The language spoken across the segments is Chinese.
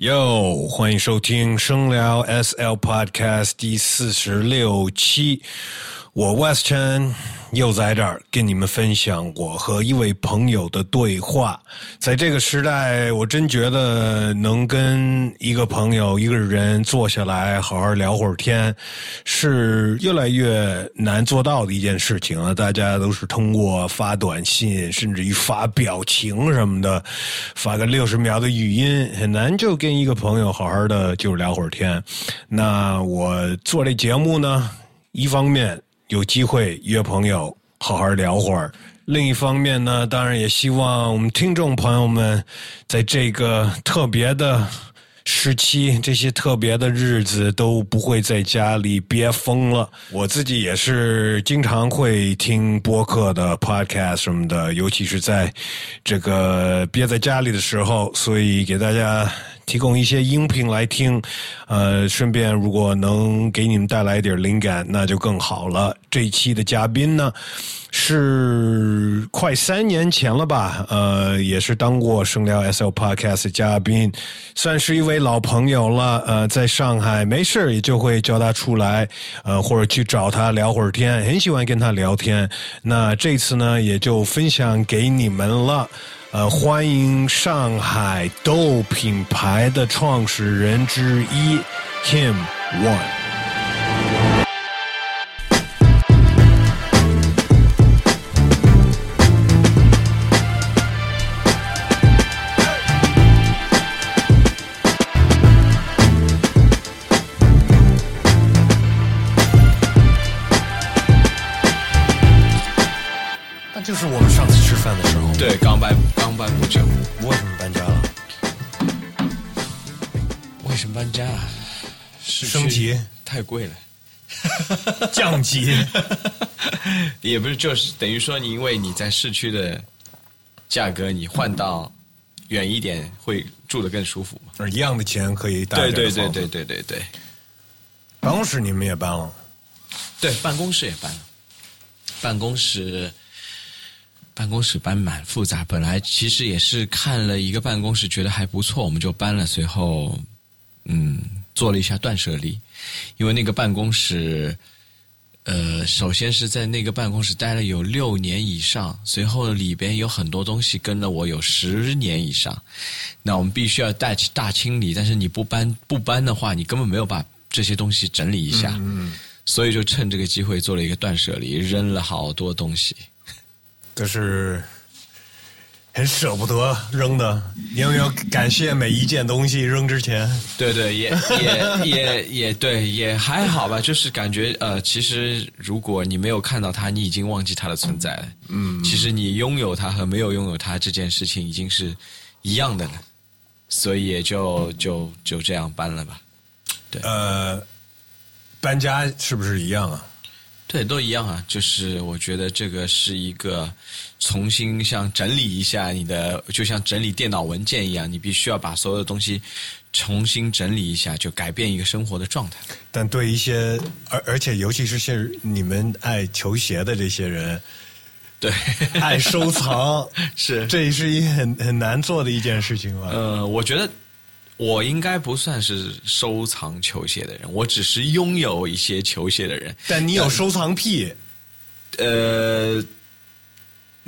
哟，欢迎收听声聊 SL Podcast 第四十六期。我 West Chen 又在这儿跟你们分享我和一位朋友的对话。在这个时代，我真觉得能跟一个朋友、一个人坐下来好好聊会儿天，是越来越难做到的一件事情了。大家都是通过发短信，甚至于发表情什么的，发个六十秒的语音，很难就跟一个朋友好好的就聊会儿天。那我做这节目呢，一方面。有机会约朋友好好聊会儿。另一方面呢，当然也希望我们听众朋友们在这个特别的时期、这些特别的日子都不会在家里憋疯了。我自己也是经常会听播客的 podcast 什么的，尤其是在这个憋在家里的时候，所以给大家。提供一些音频来听，呃，顺便如果能给你们带来一点灵感，那就更好了。这一期的嘉宾呢，是快三年前了吧，呃，也是当过声聊 S L Podcast 嘉宾，算是一位老朋友了。呃，在上海没事也就会叫他出来，呃，或者去找他聊会儿天，很喜欢跟他聊天。那这次呢，也就分享给你们了。呃，欢迎上海豆品牌的创始人之一，Kim One。升级太贵了。降级 也不是，就是等于说，你因为你在市区的价格，你换到远一点会住的更舒服嘛？一样的钱可以带。对对对对对对对。办公室你们也搬了？对，办公室也搬了。办公室。办公室搬蛮复杂，本来其实也是看了一个办公室，觉得还不错，我们就搬了。随后，嗯，做了一下断舍离，因为那个办公室，呃，首先是在那个办公室待了有六年以上，随后里边有很多东西跟了我有十年以上，那我们必须要带大清理。但是你不搬不搬的话，你根本没有把这些东西整理一下，嗯，所以就趁这个机会做了一个断舍离，扔了好多东西。就是很舍不得扔的，你有没有感谢每一件东西扔之前？对对，也也也也对，也还好吧。就是感觉呃，其实如果你没有看到它，你已经忘记它的存在了。嗯，其实你拥有它和没有拥有它这件事情已经是一样的了，所以也就就就这样搬了吧。对，呃，搬家是不是一样啊？对，都一样啊。就是我觉得这个是一个重新像整理一下你的，就像整理电脑文件一样，你必须要把所有的东西重新整理一下，就改变一个生活的状态。但对一些，而而且尤其是像你们爱球鞋的这些人，对，爱收藏，是这也是一很很难做的一件事情吧？呃，我觉得。我应该不算是收藏球鞋的人，我只是拥有一些球鞋的人。但你有收藏癖，呃，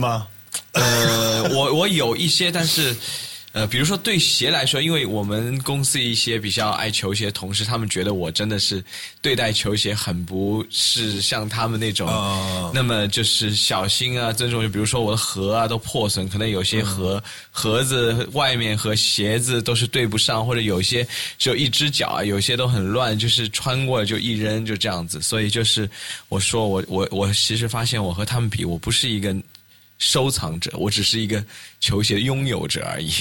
吗？呃，我我有一些，但是。呃，比如说对鞋来说，因为我们公司一些比较爱球鞋同事，他们觉得我真的是对待球鞋很不是像他们那种，那么就是小心啊，尊重。就比如说我的盒啊都破损，可能有些盒盒子外面和鞋子都是对不上，或者有些只有一只脚啊，有些都很乱，就是穿过就一扔就这样子。所以就是我说我我我其实发现我和他们比，我不是一个收藏者，我只是一个球鞋拥有者而已。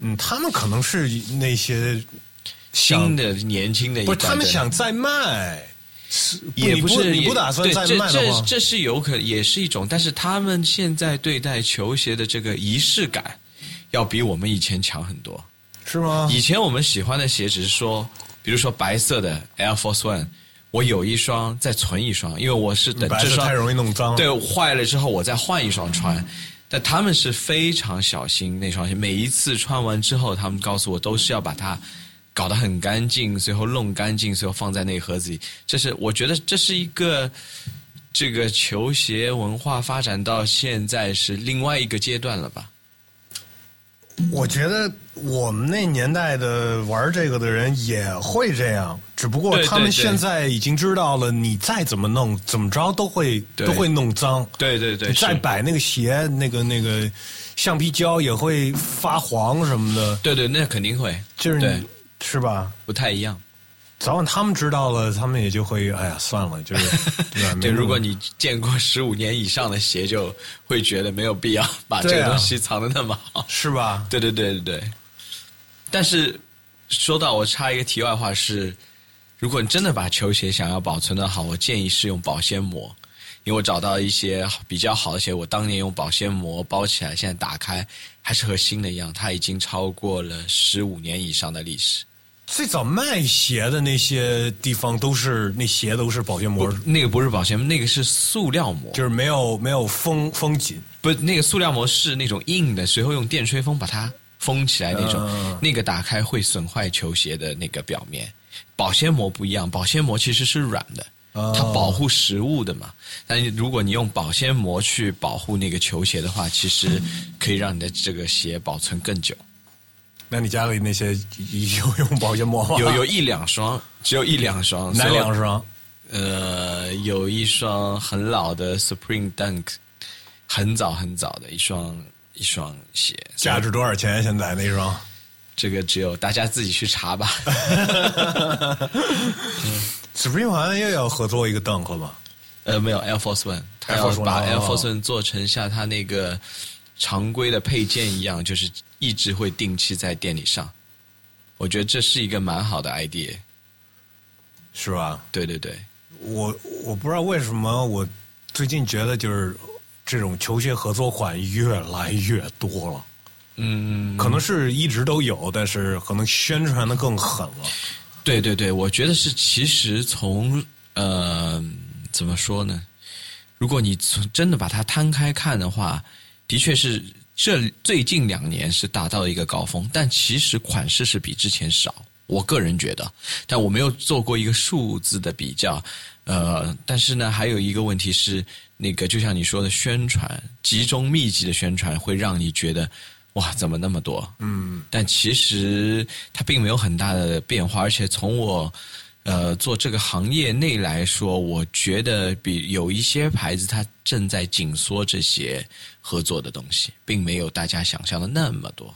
嗯，他们可能是那些新的、年轻的，不是他们想再卖，也不是你不打算再卖这这是有可也是一种，但是他们现在对待球鞋的这个仪式感，要比我们以前强很多，是吗？以前我们喜欢的鞋只是说，比如说白色的 Air Force One，我有一双再存一双，因为我是等这双太容易弄脏，对，坏了之后我再换一双穿。但他们是非常小心那双鞋，每一次穿完之后，他们告诉我都是要把它搞得很干净，最后弄干净，最后放在那个盒子里。这是我觉得这是一个这个球鞋文化发展到现在是另外一个阶段了吧？我觉得我们那年代的玩这个的人也会这样，只不过他们现在已经知道了，你再怎么弄，怎么着都会都会弄脏。对对对，你再摆那个鞋，那个那个橡皮胶也会发黄什么的，对对，那肯定会，就是你是吧？不太一样。早晚他们知道了，他们也就会哎呀算了，就是 对？对，如果你见过十五年以上的鞋，就会觉得没有必要把这个东西藏的那么好。是吧？对对对对对。但是说到我插一个题外话是，如果你真的把球鞋想要保存的好，我建议是用保鲜膜，因为我找到一些比较好的鞋，我当年用保鲜膜包起来，现在打开还是和新的一样，它已经超过了十五年以上的历史。最早卖鞋的那些地方都是那鞋都是保鲜膜，那个不是保鲜膜，那个是塑料膜，就是没有没有封封紧。不，那个塑料膜是那种硬的，随后用电吹风把它封起来那种，嗯那个打开会损坏球鞋的那个表面。保鲜膜不一样，保鲜膜其实是软的，哦它保护食物的嘛。但是如果你用保鲜膜去保护那个球鞋的话，其实可以让你的这个鞋保存更久。那你家里那些 游泳保鲜膜吗？有有一两双，只有一两双，哪两双？呃，有一双很老的 Supreme Dunk，很早很早的一双一双鞋，价值多少钱？现在那双？这个只有大家自己去查吧。Supreme 好像又要合作一个 Dunk 吧？呃，没有 Air Force One，他要把哦 Air Force One 做成像他那个常规的配件一样，就是一直会定期在店里上。我觉得这是一个蛮好的 idea。是吧？对对对，我我不知道为什么我最近觉得就是这种球鞋合作款越来越多了。嗯，可能是一直都有，但是可能宣传的更狠了。对对对，我觉得是，其实从呃怎么说呢？如果你从真的把它摊开看的话，的确是这最近两年是达到了一个高峰，但其实款式是比之前少。我个人觉得，但我没有做过一个数字的比较。呃，但是呢，还有一个问题是，那个就像你说的，宣传集中密集的宣传会让你觉得，哇，怎么那么多？嗯，但其实它并没有很大的变化，而且从我呃做这个行业内来说，我觉得比有一些牌子它正在紧缩这些合作的东西，并没有大家想象的那么多。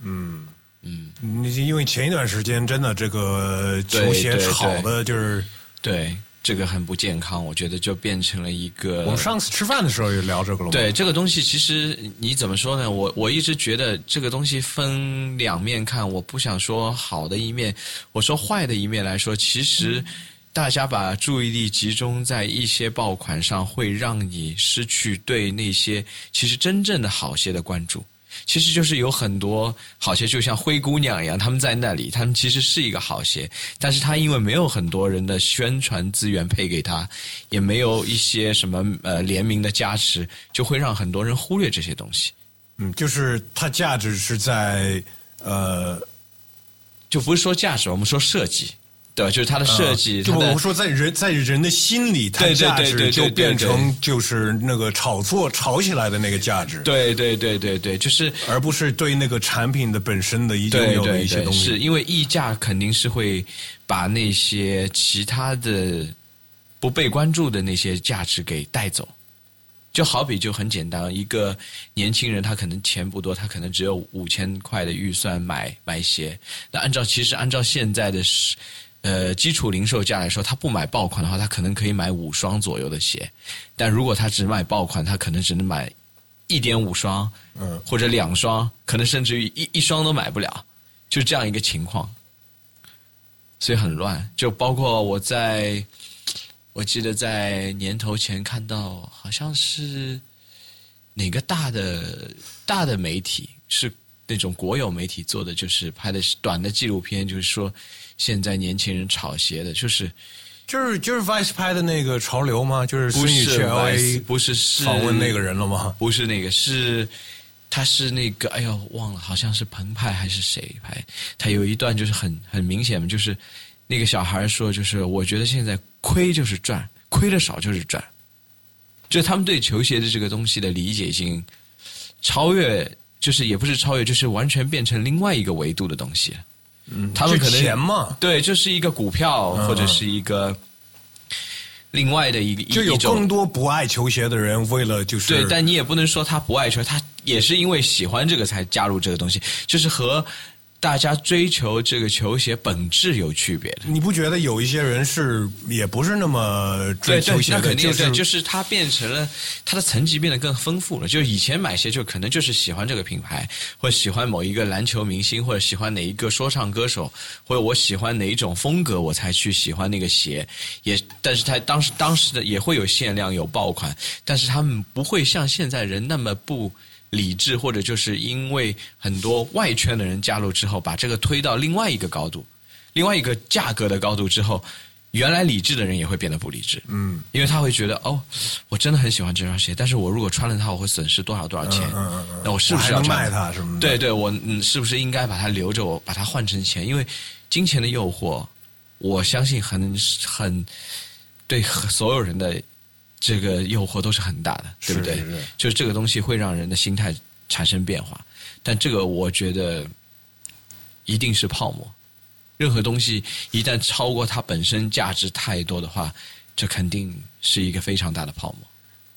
嗯。嗯，因为前一段时间真的这个球鞋炒的就是，对，这个很不健康，我觉得就变成了一个我们上次吃饭的时候也聊这个了。对这个东西，其实你怎么说呢？我我一直觉得这个东西分两面看，我不想说好的一面，我说坏的一面来说，其实大家把注意力集中在一些爆款上，会让你失去对那些其实真正的好些的关注。其实就是有很多好鞋，就像灰姑娘一样，他们在那里，他们其实是一个好鞋，但是他因为没有很多人的宣传资源配给他，也没有一些什么呃联名的加持，就会让很多人忽略这些东西，嗯，就是它价值是在呃，就不是说价值，我们说设计，对？就是它的设计，呃就我们说在人在人的心里，它对对价值就变成就是那个炒作炒起来的那个价值，对对对对对，就是而不是对那个产品的本身的一拥对有一些东西。是因为溢价肯定是会把那些其他的不被关注的那些价值给带走。就好比就很简单，一个年轻人他可能钱不多，他可能只有五千块的预算买买鞋。那按照其实按照现在的是呃基础零售价来说，他不买爆款的话，他可能可以买五双左右的鞋。但如果他只买爆款，他可能只能买一点五双，嗯，或者两双，可能甚至于一一双都买不了，就这样一个情况，所以很乱。就包括我在，我记得在年头前看到，好像是哪个大的大的媒体是那种国有媒体做的，就是拍的是短的纪录片，就是说现在年轻人炒鞋的，就是就是就是 Vice 拍的那个潮流吗？就是不是 Vice，不是是访问那个人了吗？不是那个，是他是那个，哎呦，忘了，好像是澎湃还是谁拍？他有一段就是很很明显，就是那个小孩说，就是我觉得现在亏就是赚，亏的少就是赚。就他们对球鞋的这个东西的理解已经超越，就是也不是超越，就是完全变成另外一个维度的东西。嗯，他们可能钱嘛，对，就是一个股票或者是一个另外的一个，就有更多不爱球鞋的人为了就是对，但你也不能说他不爱球，他也是因为喜欢这个才加入这个东西，就是和。大家追求这个球鞋本质有区别的，你不觉得有一些人是也不是那么追求鞋的？就是就是他变成了他的层级变得更丰富了。就是以前买鞋就可能就是喜欢这个品牌，或者喜欢某一个篮球明星，或者喜欢哪一个说唱歌手，或者我喜欢哪一种风格，我才去喜欢那个鞋。也，但是他当时当时的也会有限量有爆款，但是他们不会像现在人那么不。理智，或者就是因为很多外圈的人加入之后，把这个推到另外一个高度，另外一个价格的高度之后，原来理智的人也会变得不理智。嗯，因为他会觉得，哦，我真的很喜欢这双鞋，但是我如果穿了它，我会损失多少多少钱？嗯嗯嗯，那我是不是要卖它？什么？对对，我嗯，是不是应该把它留着？我把它换成钱？因为金钱的诱惑，我相信很很对所有人的。这个诱惑都是很大的，对不对？就是这个东西会让人的心态产生变化，但这个我觉得一定是泡沫。任何东西一旦超过它本身价值太多的话，这肯定是一个非常大的泡沫。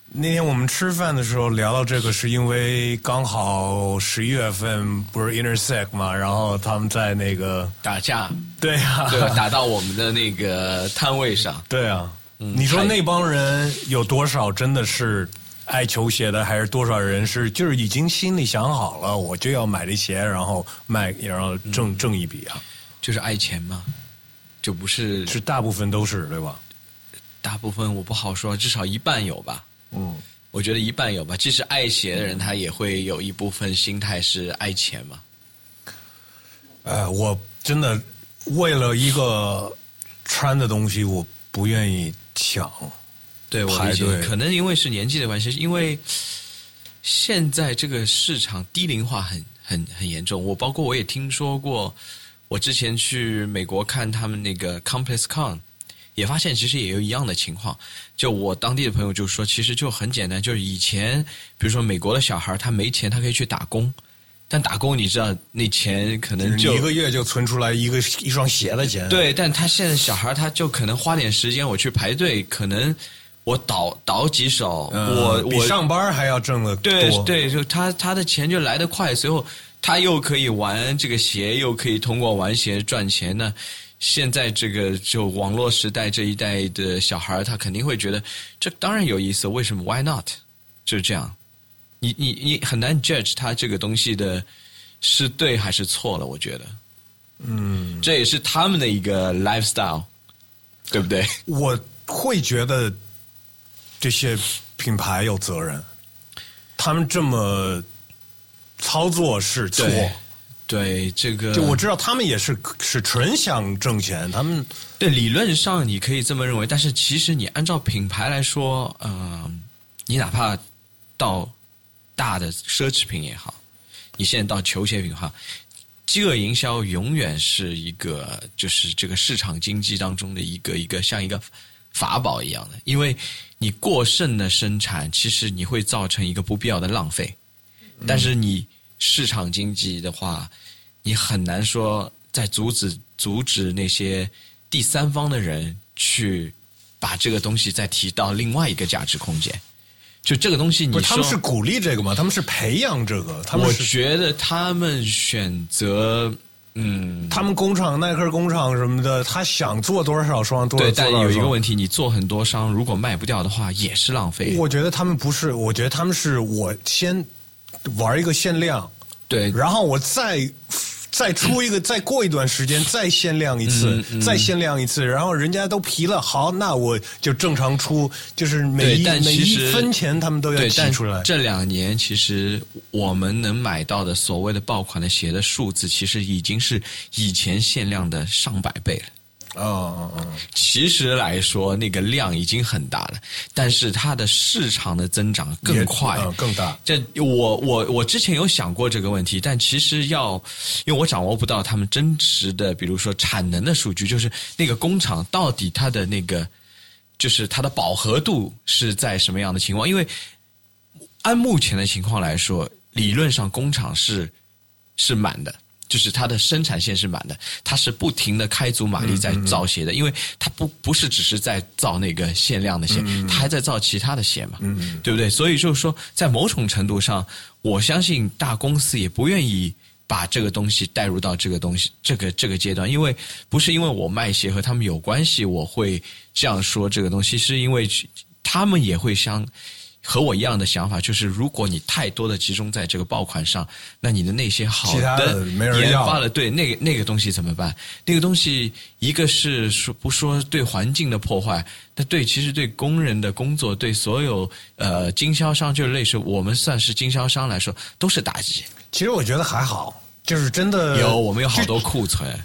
那天我们吃饭的时候聊到这个，是因为刚好十一月份不是 Intersect 嘛，然后他们在那个打架，对啊，对，打到我们的那个摊位上，对啊。你说那帮人有多少真的是爱球鞋的，还是多少人是就是已经心里想好了，我就要买这鞋，然后卖，然后挣挣一笔啊？就是爱钱嘛，就不是是大部分都是对吧？大部分我不好说，至少一半有吧。嗯，我觉得一半有吧。即使爱鞋的人，他也会有一部分心态是爱钱嘛。呃，我真的为了一个穿的东西，我不愿意。抢，对我理解，可能因为是年纪的关系，因为现在这个市场低龄化很很很严重。我包括我也听说过，我之前去美国看他们那个 ComplexCon，也发现其实也有一样的情况。就我当地的朋友就说，其实就很简单，就是以前比如说美国的小孩他没钱，他可以去打工。但打工你知道那钱可能就一个月就存出来一个一双鞋的钱。对，但他现在小孩他就可能花点时间，我去排队，可能我倒倒几手，我我上班还要挣的多。对对，就他他的钱就来得快，随后他又可以玩这个鞋，又可以通过玩鞋赚钱呢。现在这个就网络时代这一代的小孩，他肯定会觉得这当然有意思，为什么？Why not？就是这样。你你你很难 judge 他这个东西的是对还是错了，我觉得，嗯，这也是他们的一个 lifestyle，对不对？我会觉得这些品牌有责任，他们这么操作是错，对这个，就我知道他们也是是纯想挣钱，他们对理论上你可以这么认为，但是其实你按照品牌来说，嗯，你哪怕到。大的奢侈品也好，你现在到球鞋品哈，饥饿营销永远是一个就是这个市场经济当中的一个一个像一个法宝一样的，因为你过剩的生产，其实你会造成一个不必要的浪费。但是你市场经济的话，你很难说在阻止阻止那些第三方的人去把这个东西再提到另外一个价值空间。就这个东西，你说他们是鼓励这个吗？他们是培养这个？他们我觉得他们选择，嗯，他们工厂耐克工厂什么的，他想做多少双多少双。对，但有一个问题，你做很多双，如果卖不掉的话，也是浪费。我觉得他们不是，我觉得他们是我先玩一个限量，对，然后我再。再出一个，再过一段时间再限量一次，再限量一次，然后人家都皮了，好，那我就正常出，就是每一每一分钱他们都要挤出来。这两年其实我们能买到的所谓的爆款的鞋的数字，其实已经是以前限量的上百倍了。哦哦哦，其实来说，那个量已经很大了，但是它的市场的增长更快，嗯更大。这我我我之前有想过这个问题，但其实要，因为我掌握不到他们真实的，比如说产能的数据，就是那个工厂到底它的那个，就是它的饱和度是在什么样的情况？因为按目前的情况来说，理论上工厂是是满的。就是它的生产线是满的，它是不停的开足马力在造鞋的，因为它不不是只是在造那个限量的鞋，它还在造其他的鞋嘛，对不对？所以就是说，在某种程度上，我相信大公司也不愿意把这个东西带入到这个东西这个这个阶段，因为不是因为我卖鞋和他们有关系，我会这样说这个东西，是因为他们也会相。和我一样的想法，就是如果你太多的集中在这个爆款上，那你的那些好的研发了对那个那个东西怎么办？那个东西一个是说不说对环境的破坏，那对其实对工人的工作，对所有呃经销商，就是类似我们算是经销商来说，都是打击。其实我觉得还好，就是真的有我们有好多库存。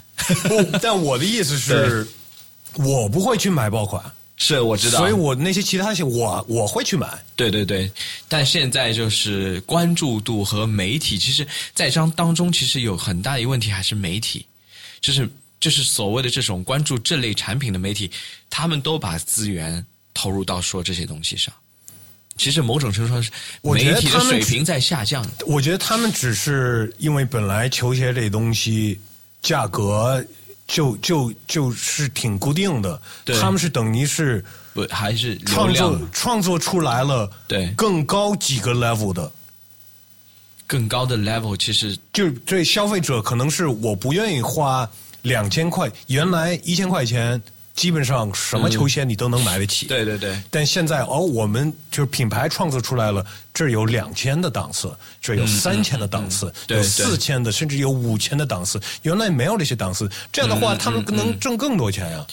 不，但我的意思是，我不会去买爆款。是，我知道，所以我那些其他鞋，我我会去买。对对对，但现在就是关注度和媒体，其实在当当中，其实有很大一个问题，还是媒体，就是就是所谓的这种关注这类产品的媒体，他们都把资源投入到说这些东西上。其实某种程度上是媒体的水平在下降。我觉得他们只是因为本来球鞋这东西价格。就就就是挺固定的，他们是等于是不还是创作创作出来了，对。更高几个 level 的，更高的 level 其实就对消费者可能是我不愿意花两千块，原来一千块钱。基本上什么球鞋你都能买得起，对对对。但现在哦，我们就是品牌创作出来了，这有两千的档次，这有三千的档次，有四千的，甚至有五千的档次。原来没有这些档次，这样的话他们能挣更多钱呀。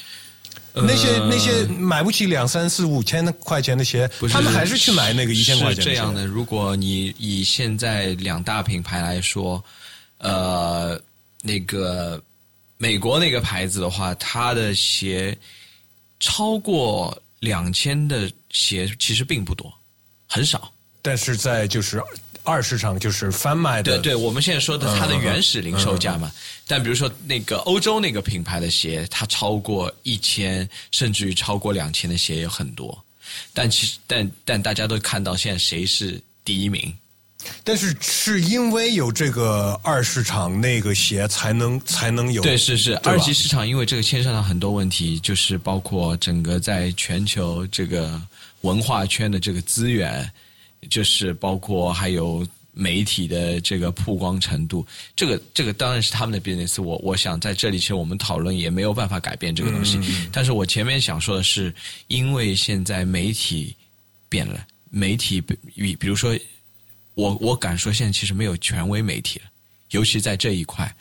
那些那些买不起两三四五千的块钱的鞋，他们还是去买那个一千块钱的。是这样的，如果你以现在两大品牌来说，呃，那个。美国那个牌子的话，它的鞋超过两千的鞋其实并不多，很少。但是在就是二市场就是贩卖的，对对，我们现在说的它的原始零售价嘛。但比如说那个欧洲那个品牌的鞋，它超过一千，甚至于超过两千的鞋有很多。但其实，但但大家都看到现在谁是第一名？但是是因为有这个二市场那个鞋才能才能有对是是二级市场，因为这个牵涉到很多问题，就是包括整个在全球这个文化圈的这个资源，就是包括还有媒体的这个曝光程度，这个这个当然是他们的 business。我我想在这里其实我们讨论也没有办法改变这个东西。但是我前面想说的是，因为现在媒体变了，媒体比比如说。我我敢说，现在其实没有权威媒体了，尤其在这一块，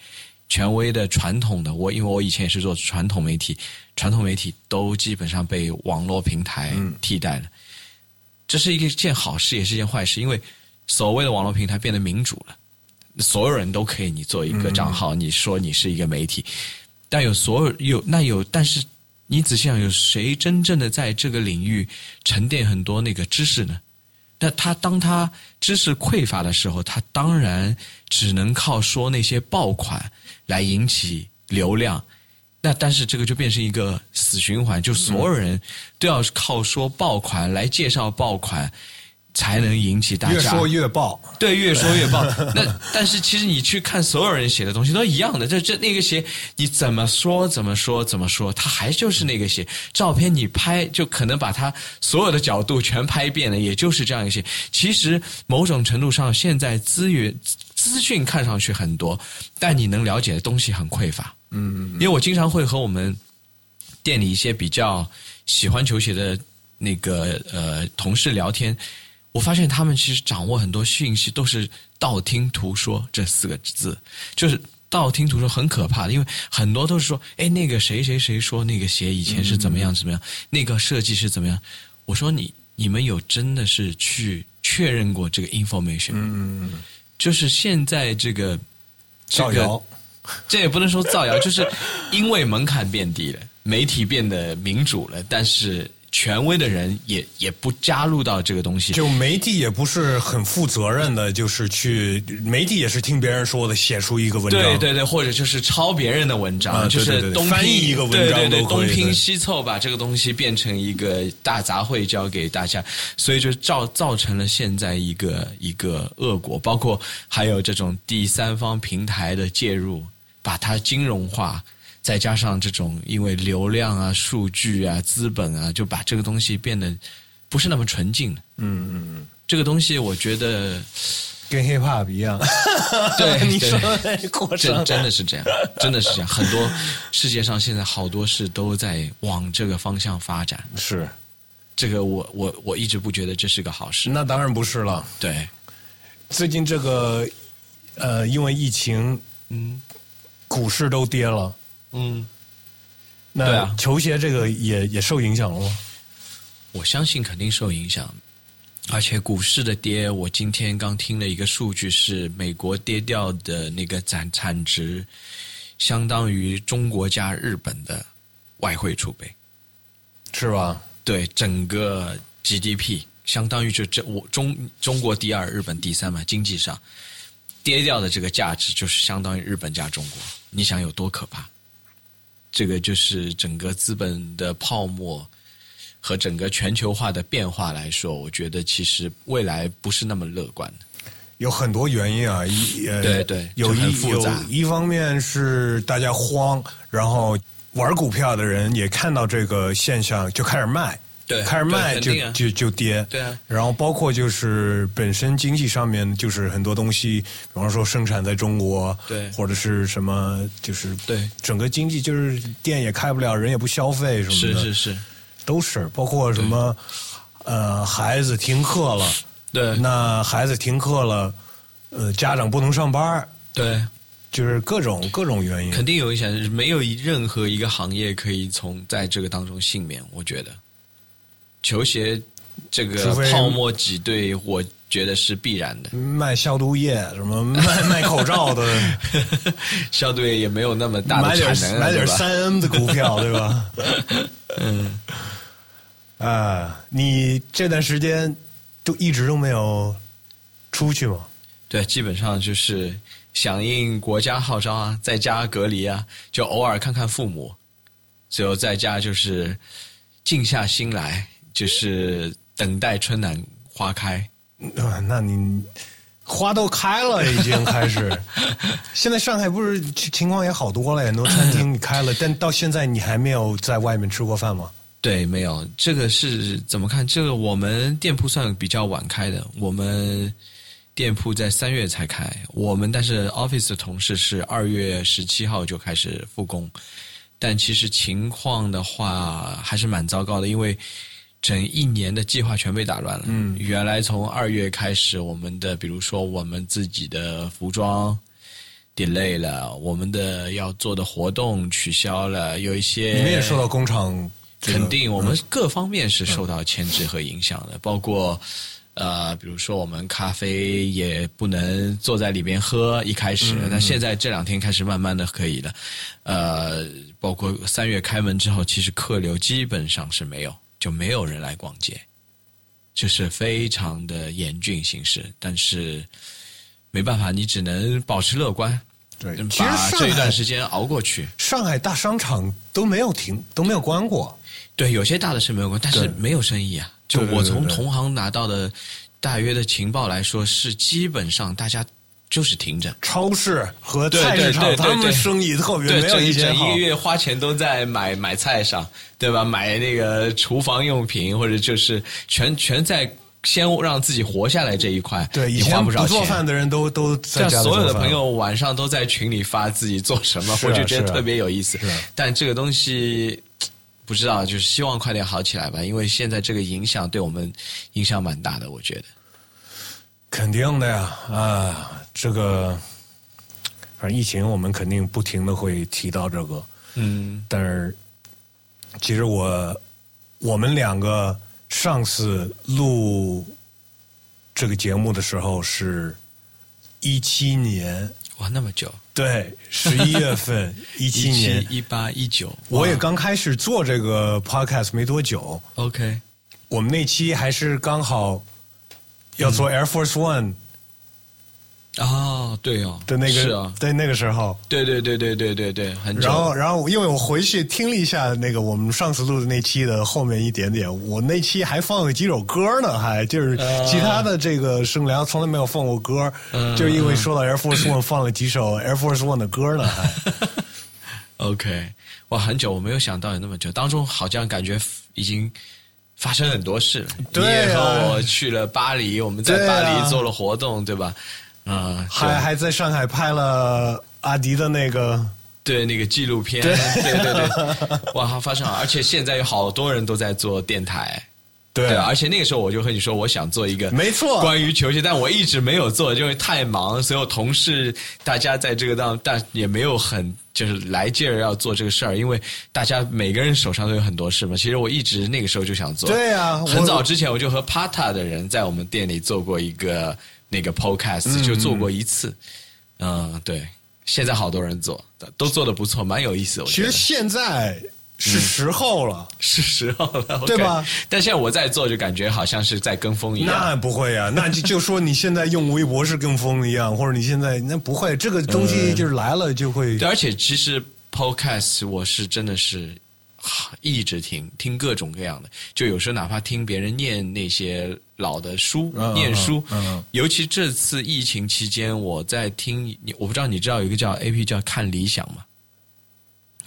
权威的传统的我，因为我以前也是做传统媒体，传统媒体都基本上被网络平台替代了。这是一件好事，也是一件坏事，因为所谓的网络平台变得民主了，所有人都可以你做一个账号，你说你是一个媒体，但有所有有那有，但是你仔细想，有谁真正的在这个领域沉淀很多那个知识呢？那他当他知识匮乏的时候，他当然只能靠说那些爆款来引起流量。那但是这个就变成一个死循环，就所有人都要靠说爆款来介绍爆款。才能引起大家越说越爆，对，越说越爆。那但是其实你去看所有人写的东西都一样的，这这那个鞋你怎么说怎么说怎么说，它还就是那个鞋。照片你拍就可能把它所有的角度全拍遍了，也就是这样一些。其实某种程度上，现在资源资讯看上去很多，但你能了解的东西很匮乏。嗯，因为我经常会和我们店里一些比较喜欢球鞋的那个呃同事聊天。我发现他们其实掌握很多讯息都是道听途说这四个字，就是道听途说很可怕的，因为很多都是说，哎，那个谁谁谁说那个鞋以前是怎么样怎么样，那个设计是怎么样。我说你你们有真的是去确认过这个 information？嗯，就是现在这个造谣，这也不能说造谣，就是因为门槛变低了。媒体变得民主了，但是权威的人也也不加入到这个东西。就媒体也不是很负责任的，就是去媒体也是听别人说的，写出一个文章。对对对，或者就是抄别人的文章，啊就是东拼翻译一个文章对对对，都东拼西凑把这个东西变成一个大杂烩交给大家，所以就造造成了现在一个一个恶果，包括还有这种第三方平台的介入，把它金融化。再加上这种因为流量啊、数据啊、资本啊，就把这个东西变得不是那么纯净了。嗯嗯嗯，这个东西，我觉得跟 hip hop 一样。对 你对说的那过真程真的是这样，真的是这样。很多世界上现在好多事都在往这个方向发展，是，这个我我我一直不觉得这是个好事。那当然不是了。对，最近这个呃，因为疫情，嗯股市都跌了。嗯，那对啊球鞋这个也也受影响了吗？我相信肯定受影响。而且股市的跌，我今天刚听了一个数据，是美国跌掉的那个产产值，相当于中国加日本的外汇储备。是吧？对整个 GDP，相当于就这我中中国第二，日本第三嘛，经济上跌掉的这个价值就是相当于日本加中国，你想有多可怕？这个就是整个资本的泡沫和整个全球化的变化来说，我觉得其实未来不是那么乐观的。有很多原因啊，一呃，对对有一有一方面是大家慌，然后玩股票的人也看到这个现象，就开始卖，对开始卖就就就跌，对啊然后包括就是本身经济上面，就是很多东西，比方说生产在中国，对或者是什么，就是对整个经济就是店也开不了，人也不消费什么的，是是是，都是，包括什么呃孩子停课了。对那孩子停课了，呃，家长不能上班，对，就是各种各种原因。肯定有影响，没有任何一个行业可以从在这个当中幸免。我觉得，球鞋这个泡沫挤兑，我觉得是必然的。卖消毒液，什么卖 卖口罩的，消毒液也没有那么大的产能买点三 M 的股票，对吧？嗯，啊，你这段时间都一直都没有出去吗？对，基本上就是响应国家号召啊，在家隔离啊，就偶尔看看父母，最后在家就是静下心来，就是等待春暖花开。啊，那你花都开了，已经开始。现在上海不是情况也好多了，很多餐厅你开了，但到现在你还没有在外面吃过饭吗？对，没有这个是怎么看？这个我们店铺算比较晚开的，我们店铺在三月才开，我们但是 office 的同事是二月十七号就开始复工，但其实情况的话还是蛮糟糕的，因为整一年的计划全被打乱了。嗯，原来从二月开始，我们的比如说我们自己的服装。delay 了，我们的要做的活动取消了，有一些你们也受到工厂这个肯定，我们各方面是受到牵制和影响的，包括呃，比如说我们咖啡也不能坐在里边喝，一开始，但现在这两天开始慢慢的可以了，呃，包括三月开门之后，其实客流基本上是没有，就没有人来逛街，就是非常的严峻形势，但是没办法，你只能保持乐观，对，其实把上这一段时间熬过去。上海大商场都没有停，都没有关过。对，有些大的是没有关，但是没有生意啊。就我从同行拿到的大约的情报来说，是基本上大家就是停着。超市和对菜市场，他们的生意特别对，没有一以前好整一个。月花钱都在买买菜上，对吧？买那个厨房用品，或者就是全全在先让自己活下来这一块，对，以前不。做饭的人都都在像家所有的朋友晚上都在群里发自己做什么，我就觉得特别有意思。但这个东西不知道，就是希望快点好起来吧，因为现在这个影响对我们影响蛮大的，我觉得。肯定的呀，啊，这个反正疫情我们肯定不停的会提到这个，嗯，但是其实我我们两个上次录这个节目的时候是一七年哇，那么久，对，十一月份，一七年，一八一九，我也刚开始做这个 podcast 没多久。OK，我们那期还是刚好要做 Air Force One 哦，对哦，的那个，是啊，在那个时候。对对对对对对对，很久。然后，然后，因为我回去听了一下那个我们上次录的那期的后面一点点，我那期还放了几首歌呢，还就是其他的这个声聊从来没有放过歌，就因为说到 Air Force One 放了几首 Air Force One 的歌呢，还 OK，哇，很久，我没有想到有那么久，当中好像感觉已经发生很多事了。对啊你也和我去了巴黎，我们在巴黎做了活动，对吧？啊、还还在上海拍了阿迪的那个，对那个纪录片，对。对对，哇，发生了，而且现在有好多人都在做电台。对。对，而且那个时候我就和你说，我想做一个没错。关于球鞋，但我一直没有做，因为太忙，所有同事大家在这个当，但也没有很就是来劲儿要做这个事儿，因为大家每个人手上都有很多事嘛。其实我一直那个时候就想做，对啊很早之前我就和 Pata 的人在我们店里做过一个那个 Podcast，、就做过一次，嗯，对。现在好多人做，都做的不错，蛮有意思的。我觉得其实现在是时候了。是时候了，对吧但现在我在做，就感觉好像是在跟风一样。那不会呀、那就就说你现在用微博是跟风一样，或者你现在那不会，这个东西就是来了就会。对，而且其实 Podcast 我是真的是啊一直听，听各种各样的，就有时候哪怕听别人念那些老的书，嗯念书，尤其这次疫情期间，我在听，我不知道你知道有一个叫 A P 叫看理想吗？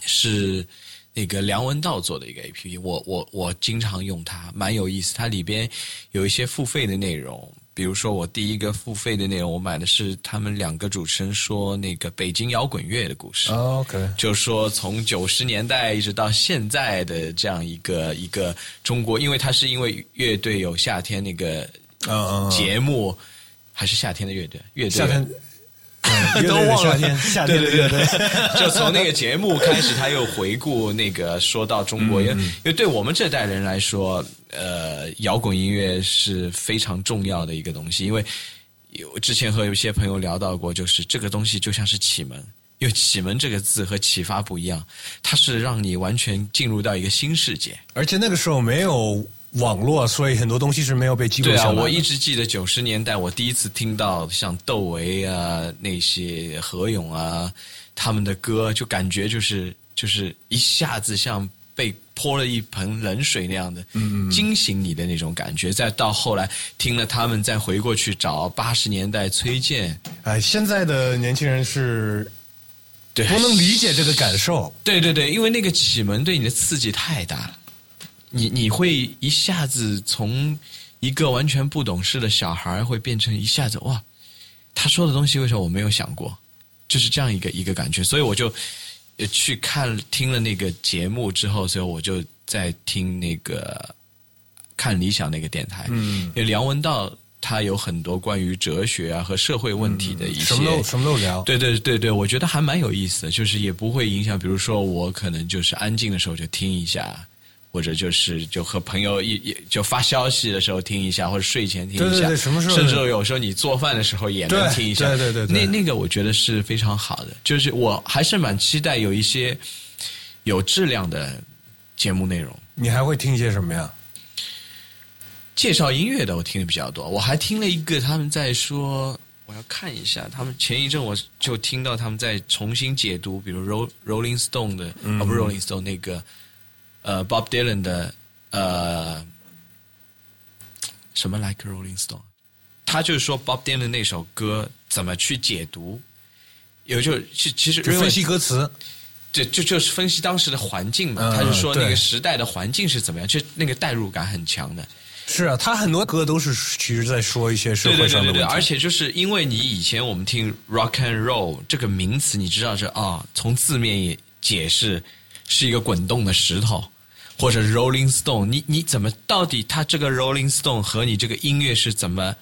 是那个梁文道做的一个 A P P，我我我经常用它，蛮有意思。它里边有一些付费的内容，比如说我第一个付费的内容，我买的是他们两个主持人说那个北京摇滚乐的故事。OK，就说从九十年代一直到现在的这样一个一个中国，因为它是因为乐队有夏天那个节目，还是夏天的乐队，乐队夏天，嗯 都忘了夏天，夏天的对对。对，就从那个节目开始，他又回顾那个说到中国，因为因为对我们这代人来说，呃，摇滚音乐是非常重要的一个东西，因为有之前和有些朋友聊到过，就是这个东西就像是启蒙。因为“启蒙”这个字和启发不一样，它是让你完全进入到一个新世界。而且那个时候没有网络，所以很多东西是没有被记录对啊，下来的。我一直记得九十年代，我第一次听到像窦唯啊、那些何勇啊他们的歌，就感觉就是就是一下子像被泼了一盆冷水那样的，惊醒你的那种感觉。再到后来听了他们，再回过去找八十年代崔健，哎，现在的年轻人是对，不能理解这个感受。对对对，因为那个启蒙对你的刺激太大了，你你会一下子从一个完全不懂事的小孩，会变成一下子哇，他说的东西为什么我没有想过？就是这样一个一个感觉，所以我就呃去看听了那个节目之后，所以我就在听那个看理想那个电台，嗯，因为梁文道他有很多关于哲学啊和社会问题的一些、什么都什么都聊。对对对对，我觉得还蛮有意思的，就是也不会影响，比如说我可能就是安静的时候就听一下，或者就是就和朋友一一就发消息的时候听一下，或者睡前听一下，对对对什么时候甚至有时候你做饭的时候也能听一下，对对对对那那个我觉得是非常好的，就是我还是蛮期待有一些有质量的节目内容。你还会听些什么呀？介绍音乐的我听的比较多，我还听了一个他们在说，我要看一下，他们前一阵我就听到他们在重新解读，比如 Roll Rolling Stone 的，哦不 Rolling Stone 那个呃 Bob Dylan 的呃什么 Like Rolling Stone，他就是说 Bob Dylan 那首歌怎么去解读，有就其其实分析歌词。就就就是分析当时的环境嘛，嗯他就说那个时代的环境是怎么样，就那个代入感很强的。是啊，他很多歌都是其实在说一些社对对对对对，会上的问题。而且就是因为你以前我们听 rock and roll 这个名词，你知道是啊，从字面也解释是一个滚动的石头，或者 rolling stone，你你怎么到底他这个 rolling stone 和你这个音乐是怎么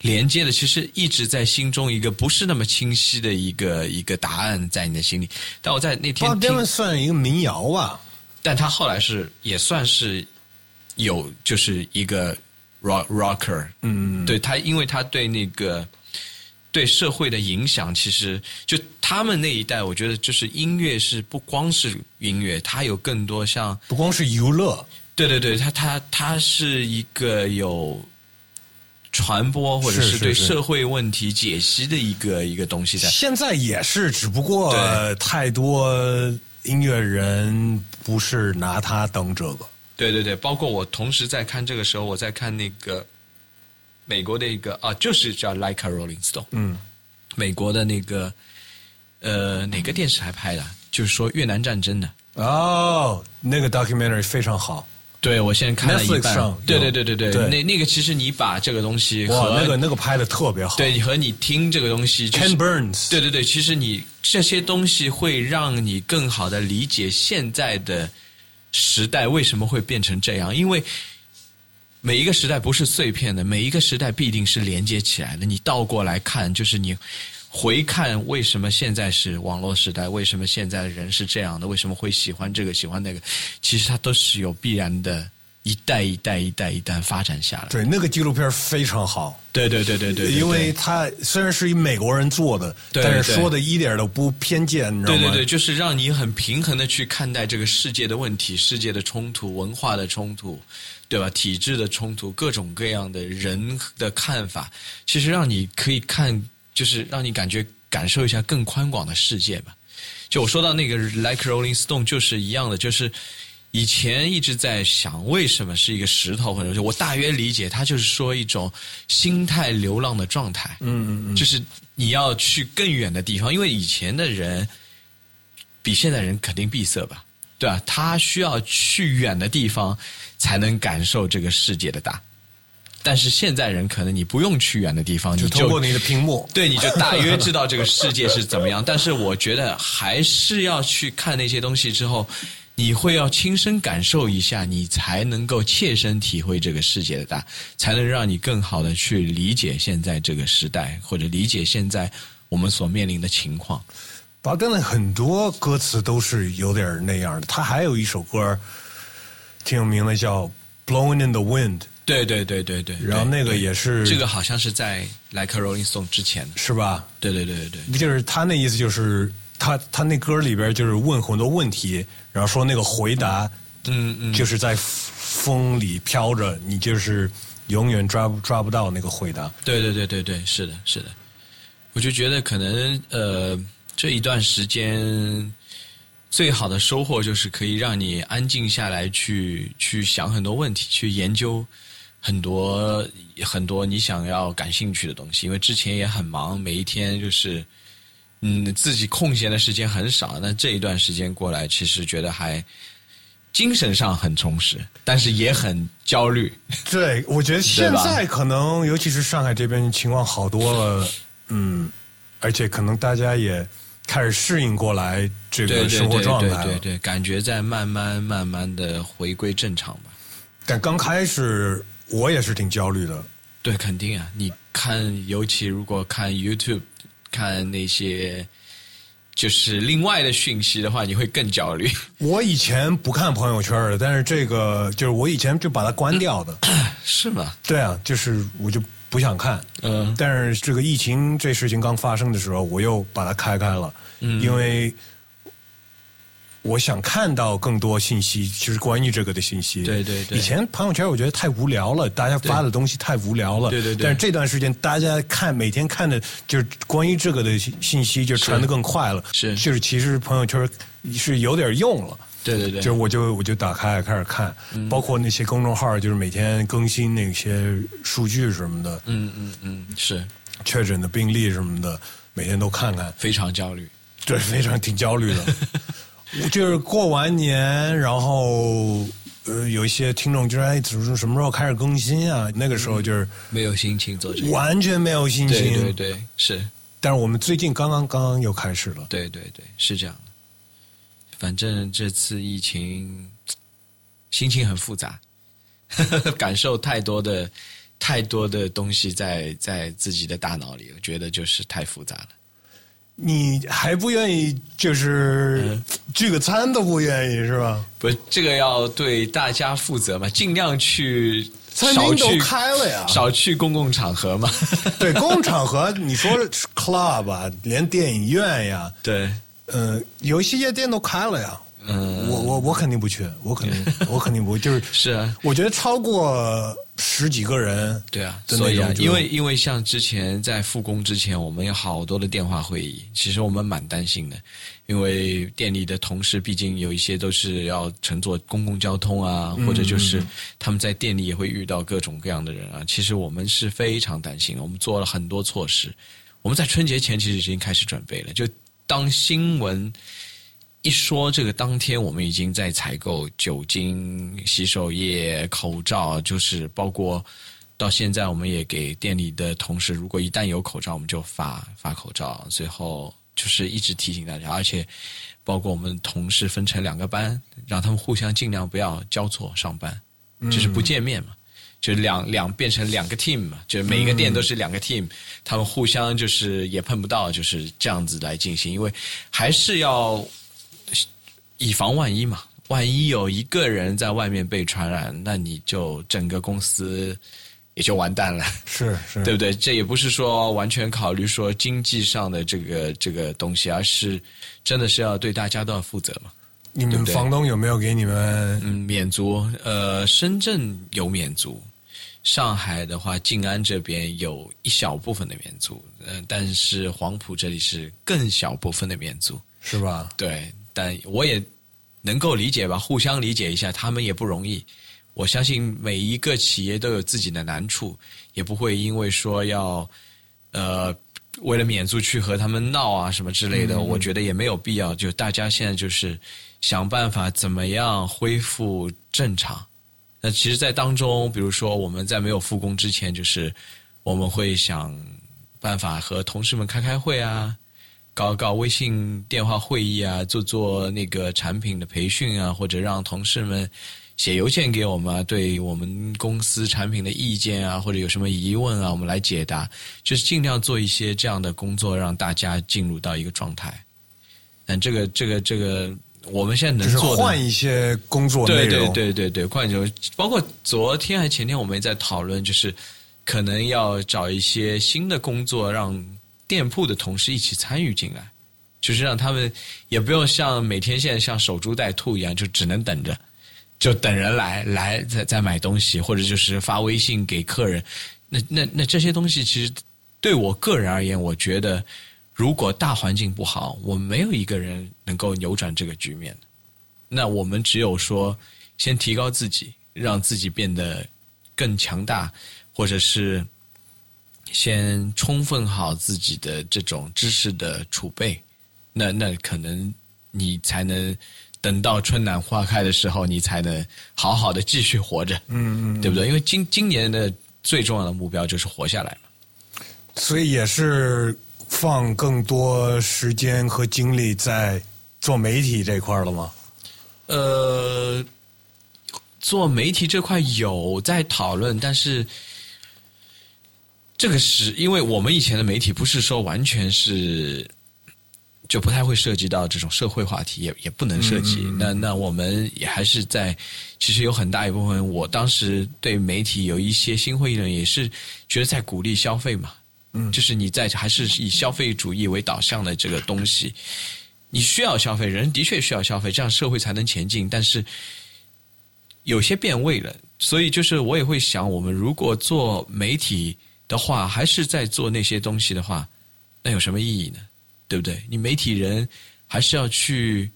连接的？其实一直在心中一个不是那么清晰的一个一个答案在你的心里。但我在那天 Bob 听 Dylan 算一个民谣吧？但他后来是也算是有就是一个 rock rocker，嗯，对他，因为他对那个对社会的影响，其实就他们那一代，我觉得就是音乐是不光是音乐，它有更多像不光是娱乐，对对对，它它它是一个有传播或者是对社会问题解析的一个一个东西在。现在也是，只不过对太多音乐人不是拿它当这个。对对对，包括我同时在看这个时候，我在看那个美国的一个啊，就是叫《Like a Rolling Stone》，嗯，美国的那个呃哪个电视台拍的？就是说越南战争的。哦，那个 documentary 非常好。对，我现在看了一半上。对有对对对对那那个其实你把这个东西，和那个那个拍的特别好。对你和你听这个东西、就是 Ken Burns，对对对，其实你这些东西会让你更好的理解现在的时代为什么会变成这样，因为每一个时代不是碎片的，每一个时代必定是连接起来的。你倒过来看，就是你回看为什么现在是网络时代，为什么现在的人是这样的，为什么会喜欢这个喜欢那个，其实它都是有必然的。一代一代一代一代发展下来，对那个纪录片非常好。对对对对对对，因为它虽然是以美国人做的，对对但是说的一点都不偏见，你知道吗？对对对，就是让你很平衡的去看待这个世界的问题、世界的冲突、文化的冲突，对吧？体制的冲突，各种各样的人的看法，其实让你可以看，就是让你感觉感受一下更宽广的世界吧。就我说到那个《Like Rolling Stone》，就是一样的，就是。以前一直在想，为什么是一个石头，或者说我大约理解，它就是说一种心态流浪的状态。嗯嗯嗯，就是你要去更远的地方，因为以前的人比现在人肯定闭塞吧，对吧？他需要去远的地方才能感受这个世界的大。但是现在人可能你不用去远的地方，你通过你的屏幕，对，你就大约知道这个世界是怎么样。但是我觉得还是要去看那些东西之后。你会要亲身感受一下，你才能够切身体会这个世界的大，才能让你更好的去理解现在这个时代，或者理解现在我们所面临的情况。巴登的很多歌词都是有点那样的，他还有一首歌挺有名的，叫《Blowing in the Wind》。对对对对对，然后那个也是这个好像是在《Like a Rolling Stone》之前的，是吧？对对对对对，就是他那意思就是。他他那歌里边就是问很多问题，然后说那个回答，嗯嗯，就是在风里飘着，你就是永远抓不抓不到那个回答。对对对对对，是的，是的。我就觉得可能呃这一段时间最好的收获就是可以让你安静下来，去去想很多问题，去研究很多很多你想要感兴趣的东西。因为之前也很忙，每一天就是。嗯，自己空闲的时间很少，那这一段时间过来，其实觉得还精神上很充实，但是也很焦虑。对，我觉得现在可能，尤其是上海这边情况好多了，嗯，而且可能大家也开始适应过来这个生活状态了，对对，感觉在慢慢慢慢的回归正常吧。但刚开始我也是挺焦虑的。对，肯定啊，你看，尤其如果看 YouTube。看那些就是另外的讯息的话，你会更焦虑。我以前不看朋友圈的，但是这个就是我以前就把它关掉的，是吗？对啊，就是我就不想看。嗯，但是这个疫情这事情刚发生的时候，我又把它开开了，嗯，因为。我想看到更多信息，就是关于这个的信息。对对对。以前朋友圈我觉得太无聊了，大家发的东西太无聊了。对对对。但是这段时间大家看每天看的，就是关于这个的信息就传的更快了。是。就是其实朋友圈是有点用了。对对对。就我就我就打开开始看，包括那些公众号，就是每天更新那些数据什么的。嗯嗯嗯，是。确诊的病例什么的，每天都看看。非常焦虑。对，非常挺焦虑的。就是过完年，然后呃，有一些听众就说：“哎，什么什么时候开始更新啊？”那个时候就是没有心情做这个，完全没有心情。对对对，是。但是我们最近刚刚刚刚又开始了。对对对，是这样的。反正这次疫情，心情很复杂，感受太多的太多的东西在在自己的大脑里，我觉得就是太复杂了。你还不愿意，就是聚个餐都不愿意是吧？不，这个要对大家负责嘛，尽量去餐少去厅都开了呀。少去公共场合嘛。对，公共场合你说 club 啊，连电影院呀，对，嗯，有一些夜店都开了呀。嗯，我我我肯定不去，我肯定 我肯定不就是是啊，我觉得超过十几个人，对啊，的所以啊因为因为像之前在复工之前，我们有好多的电话会议，其实我们蛮担心的，因为店里的同事毕竟有一些都是要乘坐公共交通啊，或者就是他们在店里也会遇到各种各样的人啊。其实我们是非常担心的，我们做了很多措施，我们在春节前其实已经开始准备了，就当新闻。一说这个当天，我们已经在采购酒精、洗手液、口罩，就是包括到现在，我们也给店里的同事，如果一旦有口罩，我们就发发口罩。最后就是一直提醒大家，而且包括我们同事分成两个班，让他们互相尽量不要交错上班，就是不见面嘛。就两两变成两个 team 嘛，就是每一个店都是两个 team，、他们互相就是也碰不到，就是这样子来进行，因为还是要以防万一嘛。万一有一个人在外面被传染，那你就整个公司也就完蛋了。是是，对不对？这也不是说完全考虑说经济上的这个这个东西，而是真的是要对大家都要负责嘛。你们房东有没有给你们？嗯，免租，呃，深圳有免租，上海的话，静安这边有一小部分的免租，嗯、但是黄埔这里是更小部分的免租。是吧？对，但我也能够理解吧，互相理解一下，他们也不容易。我相信每一个企业都有自己的难处，也不会因为说要呃为了免租去和他们闹啊什么之类的，我觉得也没有必要。就大家现在就是想办法怎么样恢复正常。那其实，在当中，比如说我们在没有复工之前，就是我们会想办法和同事们开开会啊，搞搞微信电话会议啊，做做那个产品的培训啊，或者让同事们写邮件给我们啊，对我们公司产品的意见啊，或者有什么疑问啊，我们来解答，就是尽量做一些这样的工作，让大家进入到一个状态。但这个这个这个，我们现在能做的换一些工作内对对。对对对，换一种，包括昨天还前天我们也在讨论，就是可能要找一些新的工作，让店铺的同事一起参与进来，就是让他们也不用像每天现在像守株待兔一样，就只能等着，就等人来来再再买东西，或者就是发微信给客人。那那那这些东西，其实对我个人而言，我觉得如果大环境不好，我们没有一个人能够扭转这个局面的。那我们只有说，先提高自己，让自己变得更强大，或者是先充分好自己的这种知识的储备，那那可能你才能等到春暖花开的时候，你才能好好的继续活着，嗯嗯，对不对？因为今今年的最重要的目标就是活下来嘛。所以也是放更多时间和精力在做媒体这块儿了吗？呃，做媒体这块有在讨论，但是这个是因为我们以前的媒体不是说完全是就不太会涉及到这种社会话题，也也不能涉及。那那我们也还是在，其实有很大一部分，我当时对媒体有一些心灰意冷，也是觉得在鼓励消费嘛。就是你在还是以消费主义为导向的这个东西，你需要消费，人的确需要消费，这样社会才能前进。但是有些变味了，所以就是我也会想，我们如果做媒体的话，还是在做那些东西的话，那有什么意义呢？对不对？你媒体人还是要去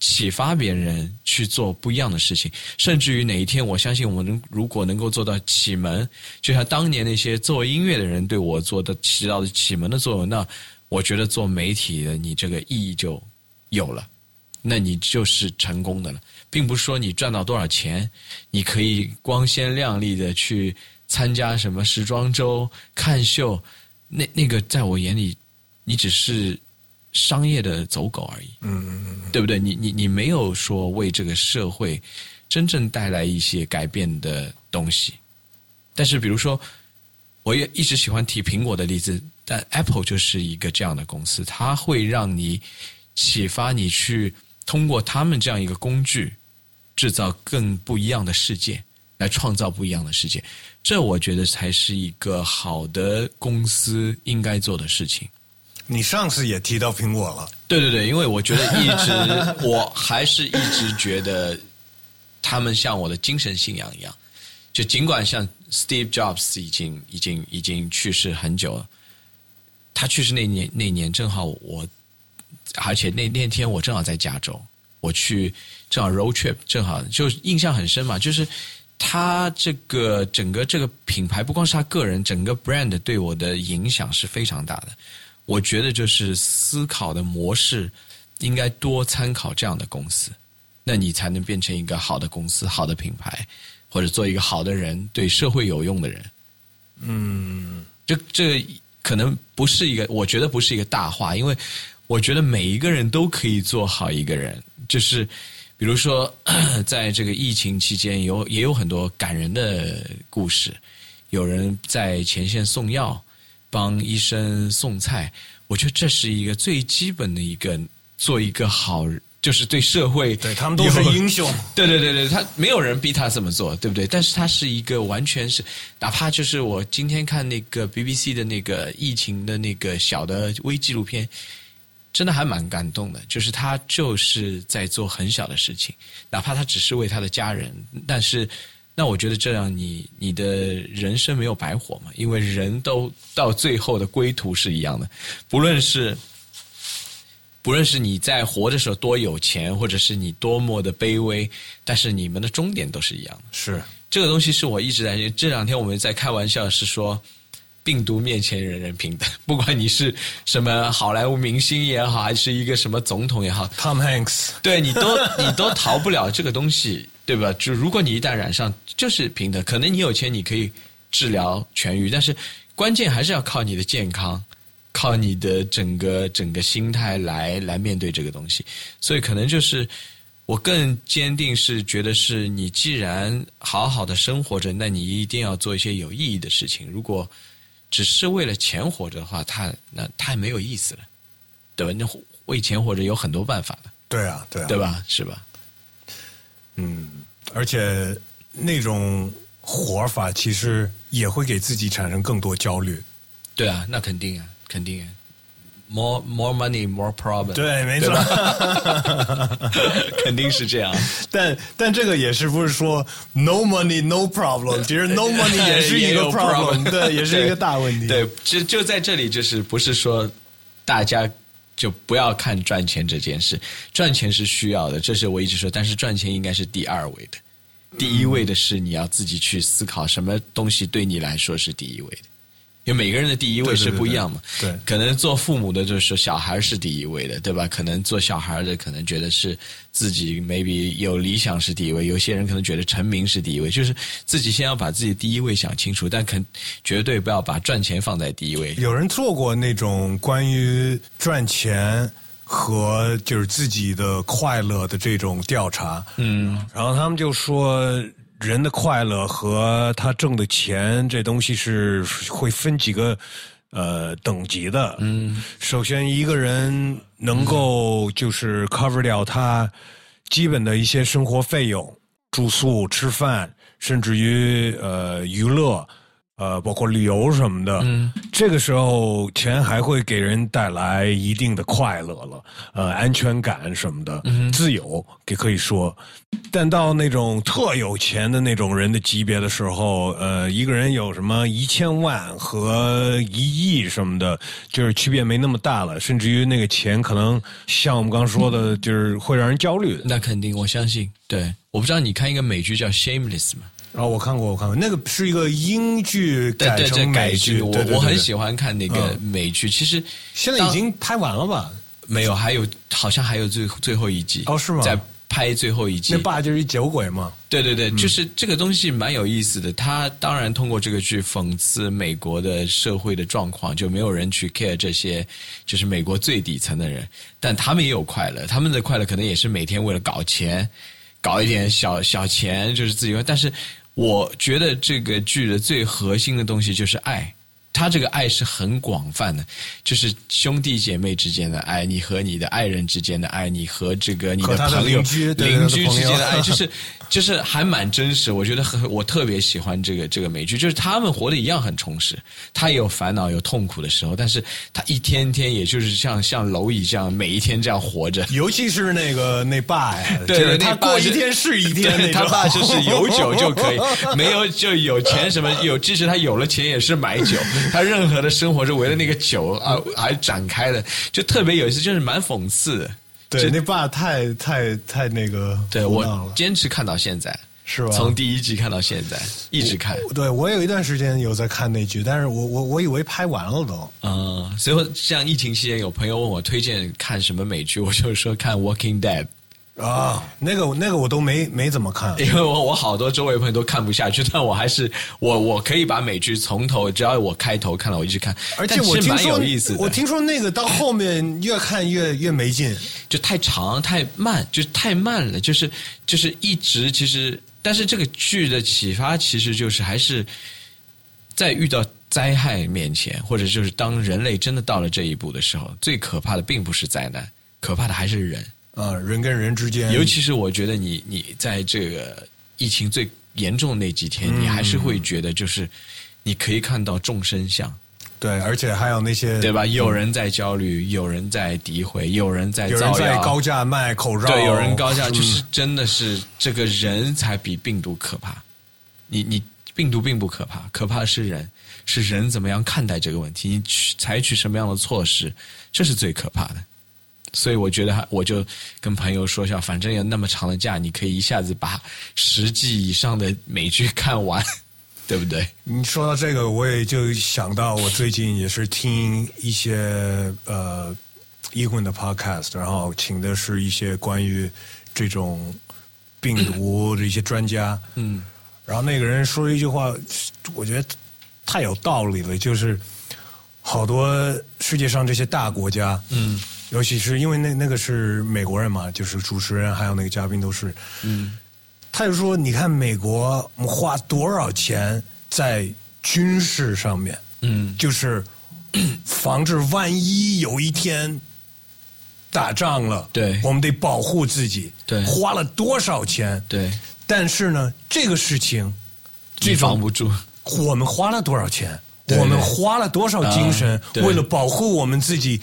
启发别人去做不一样的事情，甚至于哪一天，我相信我们如果能够做到启蒙，就像当年那些做音乐的人对我做的起到的启蒙的作用，那我觉得做媒体的你这个意义就有了，那你就是成功的了，并不是说你赚到多少钱，你可以光鲜亮丽的去参加什么时装周看秀，那那个在我眼里，你只是商业的走狗而已。嗯嗯嗯，对不对？你你你没有说为这个社会真正带来一些改变的东西。但是比如说，我也一直喜欢提苹果的例子，但 Apple 就是一个这样的公司，它会让你启发你去通过他们这样一个工具，制造更不一样的世界。来创造不一样的世界。这我觉得才是一个好的公司应该做的事情。你上次也提到苹果了，对对对，因为我觉得一直，我还是一直觉得他们像我的精神信仰一样。就尽管像 Steve Jobs 已经已经已经去世很久了，他去世那年那年正好我，而且那那天我正好在加州，我去正好 road trip，正好就印象很深嘛，就是他这个整个这个品牌，不光是他个人，整个 brand 对我的影响是非常大的。我觉得就是思考的模式应该多参考这样的公司，那你才能变成一个好的公司、好的品牌，或者做一个好的人，对社会有用的人。嗯，这这可能不是一个，我觉得不是一个大话，因为我觉得每一个人都可以做好一个人。就是比如说，在这个疫情期间，有也有很多感人的故事，有人在前线送药。帮医生送菜，我觉得这是一个最基本的一个做一个好，就是对社会，对他们都是 英雄。对对对对，他没有人逼他这么做，对不对？但是他是一个完全是，哪怕就是我今天看那个 BBC 的那个疫情的那个小的微纪录片，真的还蛮感动的。就是他就是在做很小的事情，哪怕他只是为他的家人，但是。那我觉得这样，你你的人生没有白活嘛？因为人都到最后的归途是一样的，不论是不论是你在活的时候多有钱，或者是你多么的卑微，但是你们的终点都是一样的。是这个东西是我一直在这两天我们在开玩笑，是说病毒面前人人平等，不管你是什么好莱坞明星也好，还是一个什么总统也好，Tom Hanks，对你都你都逃不了这个东西。对吧？就如果你一旦染上，就是平等。可能你有钱，你可以治疗痊愈，但是关键还是要靠你的健康，靠你的整个整个心态来来面对这个东西。所以可能就是我更坚定是觉得是你既然好好的生活着，那你一定要做一些有意义的事情。如果只是为了钱活着的话，他那太没有意思了，对吧？那为钱活着有很多办法的。对啊，对啊，对吧？是吧？嗯，而且那种活法其实也会给自己产生更多焦虑。对啊，那肯定啊，肯定啊。More more money, more problem。对，没错，肯定是这样。但但这个也是不是说 no money no problem？其实 no money 也是一个 problem，对，也是一个大问题。对，就就在这里，就是不是说大家。就不要看赚钱这件事，赚钱是需要的，这是我一直说。但是赚钱应该是第二位的，第一位的是你要自己去思考什么东西对你来说是第一位的。因为每个人的第一位是不一样嘛，对，可能做父母的就是小孩是第一位的，对吧？可能做小孩的可能觉得是自己 maybe 有理想是第一位，有些人可能觉得成名是第一位，就是自己先要把自己第一位想清楚，但肯绝对不要把赚钱放在第一位。有人做过那种关于赚钱和就是自己的快乐的这种调查，嗯，然后他们就说。人的快乐和他挣的钱，这东西是会分几个呃等级的。嗯，首先一个人能够就是 cover 掉他基本的一些生活费用，住宿、吃饭，甚至于呃娱乐。呃，包括旅游什么的，嗯，这个时候钱还会给人带来一定的快乐了，呃，安全感什么的，自由也可以说。但到那种特有钱的那种人的级别的时候，呃，一个人有什么一千万和一亿什么的，就是区别没那么大了。甚至于那个钱可能像我们刚说的，就是会让人焦虑。那肯定，我相信。对，我不知道你看一个美剧叫《Shameless》吗？哦，我看过，我看过，那个是一个英剧改成美剧，我我很喜欢看那个美剧。其实现在已经拍完了吧？没有，还有好像还有最最后一集哦，是吗？在拍最后一集。那爸就是一酒鬼嘛？对对对，就是这个东西蛮有意思的。他当然通过这个剧讽刺美国的社会的状况，就没有人去 care 这些，就是美国最底层的人，但他们也有快乐，他们的快乐可能也是每天为了搞钱，搞一点小小钱，就是自己，但是。我觉得这个剧的最核心的东西就是爱，他这个爱是很广泛的，就是兄弟姐妹之间的爱，你和你的爱人之间的爱，你和这个你的朋友、邻居之间的爱，就是 就是还蛮真实。我觉得很，我特别喜欢这个这个美剧，就是他们活的一样很充实，他也有烦恼有痛苦的时候，但是他一天天也就是像像蝼蚁这样每一天这样活着。尤其是那个那爸呀，对就是他过一天是一天。他爸就是有酒就可以，没有就有钱什么有，即使他有了钱也是买酒，他任何的生活是围着那个酒啊而展开的，就特别有意思，就是蛮讽刺的。对，那爸太太太那个对我坚持看到现在，是吧？从第一集看到现在，一直看。对我有一段时间有在看那剧，但是我我我以为拍完了都。嗯，所以像疫情期间，有朋友问我推荐看什么美剧，我就说看《Walking Dead》。啊，那个那个我都没没怎么看，因为我我好多周围朋友都看不下去，但我还是我我可以把美剧从头，只要我开头看了，我一直看。而且我听说有意思的，我听说那个到后面越看越越没劲。就太长太慢，就太慢了，就是就是一直其实，但是这个剧的启发其实就是还是在遇到灾害面前，或者就是当人类真的到了这一步的时候，最可怕的并不是灾难，可怕的还是人。啊，人跟人之间，尤其是我觉得你你在这个疫情最严重的那几天，嗯。你还是会觉得就是你可以看到众生相，对，而且还有那些对吧？有人在焦虑，有人在诋毁，有人在有人，在高价卖口罩，对，有人高价，嗯。就是真的是这个人才比病毒可怕。你你病毒并不可怕，可怕的是人，是人怎么样看待这个问题，你去采取什么样的措施，这是最可怕的。所以我觉得还，我就跟朋友说一下，反正有那么长的假，你可以一下子把十季以上的美剧看完，对不对？你说到这个，我也就想到我最近也是听一些呃英文的 podcast，然后请的是一些关于这种病毒的一些专家，嗯，然后那个人说一句话，我觉得太有道理了，就是好多世界上这些大国家，嗯尤其是因为那那个是美国人嘛，就是主持人还有那个嘉宾都是，嗯他就说：“你看美国，我们花多少钱在军事上面，嗯。就是防止万一有一天打仗了，对。我们得保护自己，对。花了多少钱？对，但是呢，这个事情，这你防种不住，我们花了多少钱？我们花了多少精神为了保护我们自己？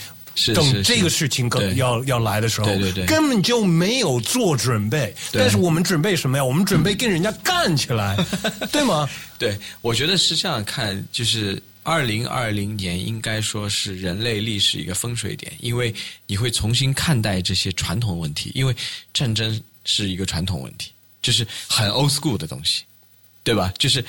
等是等这个事情可能要要来的时候，对对对根本就没有做准备。但是我们准备什么呀？我们准备跟人家干起来，对吗？对，我觉得是这样看，就是二零二零年应该说是人类历史一个风水点，因为你会重新看待这些传统问题，因为战争是一个传统问题，就是很 old school 的东西，对吧？就是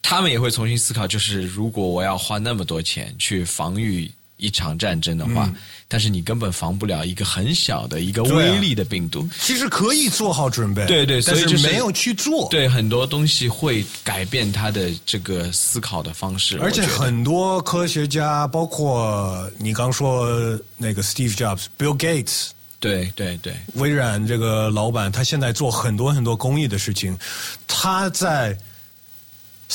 他们也会重新思考，就是如果我要花那么多钱去防御。一场战争的话，但是你根本防不了一个很小的一个对啊微粒的病毒，其实可以做好准备，对对但所以就是没有去做。对很多东西会改变他的这个思考的方式，而且很多科学家，包括你刚说那个 Steve Jobs、Bill Gates，对对对，微软这个老板，他现在做很多很多公益的事情。他在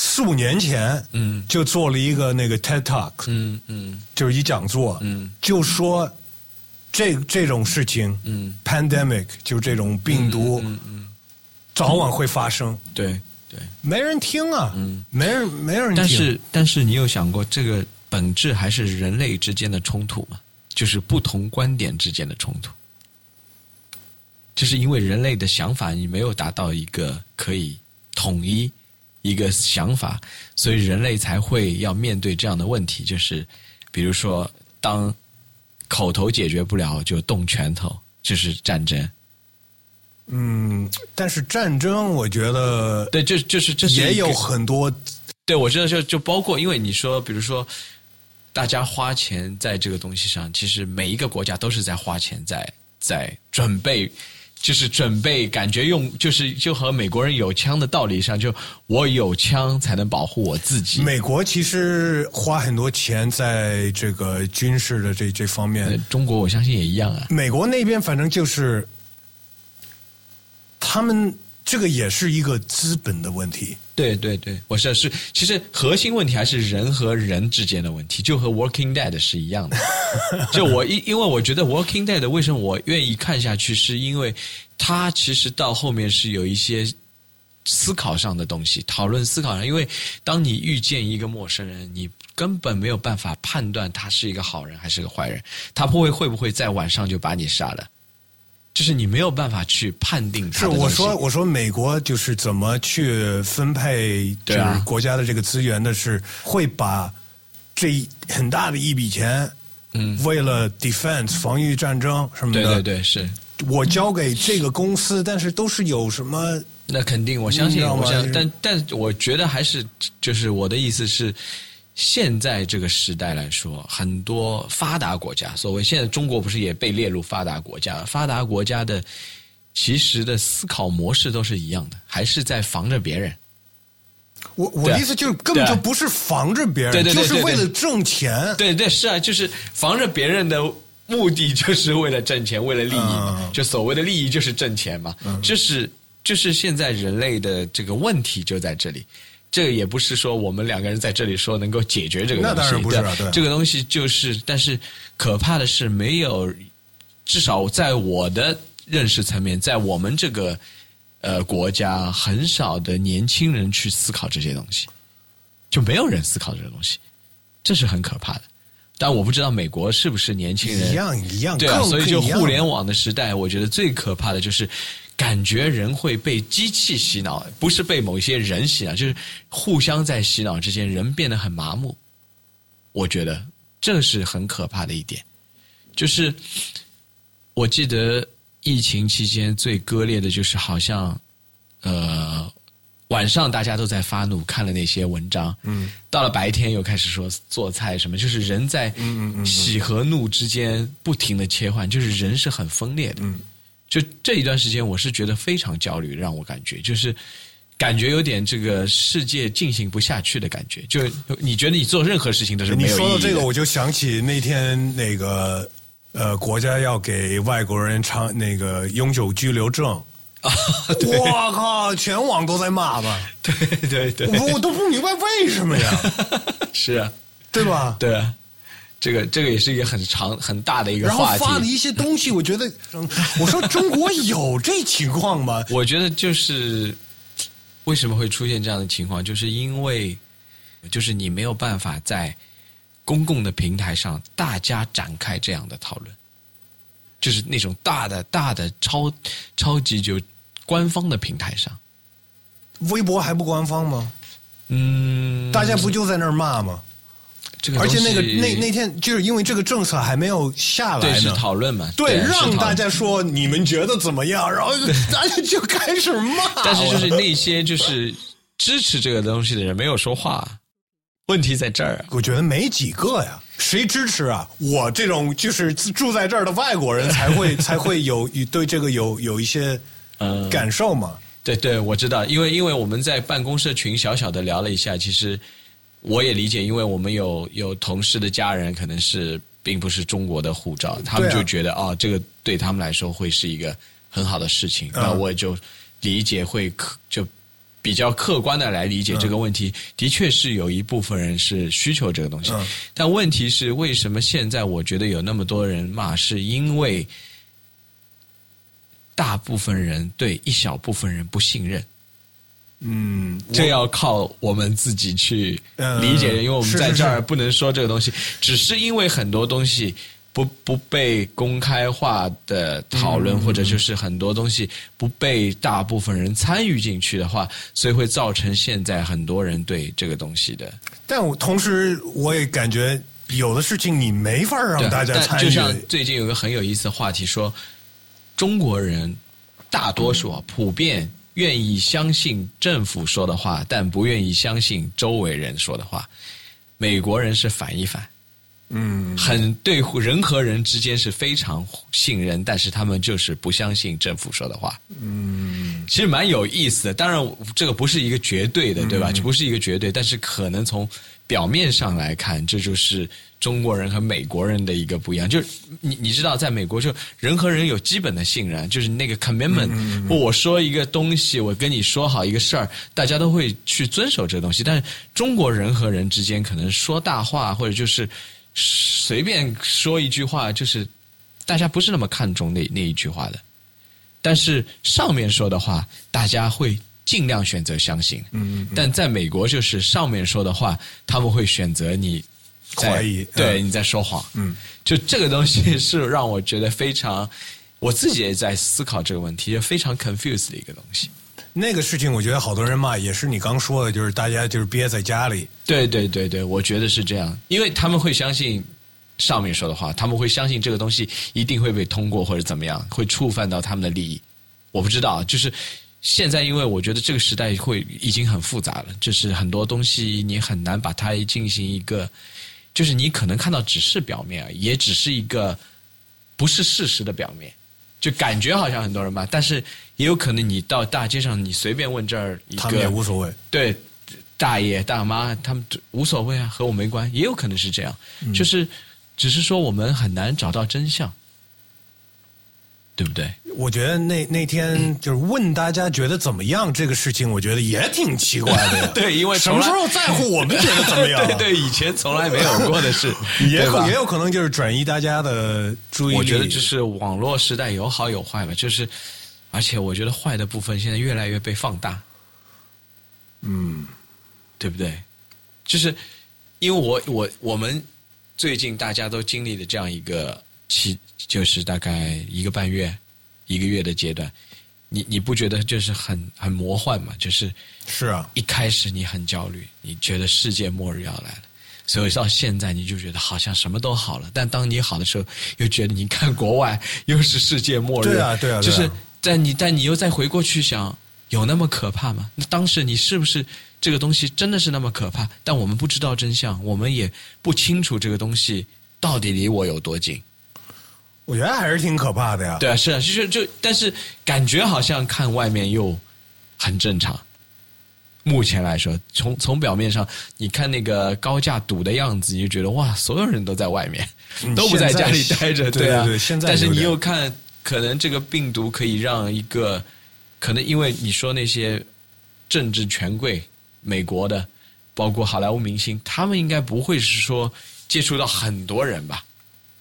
四五年前，嗯，就做了一个那个 TED Talk，嗯嗯。就是一讲座，嗯，就说这这种事情，嗯，pandemic 就这种病毒，嗯嗯，早晚会发生，对对。没人听啊，嗯，没人没人听，但是但是你有想过，这个本质还是人类之间的冲突吗？就是不同观点之间的冲突。就是因为人类的想法你没有达到一个可以统一一个想法，所以人类才会要面对这样的问题，就是比如说，当口头解决不了，就动拳头，就是战争。嗯，但是战争，我觉得对，就就是这也有很多，对，我知道就就包括，因为你说，比如说，大家花钱在这个东西上，其实每一个国家都是在花钱在在准备，就是准备，感觉用就是就和美国人有枪的道理上，就我有枪才能保护我自己。美国其实花很多钱在这个军事的这这方面呃，中国我相信也一样啊。美国那边反正就是，他们这个也是一个资本的问题。对对对，我是是，其实核心问题还是人和人之间的问题，就和 Working Dead 是一样的。就我因因为我觉得 Working Dead 为什么我愿意看下去，是因为它其实到后面是有一些思考上的东西，讨论思考上。因为当你遇见一个陌生人，你根本没有办法判断他是一个好人还是个坏人，他不会会不会在晚上就把你杀了。就是你没有办法去判定。是我说，我说美国就是怎么去分配就是国家的这个资源的，是会把这很大的一笔钱，嗯，为了 defense 防御战争什么的，对对对，是我交给这个公司，但是都是有什么？那肯定，我相信，我相，但但我觉得还是就是我的意思是。现在这个时代来说，很多发达国家，所谓现在中国不是也被列入发达国家？发达国家的其实的思考模式都是一样的，还是在防着别人。我我的意思就是根本就不是防着别人，就是为了挣钱。对对是啊，就是防着别人的目的就是为了挣钱，为了利益。就所谓的利益就是挣钱嘛，就是就是现在人类的这个问题就在这里。这个也不是说我们两个人在这里说能够解决这个东西，那当然不是啊。对，这个东西就是，但是可怕的是，没有至少在我的认识层面，在我们这个呃国家，很少的年轻人去思考这些东西，就没有人思考这个东西，这是很可怕的。但我不知道美国是不是年轻人一样一样，对啊。所以就互联网的时代，我觉得最可怕的就是。感觉人会被机器洗脑，不是被某些人洗脑，就是互相在洗脑之间，人变得很麻木。我觉得这是很可怕的一点。就是我记得疫情期间最割裂的就是，好像呃晚上大家都在发怒，看了那些文章，嗯，到了白天又开始说做菜什么，就是人在喜和怒之间不停的切换，就是人是很分裂的。就这一段时间，我是觉得非常焦虑，让我感觉就是感觉有点这个世界进行不下去的感觉。就你觉得你做任何事情都是没有你说到这个，我就想起那天那个呃，国家要给外国人长那个永久居留证啊！我靠，全网都在骂吧？对对对，我我都不明白为什么呀？是啊，对吧？对啊。这个这个也是一个很长很大的一个话题。然后发了一些东西，我觉得，我说中国有这情况吗？我觉得就是为什么会出现这样的情况，就是因为就是你没有办法在公共的平台上大家展开这样的讨论，就是那种大的大的超超级就官方的平台上，微博还不官方吗？嗯，大家不就在那儿骂吗？而且那个那那天就是因为这个政策还没有下来呢，是讨论嘛？对，让大家说你们觉得怎么样，然后大家就开始骂。但是就是那些就是支持这个东西的人没有说话，问题在这儿。我觉得没几个呀，谁支持啊？我这种就是住在这儿的外国人才会才会有 对这个有有一些感受嘛？对对，我知道，因为因为我们在办公室群小小的聊了一下，其实。我也理解，因为我们有有同事的家人可能是并不是中国的护照，他们就觉得啊，这个对他们来说会是一个很好的事情。那我也就理解，会客就比较客观的来理解这个问题。的确是有一部分人是需求这个东西，但问题是为什么现在我觉得有那么多人骂，是因为大部分人对一小部分人不信任。嗯，这要靠我们自己去理解，因为我们在这儿不能说这个东西，只是因为很多东西不不被公开化的讨论，或者就是很多东西不被大部分人参与进去的话，所以会造成现在很多人对这个东西的。但我同时我也感觉有的事情你没法让大家参与。就像最近有个很有意思的话题，说中国人大多数啊，普遍。愿意相信政府说的话，但不愿意相信周围人说的话。美国人是反一反，嗯，很对人和人之间是非常信任，但是他们就是不相信政府说的话。嗯，其实蛮有意思的。当然，这个不是一个绝对的，对吧？这不是一个绝对，但是可能从表面上来看，这就是中国人和美国人的一个不一样。就是你你知道，在美国就人和人有基本的信任，就是那个 commitment。我说一个东西，我跟你说好一个事儿，大家都会去遵守这个东西。但是中国人和人之间可能说大话，或者就是随便说一句话，就是大家不是那么看重那那一句话的。但是上面说的话，大家会。尽量选择相信，嗯，但在美国就是上面说的话，他们会选择你怀疑，对你在说谎，嗯，就这个东西是让我觉得非常，我自己也在思考这个问题，非常 confused 的一个东西。那个事情，我觉得好多人嘛，也是你刚说的，就是大家就是憋在家里，对对对对，我觉得是这样，因为他们会相信上面说的话，他们会相信这个东西一定会被通过或者怎么样，会触犯到他们的利益，我不知道，就是。现在，因为我觉得这个时代会已经很复杂了，就是很多东西你很难把它进行一个，就是你可能看到只是表面，而已，也只是一个不是事实的表面，就感觉好像很多人吧，但是也有可能你到大街上，你随便问这儿一个，他们也无所谓，对，大爷大妈他们无所谓啊，和我没关，也有可能是这样，就是只是说我们很难找到真相。对不对？我觉得那那天就是问大家觉得怎么样这个事情，我觉得也挺奇怪的。对，因为什么时候在乎我们觉得怎么样？对对，以前从来没有过的事，也也有可能就是转移大家的注意力。我觉得就是网络时代有好有坏吧，就是而且我觉得坏的部分现在越来越被放大。嗯，对不对？就是因为我我我们最近大家都经历了这样一个。期就是大概一个半月、一个月的阶段，你你不觉得就是很很魔幻吗？就是是啊，一开始你很焦虑，你觉得世界末日要来了，所以到现在你就觉得好像什么都好了。但当你好的时候，又觉得你看国外又是世界末日，对啊对啊，就是在你但你又再回过去想，有那么可怕吗？那当时你是不是这个东西真的是那么可怕？但我们不知道真相，我们也不清楚这个东西到底离我有多近。我觉得还是挺可怕的呀。对啊，是啊，就是就，但是感觉好像看外面又很正常。目前来说，从从表面上，你看那个高价赌的样子，你就觉得哇，所有人都在外面，都不在家里待着，对啊。对现在，但是你又看，可能这个病毒可以让一个，可能因为你说那些政治权贵，美国的，包括好莱坞明星，他们应该不会是说接触到很多人吧？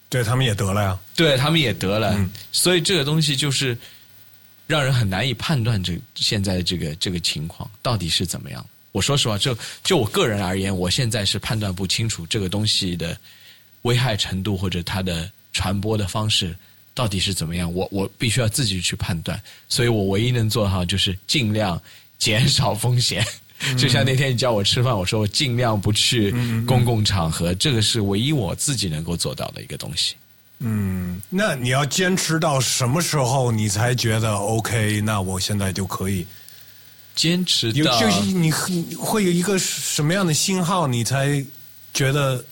对他们也得了呀，对他们也得了，所以这个东西就是让人很难以判断这现在的这个这个情况到底是怎么样。我说实话，就就我个人而言，我现在是判断不清楚这个东西的危害程度或者它的传播的方式到底是怎么样。我我必须要自己去判断，所以我唯一能做的好就是尽量减少风险。就像那天你叫我吃饭，我说我尽量不去公共场合，这个是唯一我自己能够做到的一个东西。嗯，那你要坚持到什么时候你才觉得 OK？那我现在就可以坚持到，就是你会有一个什么样的信号，你才觉得，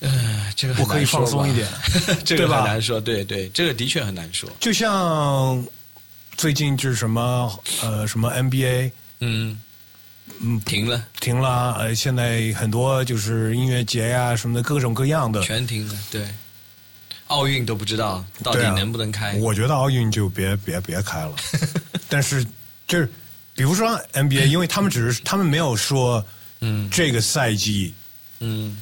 呃，这个我可以放松一点，这个很难说。对对，这个的确很难说。就像最近就是什么呃什么 NBA，嗯。嗯，停了，停了。呃，现在很多就是音乐节呀什么的，各种各样的全停了。对，奥运都不知道到底能不能开。我觉得奥运就别别别开了。但是就是，比如说 NBA，因为他们只是他们没有说，嗯，这个赛季，嗯，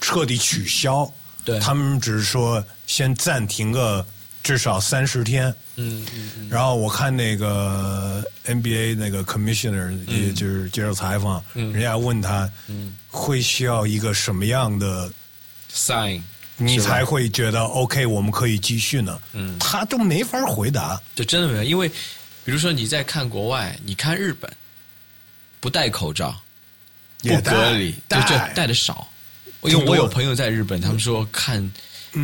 彻底取消。对，他们只是说先暂停个至少三十天。嗯嗯嗯，然后我看那个 NBA 那个 Commissioner，也就是接受采访，人家问他，会需要一个什么样的 sign，你才会觉得 OK，我们可以继续呢？嗯，他都没法回答，就真的没有，因为比如说你在看国外，你看日本，不戴口罩，不隔离，戴。的少，因为我有朋友在日本，他们说看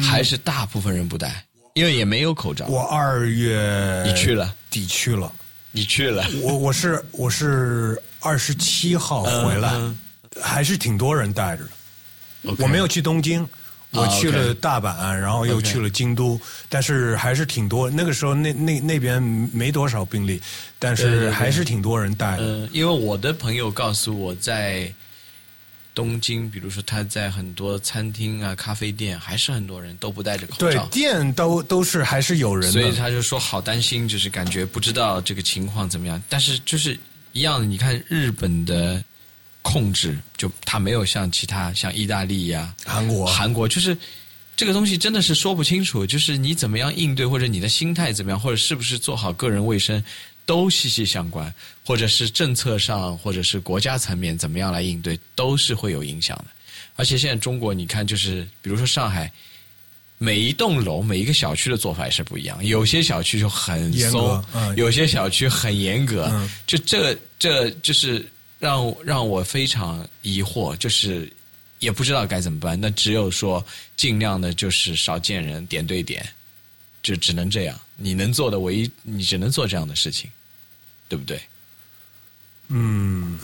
还是大部分人不戴。因为也没有口罩。我二月你去了，底去了，你去了。我我是我是二十七号回来，还是挺多人带着的。我没有去东京，我去了大阪，然后又去了京都，但是还是挺多。那个时候那那那边没多少病例，但是还是挺多人带的。因为我的朋友告诉我在东京，比如说他在很多餐厅啊、咖啡店，还是很多人都不戴着口罩对，，店都都是还是有人的所以。他就说好担心，就是感觉不知道这个情况怎么样。但是就是一样的，你看日本的控制，就他没有像其他像意大利呀、韩国韩国就是这个东西真的是说不清楚，就是你怎么样应对，或者你的心态怎么样，或者是不是做好个人卫生，都息息相关，或者是政策上，或者是国家层面怎么样来应对，都是会有影响的。而且现在中国，你看，就是比如说上海。每一栋楼、每一个小区的做法也是不一样，有些小区就很严格松，嗯有些小区很严格。嗯就这这就是让让我非常疑惑，就是也不知道该怎么办。那只有说尽量的，就是少见人，点对点，就只能这样。你能做的唯一，你只能做这样的事情，对不对？嗯，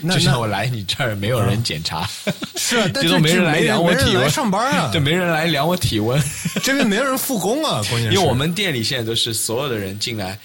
那就像我来你这儿，没有人检查，是啊，但就是没人来量我体温上班啊，对没人来量我体温。这边没有人复工啊，关键是因为我们店里现在都是所有的人进来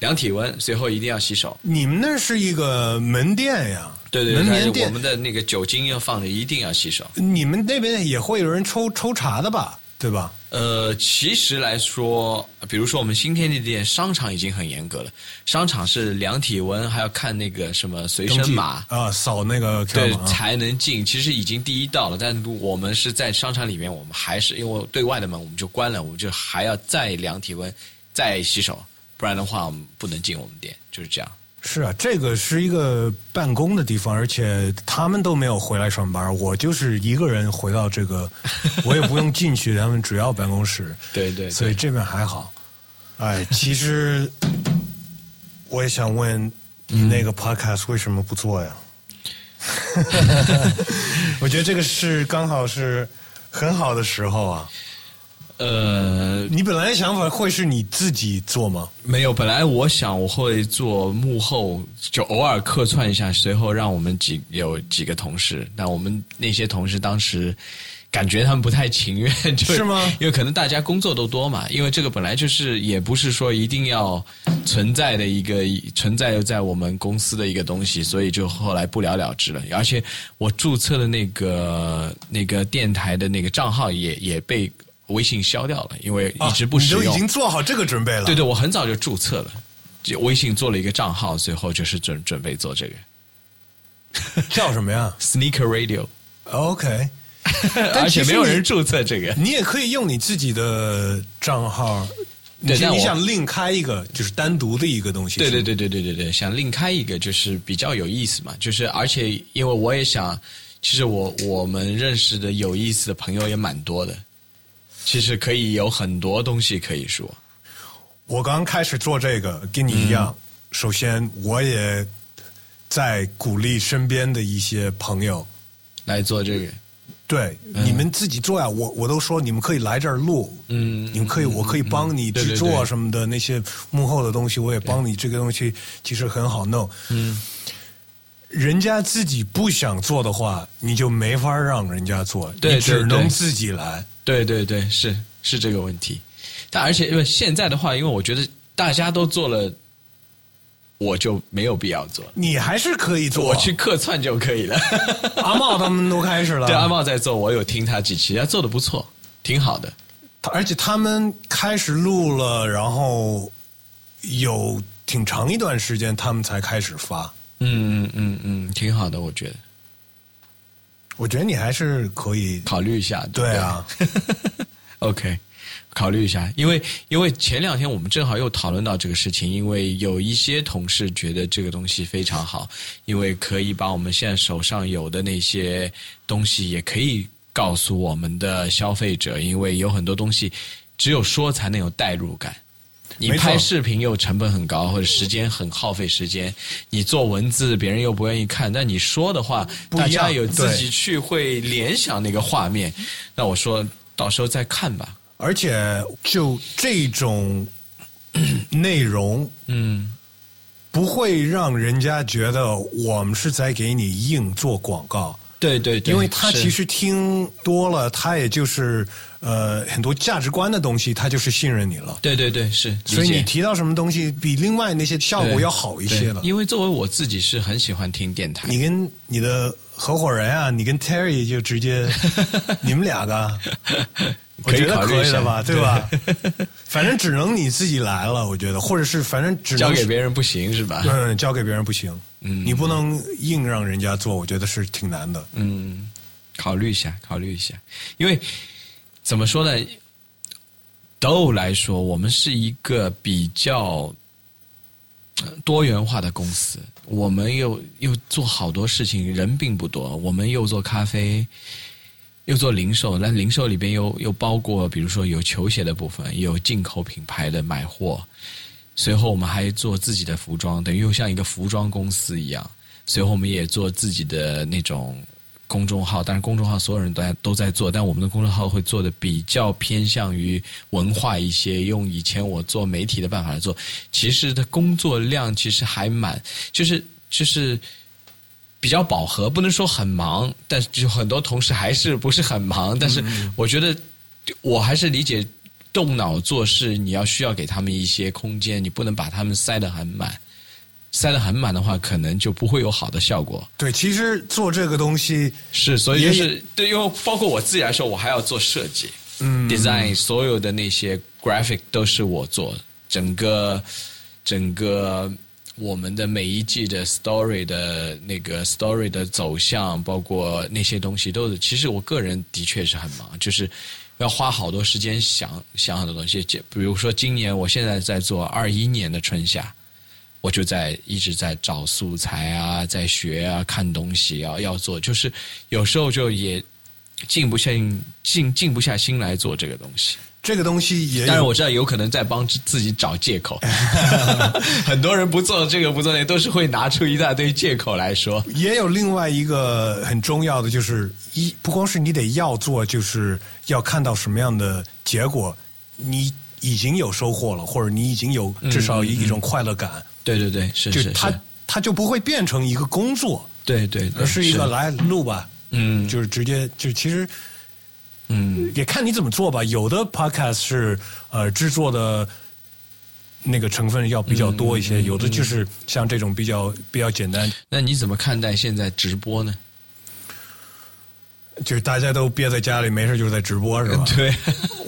量体温，随后一定要洗手。你们那是一个门店呀，对对对，我们的那个酒精要放着，一定要洗手。你们那边也会有人抽抽查的吧？对吧？呃，其实来说，比如说我们新天地店商场已经很严格了，商场是量体温，还要看那个什么随身码，啊，扫那个对才能进。其实已经第一道了，但我们是在商场里面，我们还是因为对外的门我们就关了，我们就还要再量体温，再洗手，不然的话我们不能进我们店，就是这样。是啊，这个是一个办公的地方，而且他们都没有回来上班，我就是一个人回到这个，我也不用进去，他们主要办公室，对对所以这边还好。哎，其实我也想问你那个 podcast 为什么不做呀？我觉得这个是刚好是很好的时候啊。呃，你本来想法会是你自己做吗？没有，本来我想我会做幕后，就偶尔客串一下，随后让我们几有几个同事。那我们那些同事当时感觉他们不太情愿，就是吗因为可能大家工作都多嘛，因为这个本来就是也不是说一定要存在的一个存在在我们公司的一个东西，所以就后来不了了之了。而且我注册的那个那个电台的那个账号也也被微信消掉了，因为一直不使用。啊你都已经做好这个准备了。对对，我很早就注册了，就微信做了一个账号，最后就是准准备做这个 叫什么呀 Sneaker Radio，？OK，而且没有人注册这个。你也可以用你自己的账号。你对但你想另开一个，就是单独的一个东西。对对对对对对对，想另开一个就是比较有意思嘛，就是而且因为我也想，其实我我们认识的有意思的朋友也蛮多的，其实可以有很多东西可以说。我刚开始做这个，跟你一样。嗯首先，我也在鼓励身边的一些朋友，来做这个，对、你们自己做呀。我我都说你们可以来这儿录，嗯你们可以，我可以帮你制作什么的那些幕后的东西，我也帮你。这个东西其实很好弄。嗯，人家自己不想做的话，你就没法让人家做，对你只能自己来。对对对，是是这个问题。但而且因为现在的话，因为我觉得大家都做了，我就没有必要做。你还是可以做。我去客串就可以了。阿茂他们都开始了，对，阿茂在做，我有听他几期，他做的不错，挺好的。他而且他们开始录了，然后有挺长一段时间，他们才开始发。嗯嗯嗯嗯，挺好的，我觉得我觉得你还是可以，考虑一下。对啊，OK，考虑一下，因为因为前两天我们正好又讨论到这个事情，因为有一些同事觉得这个东西非常好，因为可以把我们现在手上有的那些东西也可以告诉我们的消费者，因为有很多东西只有说才能有代入感。你拍视频又成本很高，或者时间很耗费时间；你做文字，别人又不愿意看。但你说的话，大家有自己去会联想那个画面。那我说到时候再看吧。而且就这种内容，嗯，不会让人家觉得我们是在给你硬做广告。对对对，因为他其实听多了，他也就是呃很多价值观的东西，他就是信任你了。对对对是，所以你提到什么东西，比另外那些效果要好一些了。因为作为我自己是很喜欢听电台，你跟你的合伙人啊，你跟 Terry 就直接 你们俩的，我觉得可以了吧，对吧？反正只能你自己来了，我觉得，或者是反正只能交给别人不行是吧？嗯，交给别人不行，嗯，你不能硬让人家做，我觉得是挺难的。嗯，考虑一下，考虑一下，因为怎么说呢？都来说，我们是一个比较呃多元化的公司，我们又又做好多事情，人并不多，我们又做咖啡。又做零售，那零售里边又又包括，比如说有球鞋的部分，有进口品牌的买货，随后我们还做自己的服装，等于又像一个服装公司一样。随后我们也做自己的那种公众号，但是公众号所有人都在都在做，但我们的公众号会做的比较偏向于文化一些，用以前我做媒体的办法来做。其实的工作量其实还蛮，就是就是。比较饱和，不能说很忙，但是就很多同事还是不是很忙。但是我觉得，我还是理解动脑做事，你要需要给他们一些空间，你不能把他们塞得很满。塞得很满的话，可能就不会有好的效果。对，其实做这个东西是，所以就也是对，因为包括我自己来说，我还要做设计，嗯，design 所有的那些 graphic 都是我做，整个整个我们的每一季的 story 的那个 story 的走向，包括那些东西，都是其实我个人的确是很忙，就是要花好多时间想想很多东西。就比如说今年，我现在在做二一年的春夏。我就在一直在找素材啊，在学啊，看东西啊，要做，就是有时候就也静不下静静不下心来做这个东西。这个东西也有当然我知道有可能在帮自己找借口，很多人不做这个不做那个，都是会拿出一大堆借口来说。也有另外一个很重要的，就是一不光是你得要做，就是要看到什么样的结果，你已经有收获了，或者你已经有至少一一种快乐感，对对对，是就是它它就不会变成一个工作，对对，而是一个来录吧，嗯，就是直接就其实。嗯，也看你怎么做吧。有的 podcast 是呃制作的那个成分要比较多一些，有的就是像这种比较比较简单。那你怎么看待现在直播呢？就是大家都憋在家里没事就是在直播是吧？对，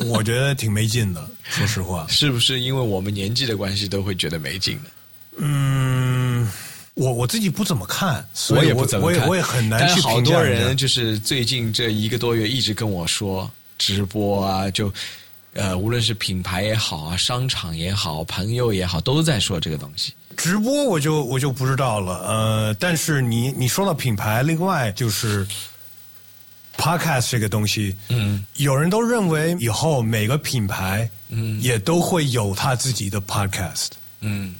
我觉得挺没劲的，说实话。是不是因为我们年纪的关系都会觉得没劲的？嗯。我我自己不怎么看，所以我也不怎么看，我也我也很难去评价。好多人就是最近这一个多月一直跟我说直播啊，就呃，无论是品牌也好啊，商场也好，朋友也好，都在说这个东西。直播我就我就不知道了，呃，但是你你说到品牌，另外就是 podcast 这个东西，嗯，有人都认为以后每个品牌，嗯，也都会有他自己的 podcast，嗯，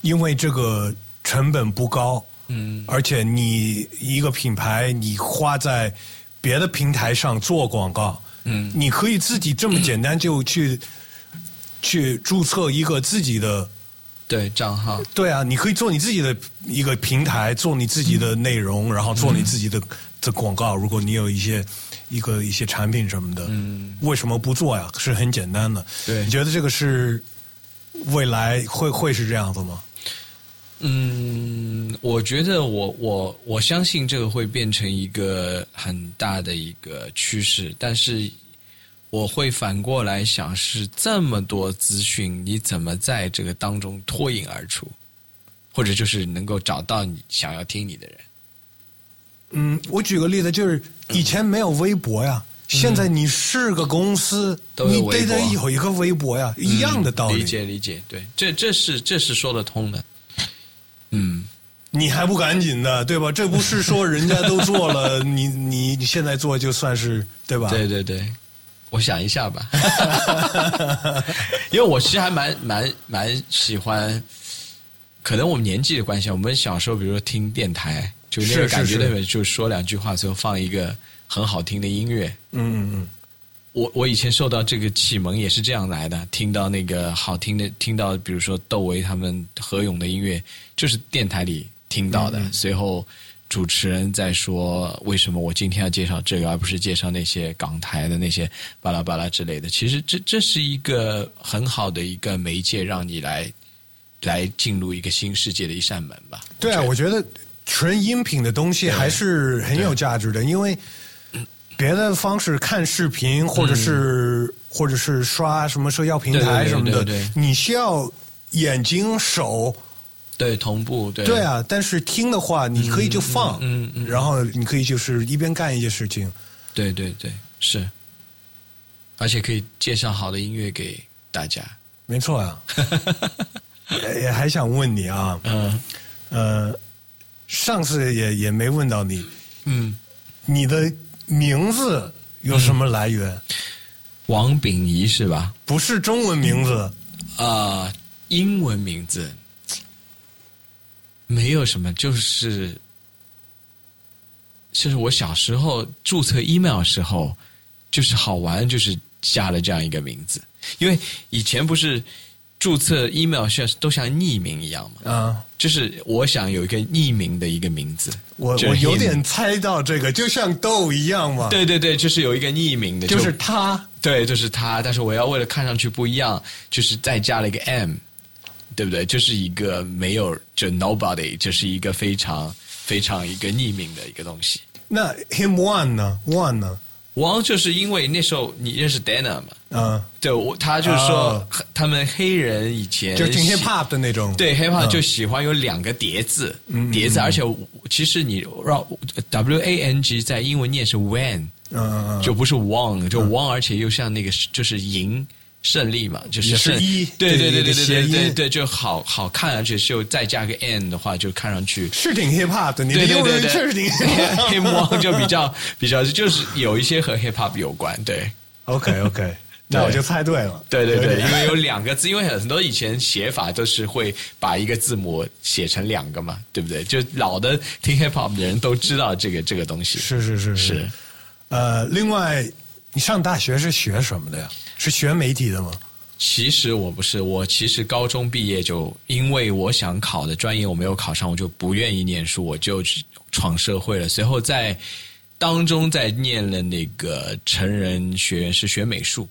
因为这个。成本不高，嗯，而且你一个品牌，你花在别的平台上做广告，嗯，你可以自己这么简单就去 去注册一个自己的对账号，对啊，你可以做你自己的一个平台，做你自己的内容，然后做你自己的的广告。如果你有一些一个一些产品什么的，嗯，为什么不做呀？是很简单的。对，你觉得这个是未来会会是这样子吗？嗯，我觉得我我我相信这个会变成一个很大的一个趋势，但是我会反过来想，是这么多资讯，你怎么在这个当中脱颖而出，或者就是能够找到你想要听你的人？嗯，我举个例子，就是以前没有微博呀，现在你是个公司，你得得有一个微博呀，一样的道理。理解理解，对，这这是这是说得通的。嗯，你还不赶紧的，对吧？这不是说人家都做了，你你你现在做就算是对吧？对对对，我想一下吧，因为我其实还蛮蛮蛮喜欢，可能我们年纪的关系，我们小时候比如说听电台，就那个感觉，那边就说两句话，最后放一个很好听的音乐。嗯嗯嗯。我我以前受到这个启蒙也是这样来的，听到那个好听的，听到比如说窦唯他们何勇的音乐，就是电台里听到的。随后主持人在说为什么我今天要介绍这个，而不是介绍那些港台的那些巴拉巴拉之类的。其实这这是一个很好的一个媒介，让你来来进入一个新世界的一扇门吧。对啊，我觉得纯音频的东西还是很有价值的，因为别的方式看视频或者是、或者是刷什么社交平台什么的，对对对对你需要眼睛手。对同步对。对啊，但是听的话，你可以就放，嗯嗯嗯然后你可以就是一边干一些事情。对对对是，而且可以介绍好的音乐给大家。没错啊，也 也还想问你啊，嗯。呃，上次也也没问到你，嗯，你的名字有什么来源？王秉仪是吧？不是中文名字，啊、英文名字没有什么，就是就是我小时候注册 email 时候，就是好玩，就是加了这样一个名字，因为以前不是注册 email 像都像匿名一样嘛，啊，就是我想有一个匿名的一个名字，我就是我有点猜到这个，就像豆一样嘛，，对对对，就是有一个匿名的，就是他，对，就是他，但是我要为了看上去不一样，就是再加了一个 M，对不对？就是一个没有就 nobody，就是一个非常非常一个匿名的一个东西。那 him one 呢？one 呢？王就是因为那时候你认识 Dana 嘛，嗯，对，我他就是说、哦他们黑人以前就听 hip hop 的那种，对 hip hop 嗯就喜欢有两个叠字，叠字，而且其实你让 W A N G 在英文念是 when，嗯嗯嗯，就不是 won，就 won，而且又像那个就是赢胜利嘛，就是一对对对对对对对对对，就好好看，而且就再加个 n 的话，就看上去。是挺 hip hop 的，你的对对英对确实挺 hip，hip hop hop 就比较比较就是有一些和 hip hop 有关，对 OK OK，那我就猜对了，对对对，因为有两个字，因为很多以前写法都是会把一个字母写成两个嘛，对不对？就老的听 hip hop 的人都知道这个这个东西。是是是是，呃，另外，你上大学是学什么的呀？是学媒体的吗？其实我不是，我其实高中毕业就因为我想考的专业我没有考上，我就不愿意念书，我就去闯社会了。随后在当中在念了那个成人学院，是学美术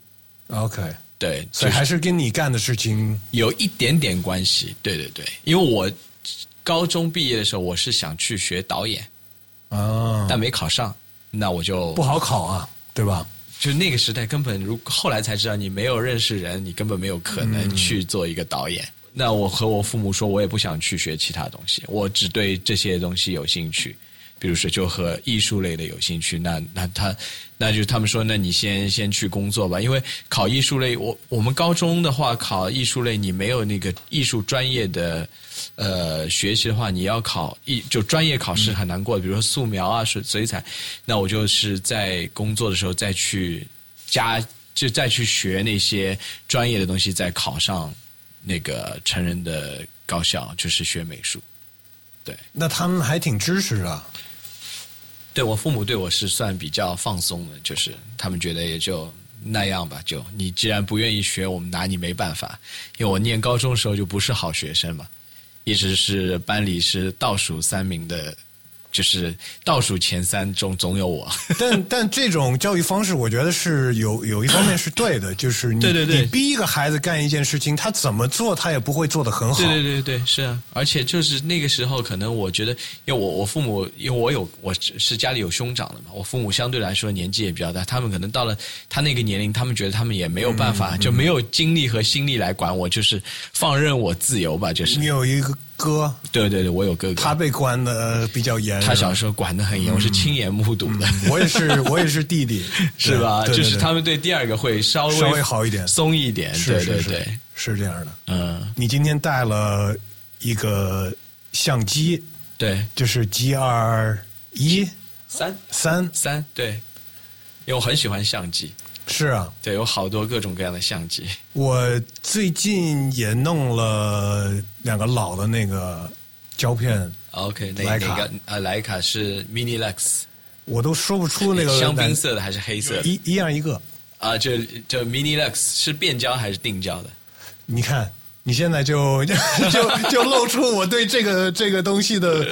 ，OK，对，所以还是跟你干的事情有一点点关系。对对对，因为我高中毕业的时候，我是想去学导演，啊，但没考上，那我就不好考啊，对吧？就那个时代根本如后来才知道，你没有认识人，你根本没有可能去做一个导演。那我和我父母说，我也不想去学其他东西，我只对这些东西有兴趣。比如说，就和艺术类的有兴趣，那那他，那就他们说，那你先先去工作吧，因为考艺术类，我我们高中的话考艺术类，你没有那个艺术专业的呃学习的话，你要考一就专业考试很难过，比如说素描啊、水水彩，那我就是在工作的时候再去加，就再去学那些专业的东西，再考上那个成人的高校，就是学美术。对，那他们还挺支持的。对我父母对我是算比较放松的，就是他们觉得也就那样吧，就你既然不愿意学，我们拿你没办法。因为我念高中的时候就不是好学生嘛，一直是班里是倒数三名的，就是倒数前三中总有我。但但这种教育方式，我觉得是有有一方面是对的，就是你对对对你逼一个孩子干一件事情，他怎么做他也不会做得很好。对对对对，是啊，而且就是那个时候，可能我觉得，因为我我父母，因为我有我是家里有兄长的嘛，我父母相对来说年纪也比较大，他们可能到了他那个年龄，他们觉得他们也没有办嗯法，就没有精力和心力来管我，就是放任我自由吧，就是你。有一个哥，对对对，我有哥哥，他被关的比较严，他小时候管的很严，我是亲眼目睹的。我也是，我也是弟弟，是吧？就是他们对第二个会稍微稍微好一点。松一点。对对对，是这样的。嗯，你今天带了一个相机，对，就是 G 二一？三。三，三对，因为我很喜欢相机。是啊。对，有好多各种各样的相机。我最近也弄了两个老的那个胶片，OK，那徕卡那个呃，徕卡是 Mini Lux，我都说不出那个香槟色的还是黑色的？一一样一个。啊，这这 Mini Lux 是变焦还是定焦的？你看，你现在就 就就就露出我对这个这个东西的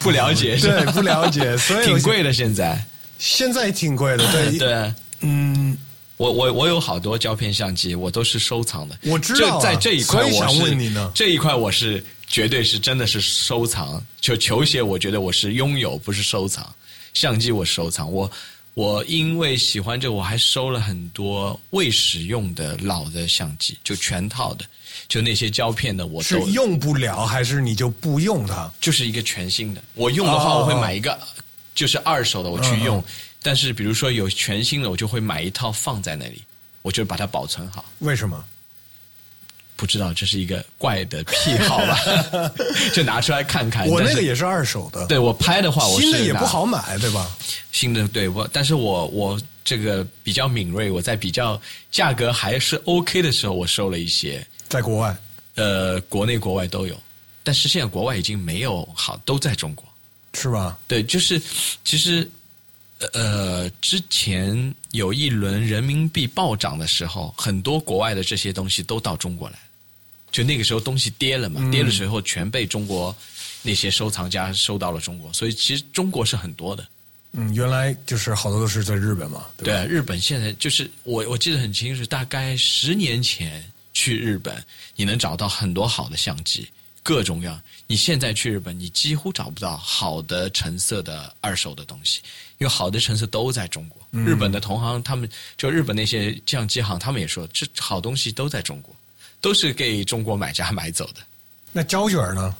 不了解，对不了解，所以挺贵的现在。现在挺贵的，对 对，嗯，我我我有好多胶片相机，我都是收藏的。我知道，在这一块，我想问你呢，这一块我是绝对是真的是收藏。就球鞋，我觉得我是拥有，不是收藏。相机我收藏，我我因为喜欢这，我还收了很多未使用的老的相机，就全套的，就那些胶片的，我是用不了，还是你就不用它？就是一个全新的，我用的话，我会买一个。就是二手的我去用，但是比如说有全新的，我就会买一套放在那里，我就把它保存好。为什么？不知道，这是一个怪的癖好吧？就拿出来看看。我那个也是二手的。对我拍的话，我新的也不好买，对吧？新的对我，但是我我这个比较敏锐，我在比较价格还是 OK 的时候，我收了一些。在国外，呃，国内国外都有，但是现在国外已经没有好，都在中国。是吧？对，就是其实，呃，之前有一轮人民币暴涨的时候，很多国外的这些东西都到中国来，就那个时候东西跌了嘛，跌的时候全被中国那些收藏家收到了中国，所以其实中国是很多的。嗯，原来就是好多都是在日本嘛。对，日本现在就是我我记得很清楚，大概十年前去日本，你能找到很多好的相机。各种各样，你现在去日本，你几乎找不到好的成色的二手的东西，因为好的成色都在中国。日本的同行，他们就日本那些相机行，他们也说，这好东西都在中国，都是给中国买家买走的。那胶卷呢？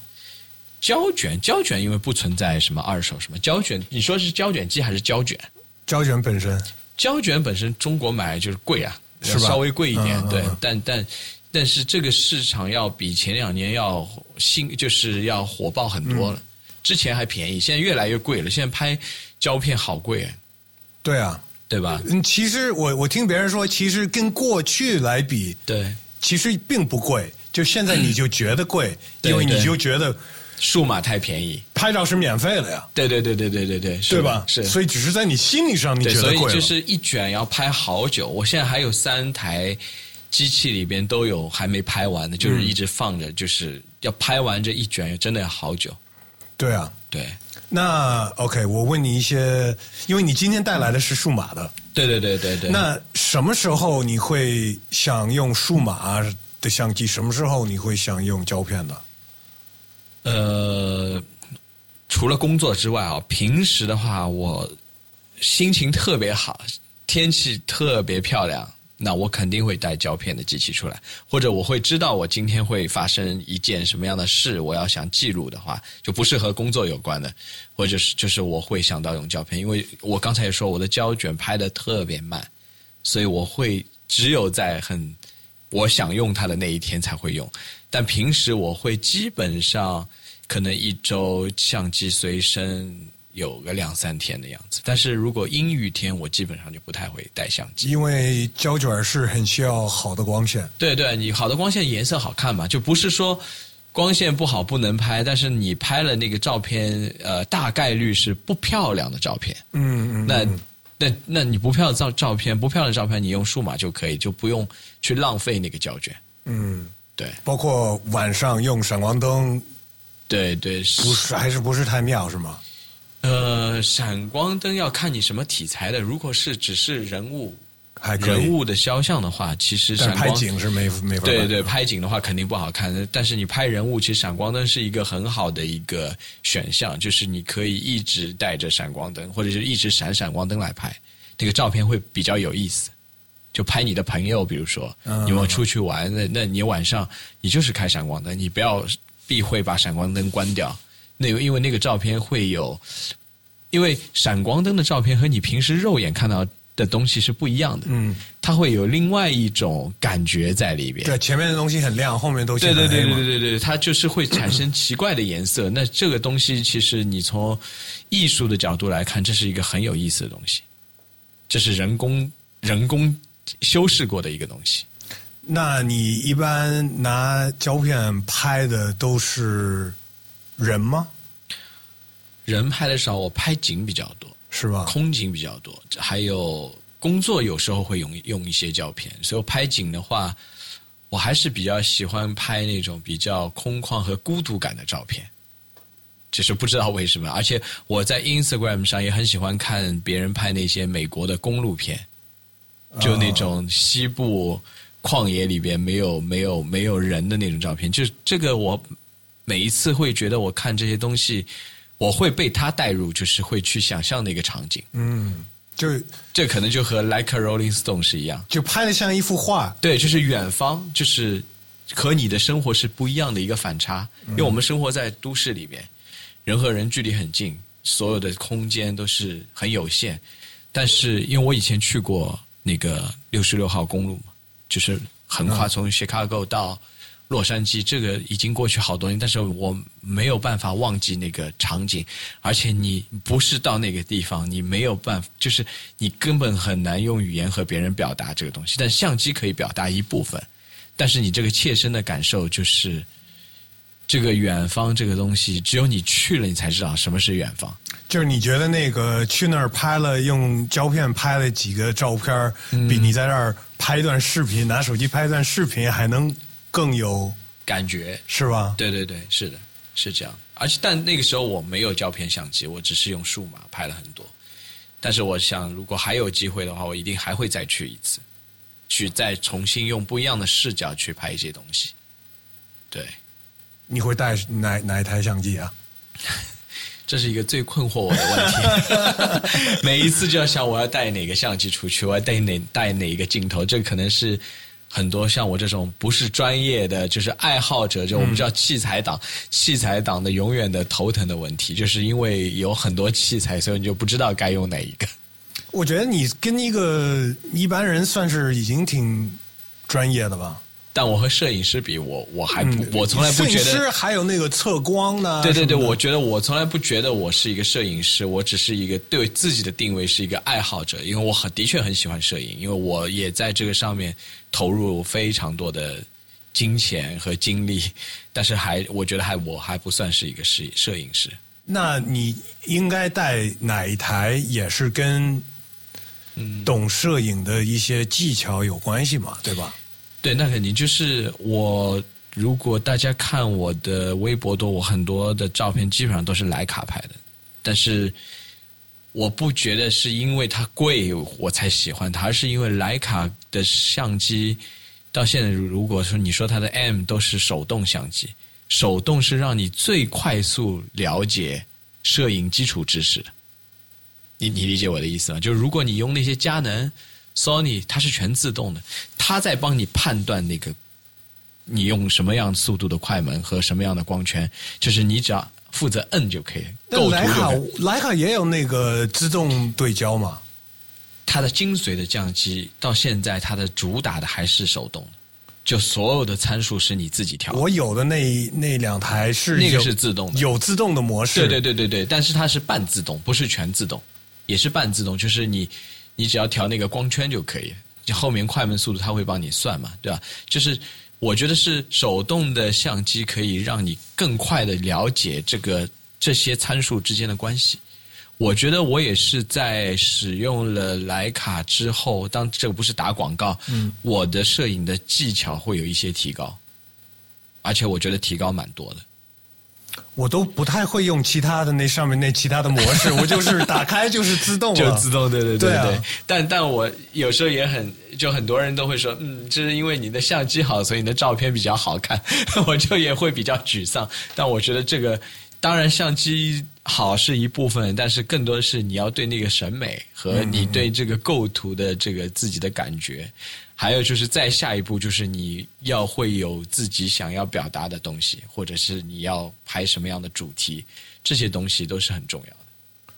胶卷，胶卷因为不存在什么二手什么胶卷，你说是胶卷机还是胶卷？胶卷本身，胶卷本身中国买就是贵啊，是吧？稍微贵一点，对，但但。但是这个市场要比前两年要新，就是要火爆很多了。之前还便宜，现在越来越贵了。现在拍胶片好贵，对啊，对吧？嗯，其实我我听别人说，其实跟过去来比，对，其实并不贵。就现在你就觉得贵，因为你就觉得数码太便宜，拍照是免费的呀。对对对对对对对，对吧？是，所以只是在你心理上你觉得贵所以就是一卷要拍好久。我现在还有三台。机器里边都有还没拍完的，就是一直放着，就是要拍完这一卷，真的要好久。对啊，对。那 OK，我问你一些，因为你今天带来的是数码的。对对对对对。那什么时候你会想用数码的相机？什么时候你会想用胶片的？呃，除了工作之外啊，平时的话，我心情特别好，天气特别漂亮。那我肯定会带胶片的机器出来，或者我会知道我今天会发生一件什么样的事，我要想记录的话，就不是和工作有关的，或者是就是我会想到用胶片，因为我刚才也说我的胶卷拍的特别慢，所以我会只有在很我想用它的那一天才会用，但平时我会基本上可能一周相机随身。有个两三天的样子，但是如果阴雨天，我基本上就不太会带相机，因为胶卷是很需要好的光线。对对，你好的光线颜色好看嘛，就不是说光线不好不能拍，但是你拍了那个照片，呃，大概率是不漂亮的照片。嗯嗯。那那那你不漂亮照照片，不漂亮的照片，你用数码就可以，就不用去浪费那个胶卷。嗯，对。包括晚上用闪光灯，对对，不是还是不是太妙是吗？呃，闪光灯要看你什么题材的。如果是只是人物，人物的肖像的话，其实闪光景是没没法。对对，拍景的话肯定不好看。但是你拍人物，其实闪光灯是一个很好的一个选项，就是你可以一直带着闪光灯，或者是一直闪闪光灯来拍，那个照片会比较有意思。就拍你的朋友，比如说你们出去玩，那那你晚上你就是开闪光灯，你不要避讳把闪光灯关掉。那因为那个照片会有，因为闪光灯的照片和你平时肉眼看到的东西是不一样的，嗯，它会有另外一种感觉在里边。对，前面的东西很亮，后面都对对对对对对对，它就是会产生奇怪的颜色。那这个东西其实你从艺术的角度来看，这是一个很有意思的东西，这是人工人工修饰过的一个东西。那你一般拿胶片拍的都是？人吗？人拍的少，我拍景比较多，是吧？空景比较多，还有工作有时候会用用一些胶片，所以拍景的话，我还是比较喜欢拍那种比较空旷和孤独感的照片。只是不知道为什么，而且我在 Instagram 上也很喜欢看别人拍那些美国的公路片，就那种西部旷野里边没有没有没有人的那种照片。就这个，我每一次会觉得我看这些东西，我会被他带入，就是会去想象的一个场景。嗯，就这可能就和 Like a Rolling Stone 是一样，就拍的像一幅画。对，就是远方，就是和你的生活是不一样的一个反差，因为我们生活在都市里面。人和人距离很近，所有的空间都是很有限。但是，因为我以前去过那个六十六号公路嘛，就是横跨从 Chicago 到洛杉矶，这个已经过去好多年，但是我没有办法忘记那个场景。而且，你不是到那个地方，你没有办法，就是你根本很难用语言和别人表达这个东西。但相机可以表达一部分，但是你这个切身的感受就是。这个远方这个东西，只有你去了，你才知道什么是远方。就是你觉得那个去那儿拍了，用胶片拍了几个照片，比你在这儿拍一段视频，拿手机拍一段视频还能更有感觉，是吧？对对对，是的，是这样。而且，但那个时候我没有胶片相机，我只是用数码拍了很多。但是，我想如果还有机会的话，我一定还会再去一次，去再重新用不一样的视角去拍一些东西。对。你会带哪哪一台相机啊？这是一个最困惑我的问题。每一次就要想我要带哪个相机出去，我要带哪带哪一个镜头。这可能是很多像我这种不是专业的，就是爱好者，就我们叫器材党，器材党的永远的头疼的问题，就是因为有很多器材，所以你就不知道该用哪一个。我觉得你跟一个一般人算是已经挺专业的吧。但我和摄影师比，我我还不，我从来不觉得。摄影师还有那个测光呢。对对对，我觉得我从来不觉得我是一个摄影师，我只是一个对自己的定位是一个爱好者，因为我很的确很喜欢摄影，因为我也在这个上面投入非常多的金钱和精力，但是还我觉得还我还不算是一个摄摄影师。那你应该带哪一台也是跟懂摄影的一些技巧有关系嘛？对吧？对，那肯定就是我。如果大家看我的微博多，我很多的照片基本上都是徕卡拍的。但是我不觉得是因为它贵我才喜欢它，而是因为徕卡的相机到现在，如果说你说它的 M 都是手动相机，手动是让你最快速了解摄影基础知识的。你你理解我的意思吗？就是如果你用那些佳能。Sony 它是全自动的，它在帮你判断那个你用什么样速度的快门和什么样的光圈，就是你只要负责摁就可以。构徕卡徕卡也有那个自动对焦嘛？它的精髓的相机到现在它的主打的还是手动的，就所有的参数是你自己调。我有的那那两台是那个是自动的，有自动的模式。对对对对对，但是它是半自动，不是全自动，也是半自动，就是你。你只要调那个光圈就可以，后面快门速度它会帮你算嘛，对吧？就是我觉得是手动的相机可以让你更快的了解这个这些参数之间的关系。我觉得我也是在使用了徕卡之后，当这个不是打广告，嗯，我的摄影的技巧会有一些提高，而且我觉得提高蛮多的。我都不太会用其他的那上面那其他的模式，我就是打开就是自动，就自动，对对对对。但但我有时候也很，就很多人都会说，嗯，这是因为你的相机好，所以你的照片比较好看。我就也会比较沮丧。但我觉得这个，当然相机好是一部分，但是更多的是你要对那个审美和你对这个构图的这个自己的感觉。还有就是再下一步，就是你要会有自己想要表达的东西，或者是你要拍什么样的主题，这些东西都是很重要的。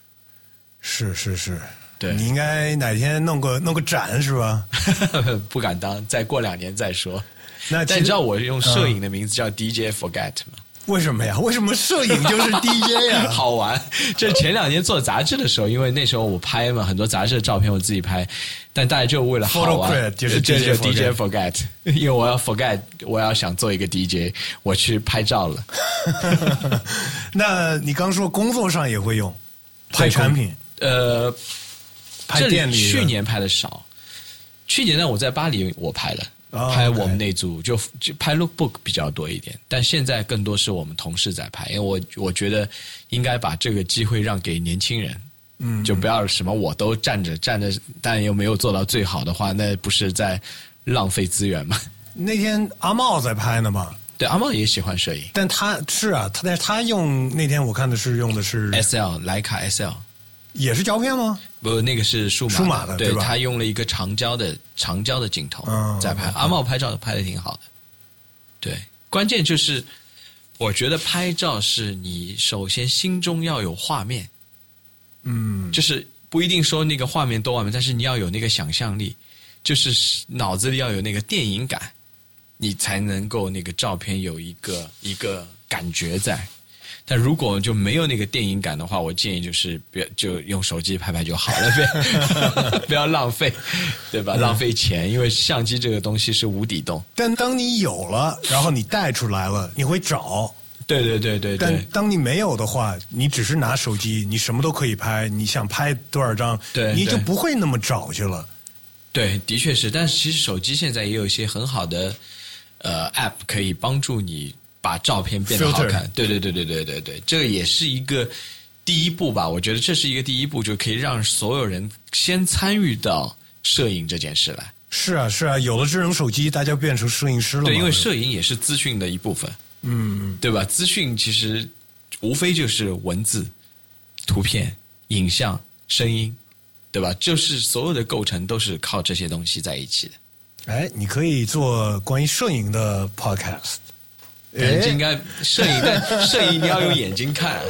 是是是，对你应该哪天弄个弄个展是吧？不敢当，再过两年再说。那但你知道我用摄影的名字叫 DJ Forget 吗？为什么呀？为什么摄影就是 DJ 呀？好玩！这前两年做杂志的时候，因为那时候我拍嘛，很多杂志的照片我自己拍，但大家就为了好玩，就是 DJ Forget，因为我要 Forget，我要想做一个 DJ，我去拍照了。那你刚说工作上也会用拍产品？呃，拍店里。去年拍的少，去年呢我在巴黎我拍了。哦拍我们那组就就拍 lookbook 比较多一点，但现在更多是我们同事在拍，因为我我觉得应该把这个机会让给年轻人，嗯，就不要什么我都站着站着，但又没有做到最好的话，那不是在浪费资源吗？那天阿茂在拍呢嘛，对，阿茂也喜欢摄影但他是啊，他但是他用那天我看的是用的是，S L 徕卡 S L。也是胶片吗？不，那个是数码数码的对他用了一个长焦的长焦的镜头嗯在拍。嗯阿茂拍照拍的挺好的，对，关键就是我觉得拍照是你首先心中要有画面，嗯，就是不一定说那个画面多完美，但是你要有那个想象力，就是脑子里要有那个电影感，你才能够那个照片有一个一个感觉在。但如果就没有那个电影感的话，我建议就是别就用手机拍拍就好了，别 不要浪费，对吧？浪费钱，因为相机这个东西是无底洞。但当你有了，然后你带出来了，你会找。对对对对但当你没有的话，你只是拿手机，你什么都可以拍，你想拍多少张，对对你就不会那么找去了。对，的确是。但是其实手机现在也有一些很好的呃 App 可以帮助你把照片变得好看。对对对对对对对，这个也是一个第一步吧。我觉得这是一个第一步，就可以让所有人先参与到摄影这件事来。是啊，是啊，有了智能手机，大家变成摄影师了。对，因为摄影也是资讯的一部分，嗯，对吧？资讯其实无非就是文字、图片、影像、声音，对吧？就是所有的构成都是靠这些东西在一起的。哎，你可以做关于摄影的 podcast。眼睛应该摄影，但摄影你要用眼睛看，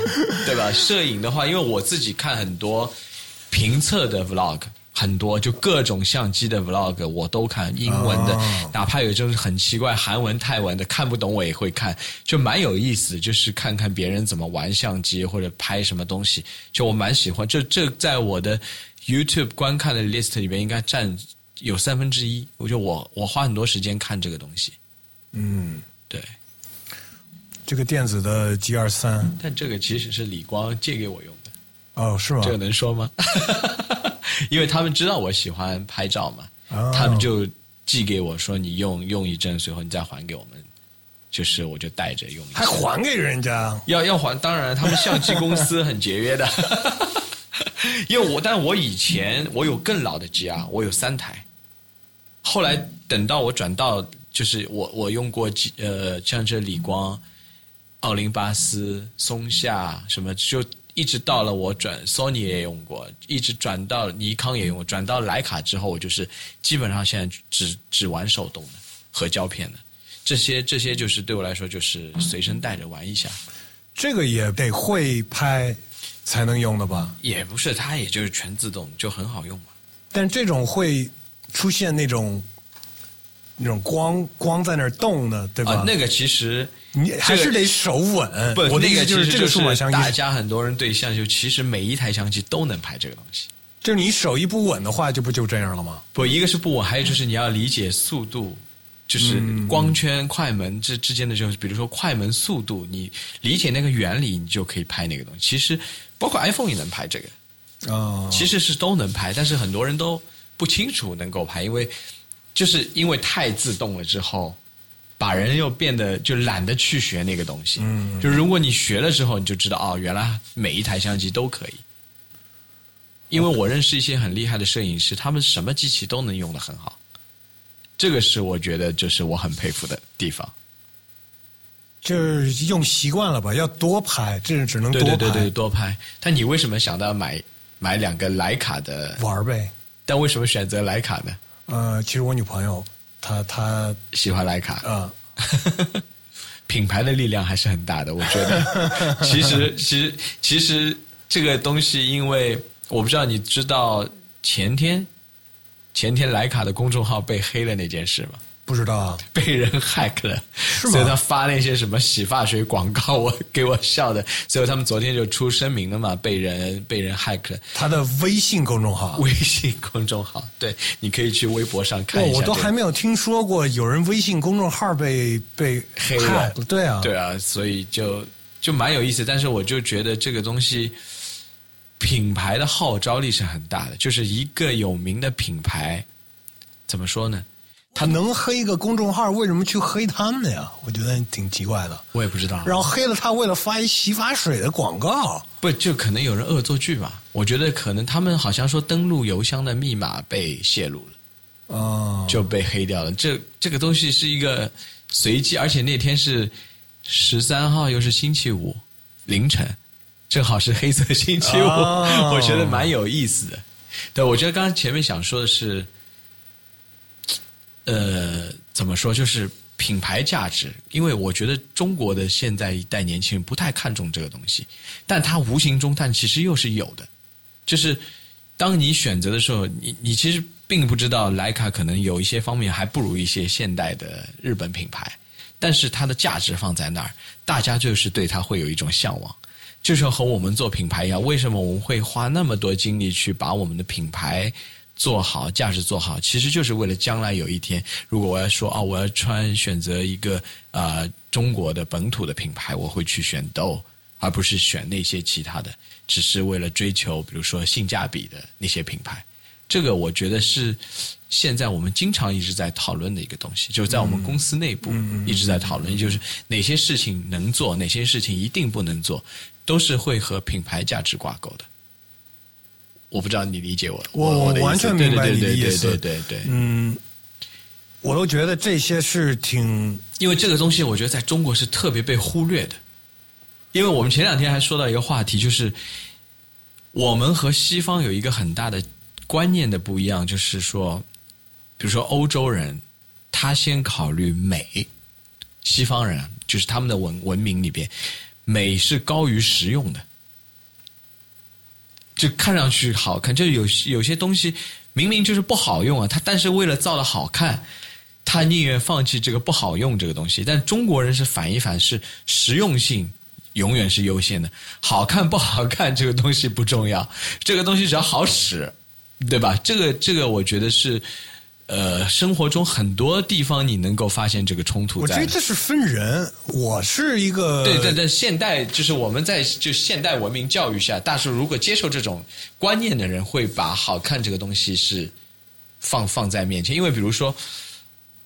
对吧？摄影的话，因为我自己看很多评测的 vlog，很多就各种相机的 vlog 我都看，英文的，哦哪怕有就是很奇怪韩文、泰文的看不懂我也会看，就蛮有意思，就是看看别人怎么玩相机或者拍什么东西，就我蛮喜欢。就这在我的 YouTube 观看的 list 里面应该占有三分之一，我觉得我我花很多时间看这个东西，嗯，对。这个电子的 G 二三，但这个其实是李光借给我用的，哦，是吗？这个能说吗？因为他们知道我喜欢拍照嘛，哦他们就寄给我说你用用一阵，随后你再还给我们，就是我就带着用一。还还给人家？要要还，当然他们相机公司很节约的，因为我但我以前我有更老的 G 啊我有三台，后来等到我转到就是我我用过几呃像这李光、奥林巴斯、松下什么，就一直到了我转 Sony 也用过，一直转到尼康也用过，转到徕卡之后，我就是基本上现在只只玩手动的和胶片的。这些这些就是对我来说就是随身带着玩一下，这个也得会拍才能用的吧？也不是，它也就是全自动，就很好用嘛。但这种会出现那种那种光光在那儿动的，对吧？啊，那个其实你还是得手稳。不，我那个就是这个数码相机，大家很多人对相机，其实每一台相机都能拍这个东西。就是你手一不稳的话，就不就这样了吗？不，一个是不稳，还有就是你要理解速度，就是光圈、快门这之间的这种，比如说快门速度，你理解那个原理，你就可以拍那个东西。其实包括 iPhone 也能拍这个，啊、其实是都能拍，但是很多人都不清楚能够拍，因为就是因为太自动了之后，把人又变得就懒得去学那个东西。嗯，就如果你学了之后，你就知道哦，原来每一台相机都可以。因为我认识一些很厉害的摄影师，他们什么机器都能用的很好，这个是我觉得就是我很佩服的地方。就是用习惯了吧，要多拍，这只能多拍对对对对，多拍。但你为什么想到买买两个徕卡的？玩儿呗。但为什么选择徕卡呢？呃，其实我女朋友她她喜欢徕卡。呃，品牌的力量还是很大的，我觉得。其实，其实，其实这个东西，因为我不知道你知道前天前天徕卡的公众号被黑了那件事吗？不知道啊，被人 hack 了，吗所以他发那些什么洗发水广告，我给我笑的。所以他们昨天就出声明了嘛，被人被人 hack 了。他的微信公众号，微信公众号，对，你可以去微博上看哇一下、我都还没有听说过有人微信公众号被被黑了对啊，对啊，所以就就蛮有意思。但是我就觉得这个东西，品牌的号召力是很大的。就是一个有名的品牌，怎么说呢？他能黑一个公众号，为什么去黑他们呀？我觉得挺奇怪的。我也不知道。然后黑了他，为了发一洗发水的广告，不就可能有人恶作剧吧？我觉得可能他们好像说登录邮箱的密码被泄露了，哦，就被黑掉了。这这个东西是一个随机，而且那天是十三号，又是星期五凌晨，正好是黑色星期五，哦 我觉得蛮有意思的。对，我觉得刚刚前面想说的是，呃，怎么说，就是品牌价值，因为我觉得中国的现在一代年轻人不太看重这个东西，但他无形中，但其实又是有的，就是当你选择的时候，你你其实并不知道徕卡可能有一些方面还不如一些现代的日本品牌，但是它的价值放在那儿，大家就是对它会有一种向往。就是和我们做品牌一样，为什么我们会花那么多精力去把我们的品牌做好、价值做好？其实就是为了将来有一天，如果我要说啊，我要穿选择一个呃中国的本土的品牌，我会去选 Dove，而不是选那些其他的，只是为了追求比如说性价比的那些品牌。这个我觉得是现在我们经常一直在讨论的一个东西，就是在我们公司内部一直在讨论，就是哪些事情能做，哪些事情一定不能做，都是会和品牌价值挂钩的。我不知道你理解我，我我完全明白对你的意思。对对对对对对，嗯，我都觉得这些是挺因为这个东西，我觉得在中国是特别被忽略的。因为我们前两天还说到一个话题，就是我们和西方有一个很大的观念的不一样，就是说，比如说欧洲人，他先考虑美，西方人就是他们的文文明里边，美是高于实用的，就看上去好看，就有有些东西明明就是不好用啊，他但是为了造的好看。他宁愿放弃这个不好用这个东西，但中国人是反一反，是实用性永远是优先的，好看不好看这个东西不重要，这个东西只要好使，对吧？这个这个我觉得是，呃，生活中很多地方你能够发现这个冲突在我觉得。这是分人。我是一个对对对，现代就是我们在就现代文明教育下，大叔如果接受这种观念的人，会把好看这个东西是放放在面前，因为比如说。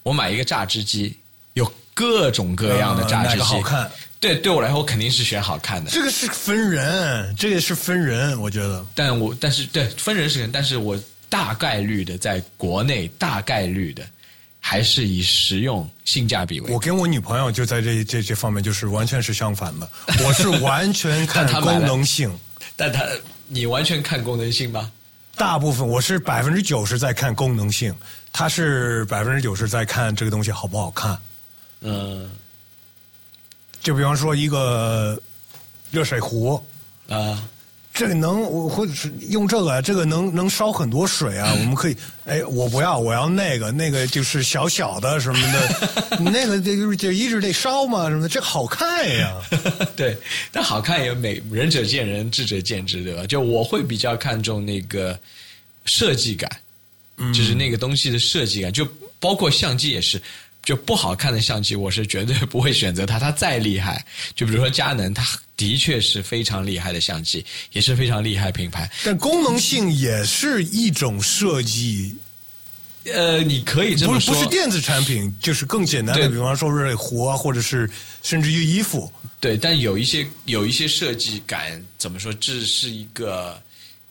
我买一个榨汁机，有各种各样的榨汁机，好看？对，对我来说，我肯定是选好看的。这个是分人，这个是分人，我觉得。但我但是对分人是人，但是我大概率的在国内大概率的还是以实用性价比为。我跟我女朋友就在这这这方面就是完全是相反的，我是完全 看功能性。但他你完全看功能性吗？大部分我是百分之九十在看功能性，他是百分之九十在看这个东西好不好看。嗯，就比方说一个热水壶啊，这个能我或者是用这个，这个能能烧很多水啊。我们可以，哎，我不要，我要那个，那个就是小小的什么的，那个就就一直得烧嘛什么的，这好看呀。对，但好看也每仁者见仁，智者见智，对吧？就我会比较看重那个设计感，就是那个东西的设计感，就包括相机也是。就不好看的相机，我是绝对不会选择它。它再厉害，就比如说佳能，它的确是非常厉害的相机，也是非常厉害品牌。但功能性也是一种设计。呃，你可以这么说，不是电子产品，就是更简单的，比方说热水壶啊，或者是甚至于衣服。对，但有一些有一些设计感，怎么说？这是一个。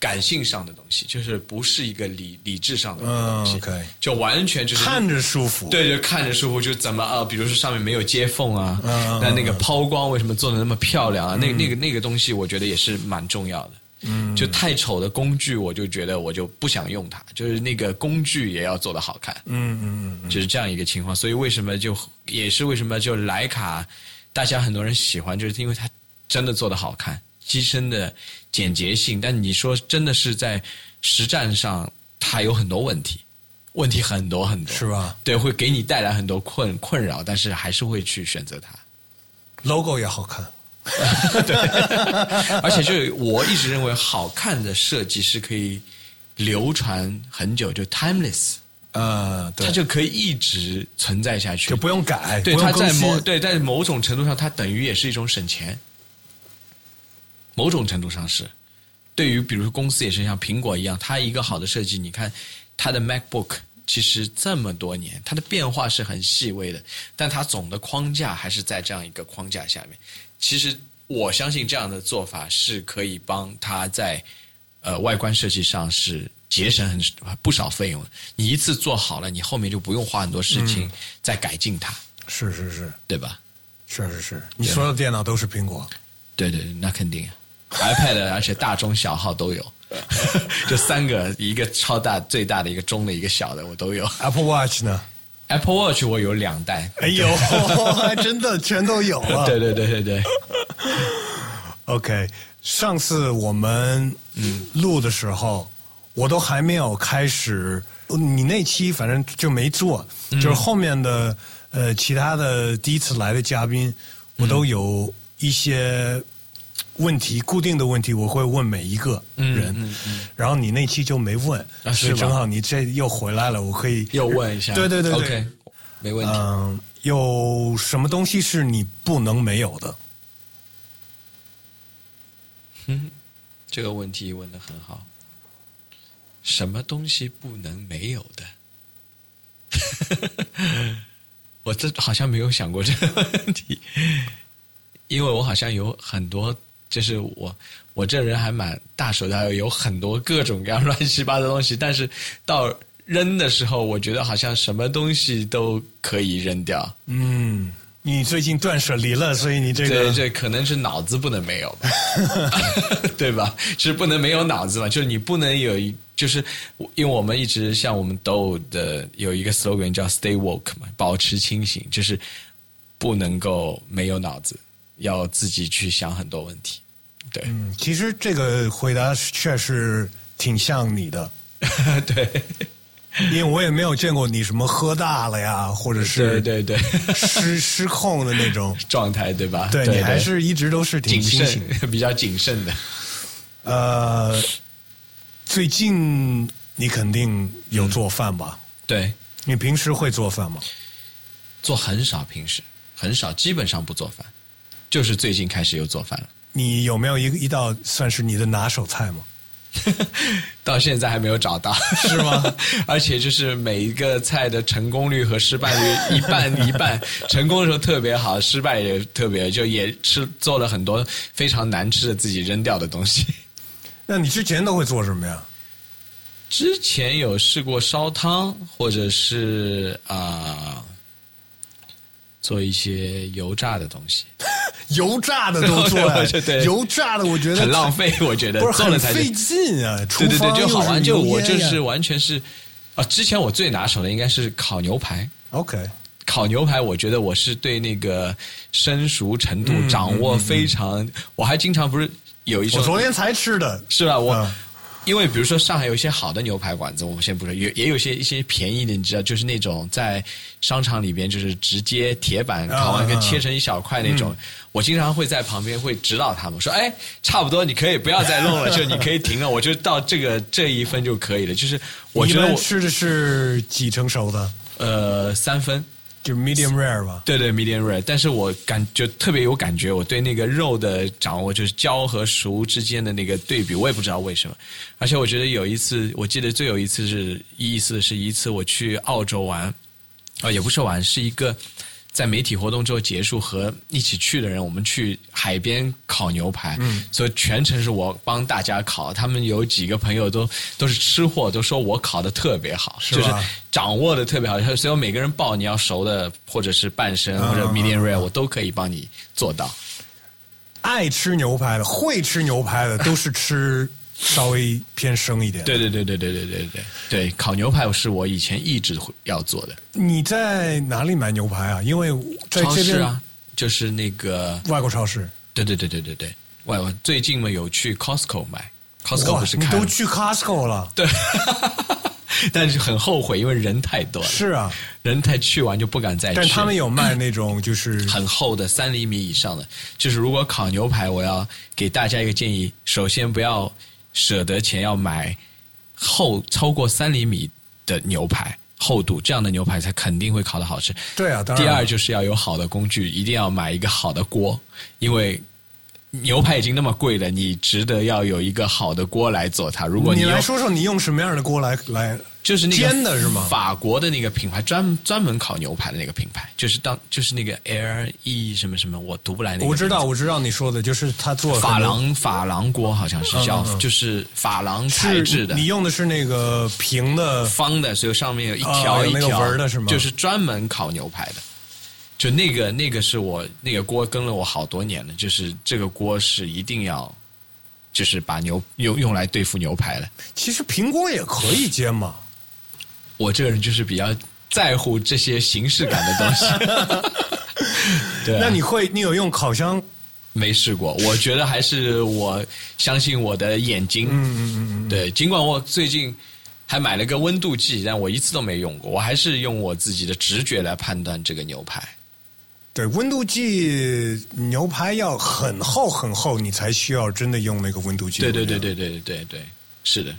感性上的东西，就是不是一个理理智上的东西，就完全就是看着舒服。对，就看着舒服，就怎么啊？比如说上面没有接缝啊，那那个抛光为什么做的那么漂亮啊？那那个那个东西，我觉得也是蛮重要的。嗯，就太丑的工具，我就觉得我就不想用它。就是那个工具也要做的好看。嗯嗯嗯，就是这样一个情况。所以为什么就也是为什么就徕卡，大家很多人喜欢，就是因为它真的做的好看。机身的简洁性，但你说真的是在实战上，它有很多问题，问题很多很多，是吧？对，会给你带来很多困困扰，但是还是会去选择它。logo 也好看，对，而且就我一直认为，好看的设计是可以流传很久，就 timeless。呃，它就可以一直存在下去，就不用改。对，它在某对在某种程度上，它等于也是一种省钱。某种程度上是，对于比如说公司也是像苹果一样，它一个好的设计，你看它的 MacBook 其实这么多年，它的变化是很细微的，但它总的框架还是在这样一个框架下面。其实我相信这样的做法是可以帮它在呃外观设计上是节省很不少费用的。你一次做好了，你后面就不用花很多事情再改进它，是是是对吧？是是是，你所有的电脑都是苹果，对对，那肯定。iPad 而且大中小号都有，就三个，一个超大、最大的一个中的一个小的，我都有。Apple Watch 呢？Apple Watch 我有两代，哎呦，还真的全都有啊！对对对对对，OK，上次我们录的时候，我都还没有开始，你那期反正就没做，就是后面的呃其他的第一次来的嘉宾，我都有一些问题，固定的问题，我会问每一个人，嗯然后你那期就没问，啊是吗？所以正好你这又回来了，我可以又问一下，对对对对。没问题。嗯，有什么东西是你不能没有的？嗯这个问题问的很好，什么东西不能没有的？我这好像没有想过这个问题，因为我好像有很多，就是我我这人还蛮大手大脚，有很多各种各样乱七八糟的东西，但是到扔的时候，我觉得好像什么东西都可以扔掉。嗯，你最近断舍离了，所以你这个对对，可能是脑子不能没有吧，对吧？是不能没有脑子嘛，就是你不能有一，就是因为我们一直像我们都的有一个 slogan 叫 “stay woke” 嘛，保持清醒，就是不能够没有脑子，要自己去想很多问题。对，嗯，其实这个回答确实挺像你的，对，因为我也没有见过你什么喝大了呀，或者是对对对，失 失控的那种。状态对吧？对你还是一直都是挺谨清醒。慎，比较谨慎的。呃，最近你肯定有做饭吧？对，你平时会做饭吗？做很少，平时很少，基本上不做饭，就是最近开始又做饭了。你有没有一个一道算是你的拿手菜吗？到现在还没有找到，是吗？而且就是每一个菜的成功率和失败率一半一半，成功的时候特别好，失败也特别，就也吃做了很多非常难吃的自己扔掉的东西。那你之前都会做什么呀？之前有试过烧汤，或者是啊、做一些油炸的东西，油炸的都做了 对对油炸的我觉得很浪费，我觉得不是做了才很费劲啊。对对对，就好玩。就我就是完全是啊，之前我最拿手的应该是烤牛排。OK，烤牛排，我觉得我是对那个生熟程度掌握非常，我还经常不是有一种我昨天才吃的。是吧？我、嗯因为比如说上海有一些好的牛排馆子，我们先不说，也也有些一些便宜的，你知道，就是那种在商场里边就是直接铁板烤完跟切成一小块那种，我经常会在旁边会指导他们说，哎，差不多你可以不要再弄了，就你可以停了，我就到这个这一分就可以了。就是我觉得我吃的是几成熟的？呃三分。就 medium rare 吧。对对，medium rare，但是我感就特别有感觉，我对那个肉的掌握，就是焦和熟之间的那个对比，我也不知道为什么。而且我觉得有一次，我记得最有一次是意思是一次我去澳洲玩，啊、也不是玩，是一个在媒体活动之后结束和一起去的人，我们去海边烤牛排，嗯，所以全程是我帮大家烤。他们有几个朋友都都是吃货，都说我烤的特别好，是就是掌握的特别好。所以我每个人报你要熟的，或者是半生或者嗯 medium rare，我都可以帮你做到。爱吃牛排的、会吃牛排的，都是吃稍微偏生一点。，对对对对对对对对对，烤牛排是我以前一直会要做的。你在哪里买牛排啊？因为在超这边市啊，就是那个外国超市，对对对对对对，外国最近嘛有去 Costco 买，Costco 不是都去 Costco 了？对，但是很后悔，因为人太多了，是啊，人太去完就不敢再去。但他们有卖那种就是很厚的三厘米以上的，就是如果烤牛排，我要给大家一个建议：首先不要舍得钱，要买厚超过三厘米的牛排厚度，这样的牛排才肯定会烤的好吃。对啊，当然第二就是要有好的工具，一定要买一个好的锅，因为牛排已经那么贵了，你值得要有一个好的锅来做它。如果你用来说说你用什么样的锅来来就是那个煎的是吗法国的那个品牌，专专门烤牛排的那个品牌，就是当就是那个 L E 什么什么，我读不来那个。我知道，。我知道你说的，就是他做珐很多琅珐琅锅好像是叫，嗯嗯嗯就是珐琅材质的你，用的是那个平的，方的，所以上面有一条一条纹的是吗就是专门烤牛排的。就那个那个是我那个锅跟了我好多年了，就是这个锅是一定要，就是把牛用用来对付牛排的。其实平锅也可以煎嘛。我这个人就是比较在乎这些形式感的东西。对啊、那你会，你有用烤箱？没试过？我觉得还是我相信我的眼睛。嗯嗯嗯嗯，对，尽管我最近还买了个温度计，但我一次都没用过。我还是用我自己的直觉来判断这个牛排。对，温度计牛排要很厚很厚，你才需要真的用那个温度计。对对对对对对对对，是的，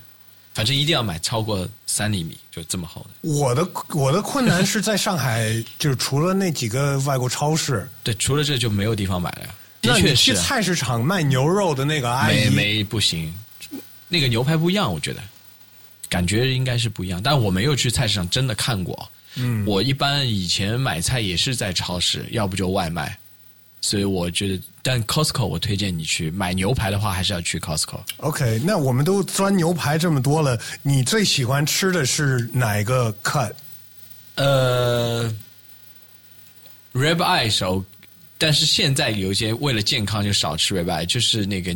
反正一定要买超过三厘米，就这么厚的。我的我的困难是在上海，就是除了那几个外国超市，对，除了这就没有地方买了呀。的那确是啊，你去菜市场卖牛肉的那个阿姨，没没不行，那个牛排不一样，我觉得感觉应该是不一样。但我没有去菜市场真的看过。嗯，我一般以前买菜也是在超市，要不就外卖。所以我觉得，但 Costco 我推荐你去买牛排的话，还是要去 Costco。OK，那我们都钻牛排这么多了，你最喜欢吃的是哪一个 cut？呃，rib eye 手，但是现在有一些为了健康就少吃 rib eye，就是那个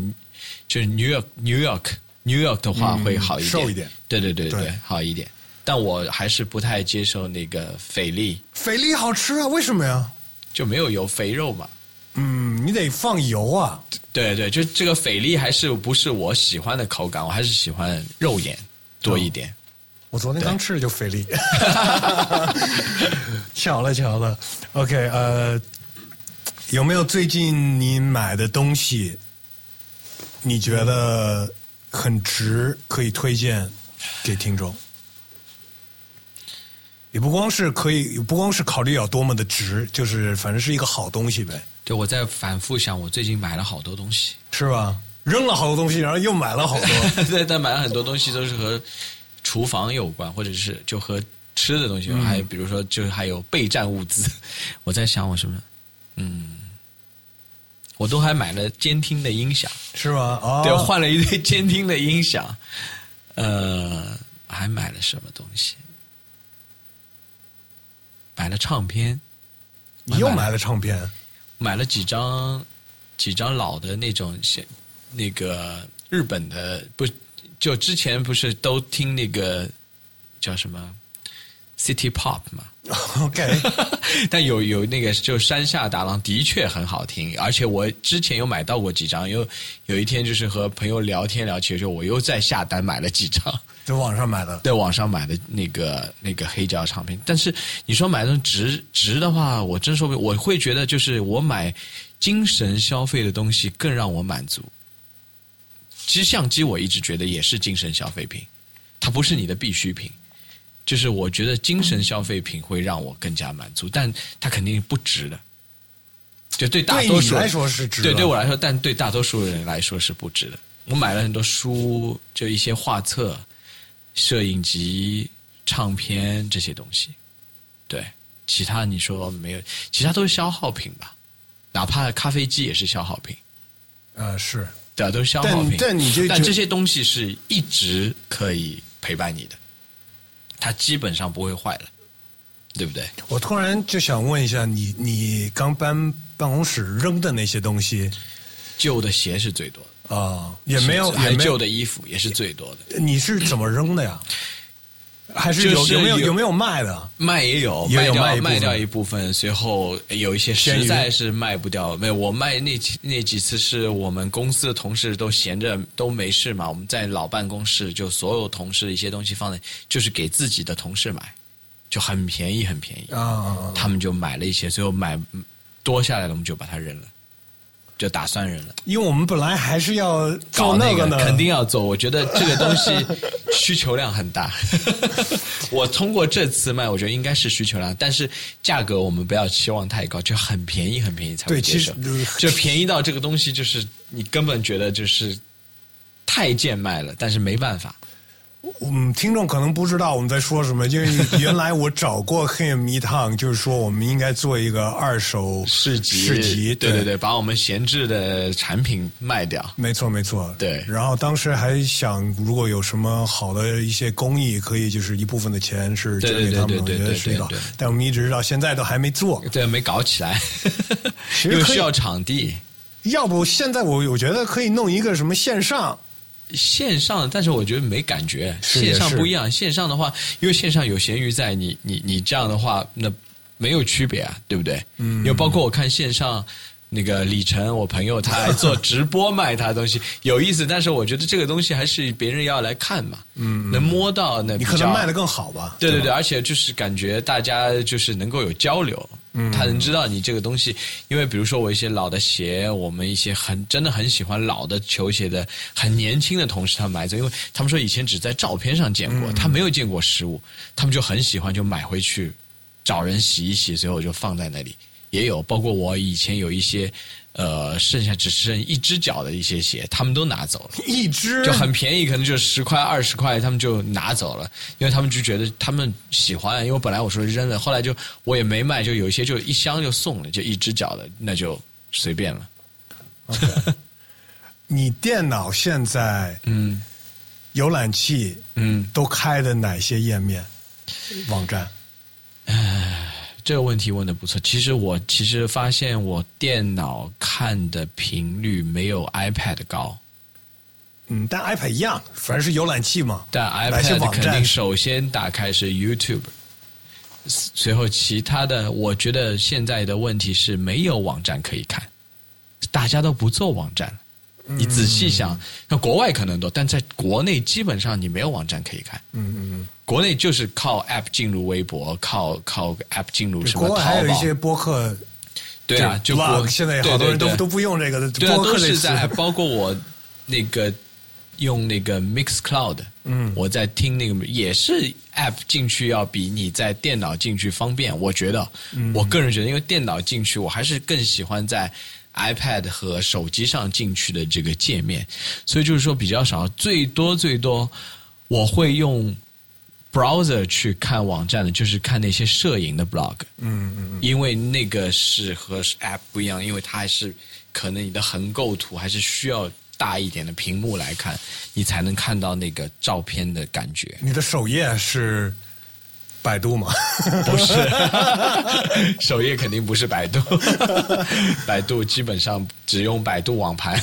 就是 New York New York New York 的话会好一点，嗯瘦一点对对对对对，好一点。但我还是不太接受那个菲力，菲力好吃啊？为什么呀？就没有油肥肉嘛。嗯，你得放油啊。对对，就这个菲力还是不是我喜欢的口感，我还是喜欢肉眼多一点。我昨天刚吃的就菲力，巧了巧了。OK，呃，有没有最近你买的东西，你觉得很值，可以推荐给听众？也不光是可以，不光是考虑有多么的值，就是反正是一个好东西呗，对，我在反复想，我最近买了好多东西。是吧？扔了好多东西，然后又买了好多。对，但买了很多东西都是和厨房有关，或者是就和吃的东西还有比如说就是还有备战物资。我在想我什么，嗯，我都还买了监听的音响，是吗？哦，对，换了一堆监听的音响，呃，还买了什么东西？买了唱片，你又买了唱片，买了几张几张老的那种现那个日本的，不就之前不是都听那个叫什么 City Pop 嘛？OK，但有有那个就山下达郎的确很好听，而且我之前有买到过几张，有有一天就是和朋友聊天聊起的时候，我又在下单买了几张。在网上买的。在网上买的那个那个黑胶唱片，但是你说买那种值值的话，我真说不，我会觉得就是我买精神消费的东西更让我满足。其实相机我一直觉得也是精神消费品，它不是你的必需品。就是我觉得精神消费品会让我更加满足，但它肯定不值的。就对大多数来说是值的对对我来说，但对大多数人来说是不值的。我买了很多书，就一些画册、摄影集、唱片这些东西。对，其他你说没有，其他都是消耗品吧？哪怕咖啡机也是消耗品，呃，是对啊，都是消耗品。但但你就就但这些东西是一直可以陪伴你的，它基本上不会坏了，对不对？我突然就想问一下你，你刚搬办公室扔的那些东西旧的鞋是最多的，啊、也没有，还也没有，有旧的衣服也是最多的。你是怎么扔的呀？还是有就是有没有有有没有卖的？卖也有，也卖掉有卖卖掉一部分，随后有一些实在是卖不掉。没有，我卖那几那几次是我们公司的同事都闲着都没事嘛，我们在老办公室就所有同事的一些东西放在，就是给自己的同事买，就很便宜很便宜。啊，他们就买了一些，最后买多下来了，我们就把它扔了，就打算人了。因为我们本来还是要搞那个呢，肯定要做。我觉得这个东西需求量很大。我通过这次卖，我觉得应该是需求量，但是价格我们不要期望太高，就很便宜，很便宜才会对其接受实。就便宜到这个东西，就是你根本觉得就是太贱卖了，但是没办法。嗯，听众可能不知道我们在说什么，因为原来我找过 him 一趟，就是说我们应该做一个二手市集，市集，对对对，把我们闲置的产品卖掉。没错没错，对。然后当时还想，如果有什么好的一些工艺，可以就是一部分的钱是捐给他们，我觉得是的。但我们一直到现在都还没做，对，没搞起来，因为 需要场地。要不现在我我觉得可以弄一个什么线上。线上，但是我觉得没感觉。线上不一样，线上的话，因为线上有闲鱼在，你你你这样的话，那没有区别啊，对不对？嗯。因为包括我看线上那个李晨，我朋友他还做直播卖他的东西，有意思。但是我觉得这个东西还是别人要来看嘛，嗯，能摸到那你可能卖的更好吧？对对对，而且就是感觉大家就是能够有交流。他能知道你这个东西，因为比如说我一些老的鞋，我们一些很真的很喜欢老的球鞋的很年轻的同事，他们买走，因为他们说以前只在照片上见过，他没有见过实物，他们就很喜欢，就买回去找人洗一洗，最后就放在那里。也有包括我以前有一些。呃，剩下只剩一只脚的一些鞋，他们都拿走了。一只就很便宜，可能就十块二十块，他们就拿走了，因为他们就觉得他们喜欢。因为本来我说扔了，后来就我也没卖，就有一些就一箱就送了，就一只脚的，那就随便了。你电脑现在嗯，浏览器嗯都开的哪些页面网站？唉。这个问题问的不错。其实我其实发现我电脑看的频率没有 iPad 高。嗯，但 iPad 一样，反正是浏览器嘛。但 iPad 肯定首先打开是 YouTube，随后其他的，我觉得现在的问题是没有网站可以看，大家都不做网站。你仔细想，那国外可能多，但在国内基本上你没有网站可以看。嗯嗯嗯。国内就是靠 App 进入微博，靠靠 App 进入什么淘宝。还有一些播客。对啊，就现在好多人都都不用这个。对啊，都是在包括我那个用那个 Mix Cloud，嗯，我在听那个也是 App 进去要比你在电脑进去方便。我觉得，我个人觉得，因为电脑进去，我还是更喜欢在。iPad 和手机上进去的这个界面，所以就是说比较少，最多最多我会用 browser 去看网站的，就是看那些摄影的 blog。嗯嗯嗯。因为那个是和 App 不一样，因为它还是可能你的横构图还是需要大一点的屏幕来看，你才能看到那个照片的感觉。你的首页是？百度吗？不是，首页肯定不是百度。百度基本上只用百度网盘，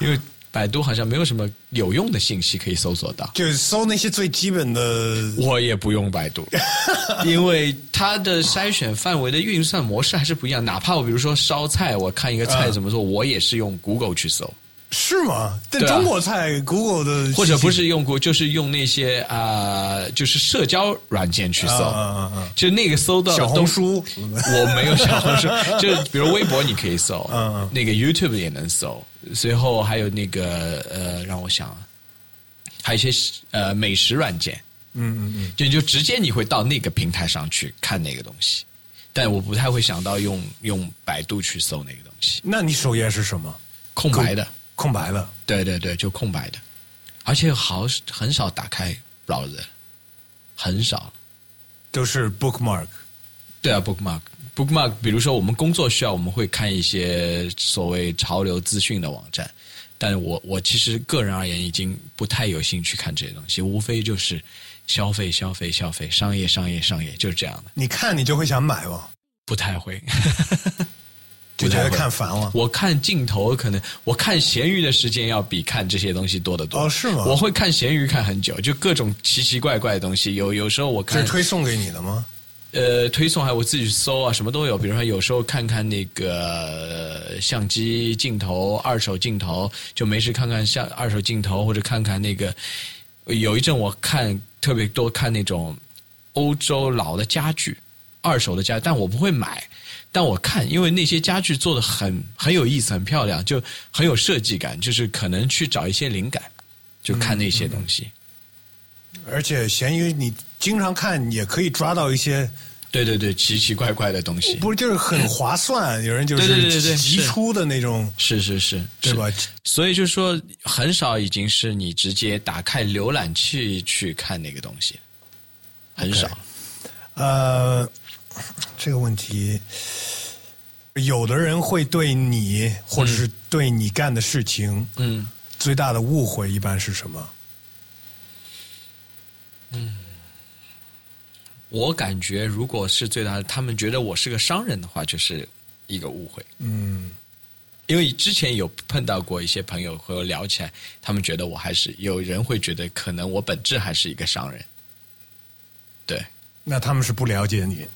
因为百度好像没有什么有用的信息可以搜索到。就是搜那些最基本的。我也不用百度，因为它的筛选范围的运算模式还是不一样。哪怕我比如说烧菜，我看一个菜怎么做，我也是用 Google 去搜。是吗？但中国菜，Google 的或者不是用过，就是用那些啊，就是社交软件去搜，就那个搜到小红书，我没有小红书，就比如微博你可以搜，那个 YouTube 也能搜，随后还有那个呃，让我想，还有一些呃美食软件，嗯嗯嗯，就就直接你会到那个平台上去看那个东西，但我不太会想到用用百度去搜那个东西。那你首页是什么？空白的。空白的，对对对，就空白的，而且好很少打开 browser，很少，都是 bookmark。对啊，bookmark，bookmark。比如说我们工作需要，我们会看一些所谓潮流资讯的网站，但我我其实个人而言已经不太有兴趣看这些东西，无非就是消费消费消费，商业商业商业，就是这样的。你看你就会想买吗？不太会。就觉得看烦了。我看镜头，可能我看闲鱼的时间要比看这些东西多得多。哦，是吗？我会看闲鱼看很久，就各种奇奇怪怪的东西。有有时候我看是推送给你的吗？呃，推送还有我自己搜啊，什么都有。比如说有时候看看那个相机镜头、二手镜头，就没事看看像二手镜头，或者看看那个。有一阵我看特别多看那种欧洲老的家具，二手的家，但我不会买。但我看，因为那些家具做的很很有意思，很漂亮，就很有设计感，就是可能去找一些灵感，就看那些东西。而且闲鱼你经常看，也可以抓到一些对对对，奇奇怪怪的东西，不是就是很划算，有人就是急是出的那种，是是是，是对吧？所以就是说，很少已经是你直接打开浏览器去看那个东西，很少。呃，这个问题，有的人会对你或者是对你干的事情，嗯，最大的误会一般是什么？我感觉如果是最大的，他们觉得我是个商人的话，就是一个误会。嗯，因为之前有碰到过一些朋友和我聊起来，他们觉得我还是有人会觉得可能我本质还是一个商人。对，那他们是不了解你。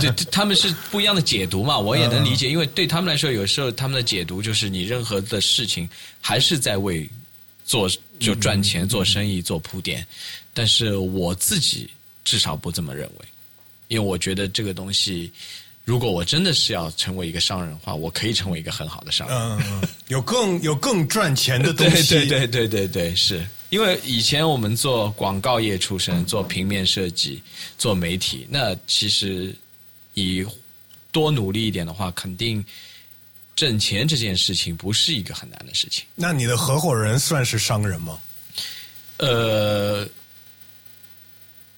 对，对他们是不一样的解读嘛，我也能理解，因为对他们来说，有时候他们的解读就是你任何的事情还是在为做就赚钱、做生意做铺垫，但是我自己至少不这么认为，因为我觉得这个东西，如果我真的是要成为一个商人的话，我可以成为一个很好的商人。嗯，嗯有更有更赚钱的东对西。对对对对对，是因为以前我们做广告业出身，做平面设计，做媒体，那其实你多努力一点的话，肯定挣钱这件事情不是一个很难的事情。那你的合伙人算是商人吗？呃，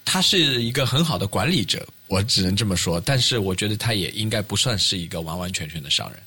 他是一个很好的管理者，我只能这么说。但是我觉得他也应该不算是一个完完全全的商人。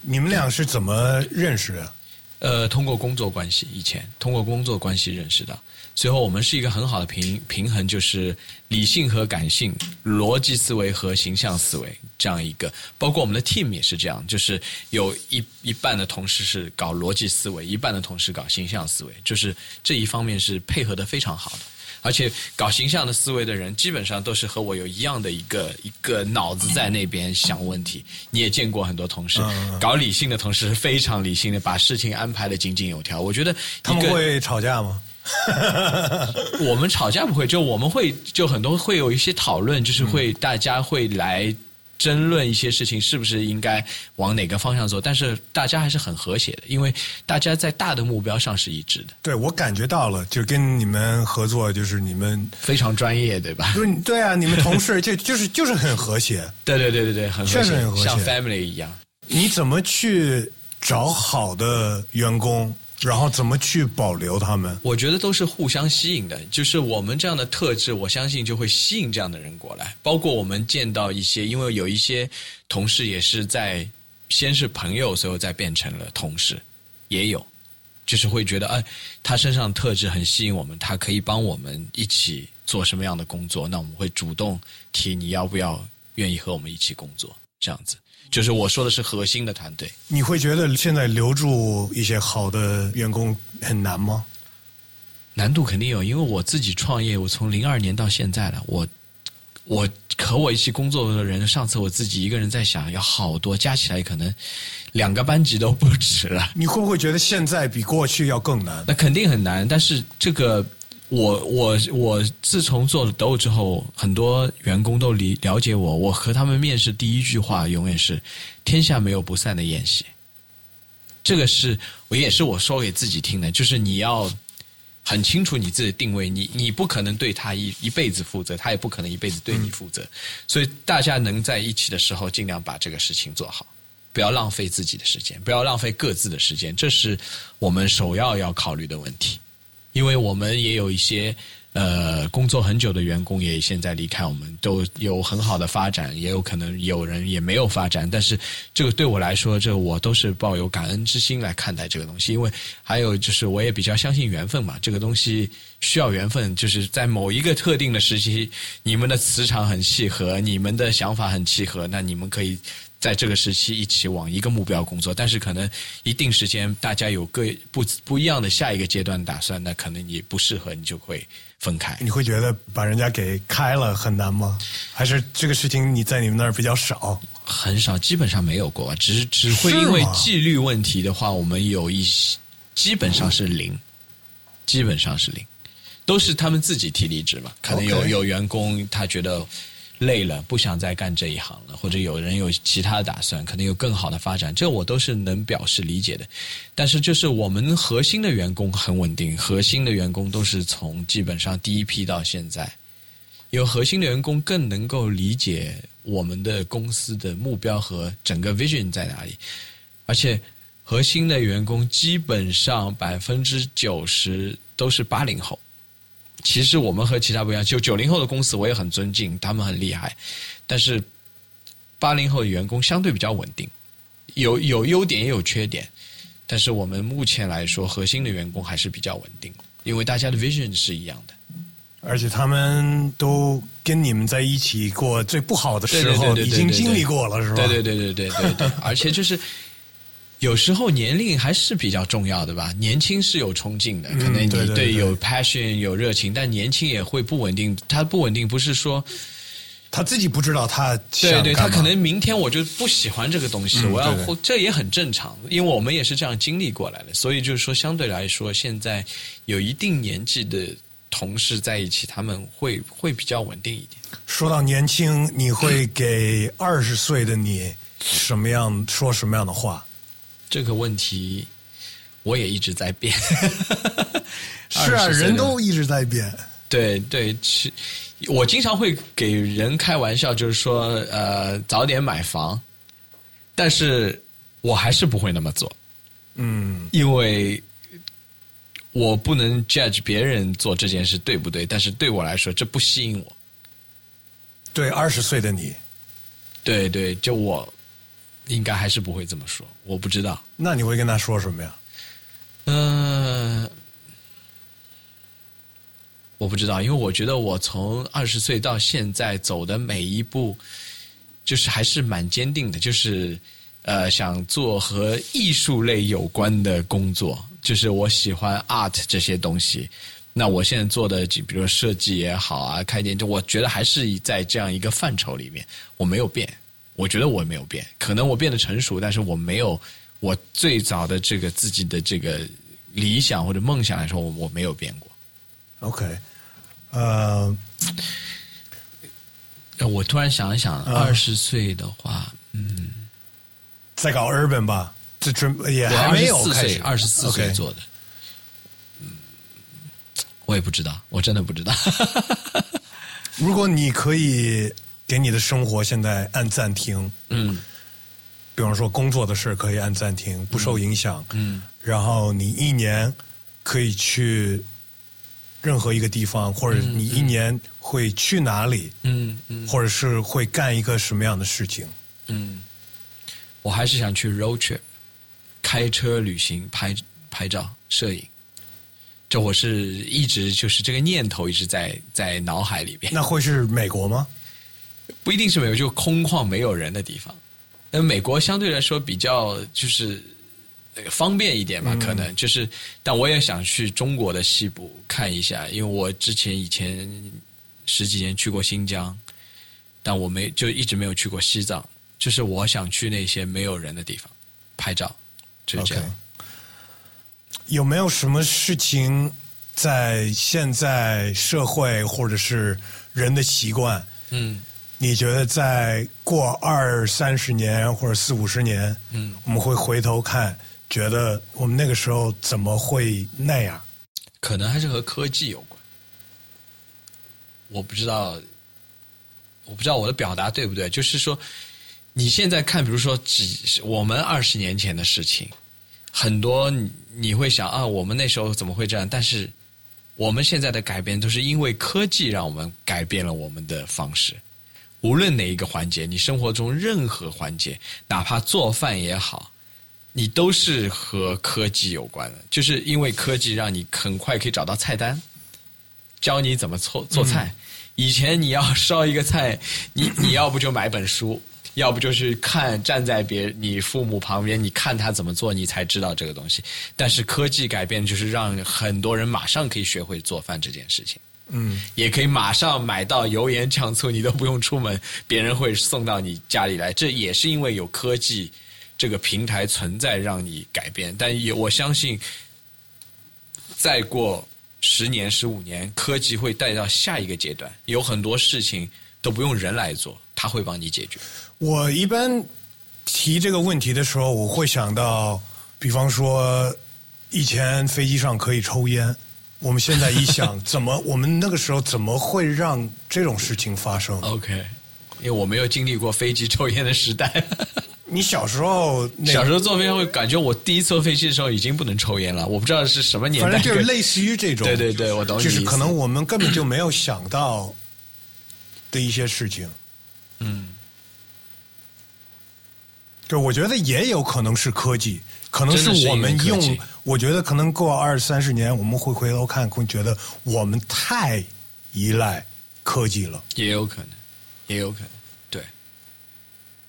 你们俩是怎么认识的？呃，通过工作关系，以前通过工作关系认识的。最后，我们是一个很好的平平衡，就是理性和感性，逻辑思维和形象思维这样一个。包括我们的 team 也是这样，就是有一一半的同事是搞逻辑思维，一半的同事搞形象思维，就是这一方面是配合的非常好的。而且搞形象的思维的人，基本上都是和我有一样的一个一个脑子在那边想问题。你也见过很多同事，搞理性的同事是非常理性的把事情安排的井井有条。我觉得他们会吵架吗？我们吵架不会，就我们会就很多会有一些讨论，就是会大家会来争论一些事情是不是应该往哪个方向走，但是大家还是很和谐的，因为大家在大的目标上是一致的，对我感觉到了，就跟你们合作，就是你们非常专业，对吧？就是对啊，你们同事就就是就是很和谐。对对对对对，很和谐确实很和谐像 family 一样。你怎么去找好的员工，然后怎么去保留他们？我觉得都是互相吸引的，就是我们这样的特质，我相信就会吸引这样的人过来。包括我们见到一些，因为有一些同事也是在先是朋友，最后再变成了同事，也有，就是会觉得，哎，他身上特质很吸引我们，他可以帮我们一起做什么样的工作，那我们会主动提你要不要愿意和我们一起工作，这样子。就是我说的是核心的团队，你会觉得现在留住一些好的员工很难吗？难度肯定有，因为我自己创业，我从零二年到现在了，我我和我一起工作的人，上次我自己一个人在想，要好多，加起来可能两个班级都不止了。你会不会觉得现在比过去要更难？那肯定很难，但是这个我我我自从做了斗之后，很多员工都理了解我，我和他们面试第一句话永远是“天下没有不散的宴席”。这个是我也是我说给自己听的，就是你要很清楚你自己的定位，你你不可能对他一一辈子负责，他也不可能一辈子对你负责，所以大家能在一起的时候，尽量把这个事情做好。不要浪费自己的时间，不要浪费各自的时间，这是我们首要要考虑的问题。因为我们也有一些呃工作很久的员工也现在离开我们，都有很好的发展，也有可能有人也没有发展。但是这个对我来说，这我都是抱有感恩之心来看待这个东西。因为还有就是我也比较相信缘分嘛，这个东西需要缘分，就是在某一个特定的时期，你们的磁场很契合，你们的想法很契合，那你们可以。在这个时期一起往一个目标工作，但是可能一定时间大家有各不不一样的下一个阶段打算，那可能你不适合，你就会分开。你会觉得把人家给开了很难吗？还是这个事情你在你们那儿比较少？很少，基本上没有过，只是只会因为纪律问题的话，我们有一些基本上是零，基本上是零，都是他们自己提离职嘛。可能有有员工他觉得累了，不想再干这一行了，或者有人有其他的打算，可能有更好的发展，这我都是能表示理解的。但是就是我们核心的员工很稳定，核心的员工都是从基本上第一批到现在，有核心的员工更能够理解我们的公司的目标和整个 vision 在哪里，而且核心的员工基本上百分之九十都是八零后。其实我们和其他不一样，就九零后的公司我也很尊敬，他们很厉害，但是八零后的员工相对比较稳定，有有优点也有缺点，但是我们目前来说，核心的员工还是比较稳定，因为大家的 vision 是一样的。而且他们都跟你们在一起过最不好的时候，已经经历过了，是吧？对对对对对对对，而且就是有时候年龄还是比较重要的吧。年轻是有冲劲的，可能你对有 passion 有热情，但年轻也会不稳定。他不稳定不是说他自己不知道他对对，他可能明天我就不喜欢这个东西，嗯我要这也很正常，因为我们也是这样经历过来的。所以就是说，相对来说，现在有一定年纪的同事在一起，他们会会比较稳定一点。说到年轻，你会给二十岁的你什么样说什么样的话？这个问题我也一直在变。是啊，20岁的人都一直在变。对对，其我经常会给人开玩笑，就是说，呃，早点买房，但是我还是不会那么做，嗯，因为我不能 judge 别人做这件事对不对，但是对我来说，这不吸引我。对，二十岁的你，对对，就我应该还是不会这么说，我不知道。那你会跟他说什么呀？嗯、我不知道，因为我觉得我从二十岁到现在走的每一步，就是还是蛮坚定的，就是呃想做和艺术类有关的工作，就是我喜欢 art 这些东西。那我现在做的，比如说设计也好啊，开店，就我觉得还是在这样一个范畴里面，我没有变。我觉得我没有变，可能我变得成熟，但是我没有我最早的这个自己的这个理想或者梦想来说，我我没有变过。OK，呃，呃我突然想一想，二十岁的话，嗯，在搞 urban 吧，这准也还没有开始，二十四岁做的，嗯，我也不知道，我真的不知道。如果你可以给你的生活现在按暂停，嗯比方说工作的事可以按暂停，不受影响，嗯，然后你一年可以去任何一个地方，或者你一年会去哪里，嗯嗯或者是会干一个什么样的事情？嗯，我还是想去 road trip，开车旅行、拍拍照、摄影。这我是一直就是这个念头一直在在脑海里边。那会是美国吗？不一定是没有，就空旷没有人的地方。那美国相对来说比较就是方便一点吧，可能就是，但我也想去中国的西部看一下，因为我之前以前十几年去过新疆，但我没就一直没有去过西藏，就是我想去那些没有人的地方拍照，就是这样。有没有什么事情在现在社会或者是人的习惯，嗯你觉得在过二三十年或者四五十年，嗯，我们会回头看，觉得我们那个时候怎么会那样？可能还是和科技有关。我不知道，我不知道我的表达对不对，就是说，你现在看，比如说几我们二十年前的事情，很多你你会想啊，我们那时候怎么会这样？但是我们现在的改变都是因为科技让我们改变了我们的方式。无论哪一个环节，你生活中任何环节，哪怕做饭也好，你都是和科技有关的，就是因为科技让你很快可以找到菜单，教你怎么做做菜。以前你要烧一个菜，你你要不就买本书，要不就是看站在别你父母旁边，你看他怎么做，你才知道这个东西。但是科技改变就是让很多人马上可以学会做饭这件事情。嗯，也可以马上买到油盐酱醋，你都不用出门，别人会送到你家里来。这也是因为有科技这个平台存在，让你改变。但也我相信，再过十年、十五年，科技会带到下一个阶段，有很多事情都不用人来做，它会帮你解决。我一般提这个问题的时候，我会想到，比方说，以前飞机上可以抽烟，我们现在一想，怎么我们那个时候怎么会让这种事情发生？OK，因为我没有经历过飞机抽烟的时代。你小时候小时候坐飞机会感觉我第一次坐飞机的时候已经不能抽烟了，我不知道是什么年代。反正就是类似于这种，对对对，我懂你。就是可能我们根本就没有想到的一些事情。嗯，就我觉得也有可能是科技，可能是我们用，我觉得可能过二三十年，我们会回头看，会觉得我们太依赖科技了，也有可能，也有可能，对，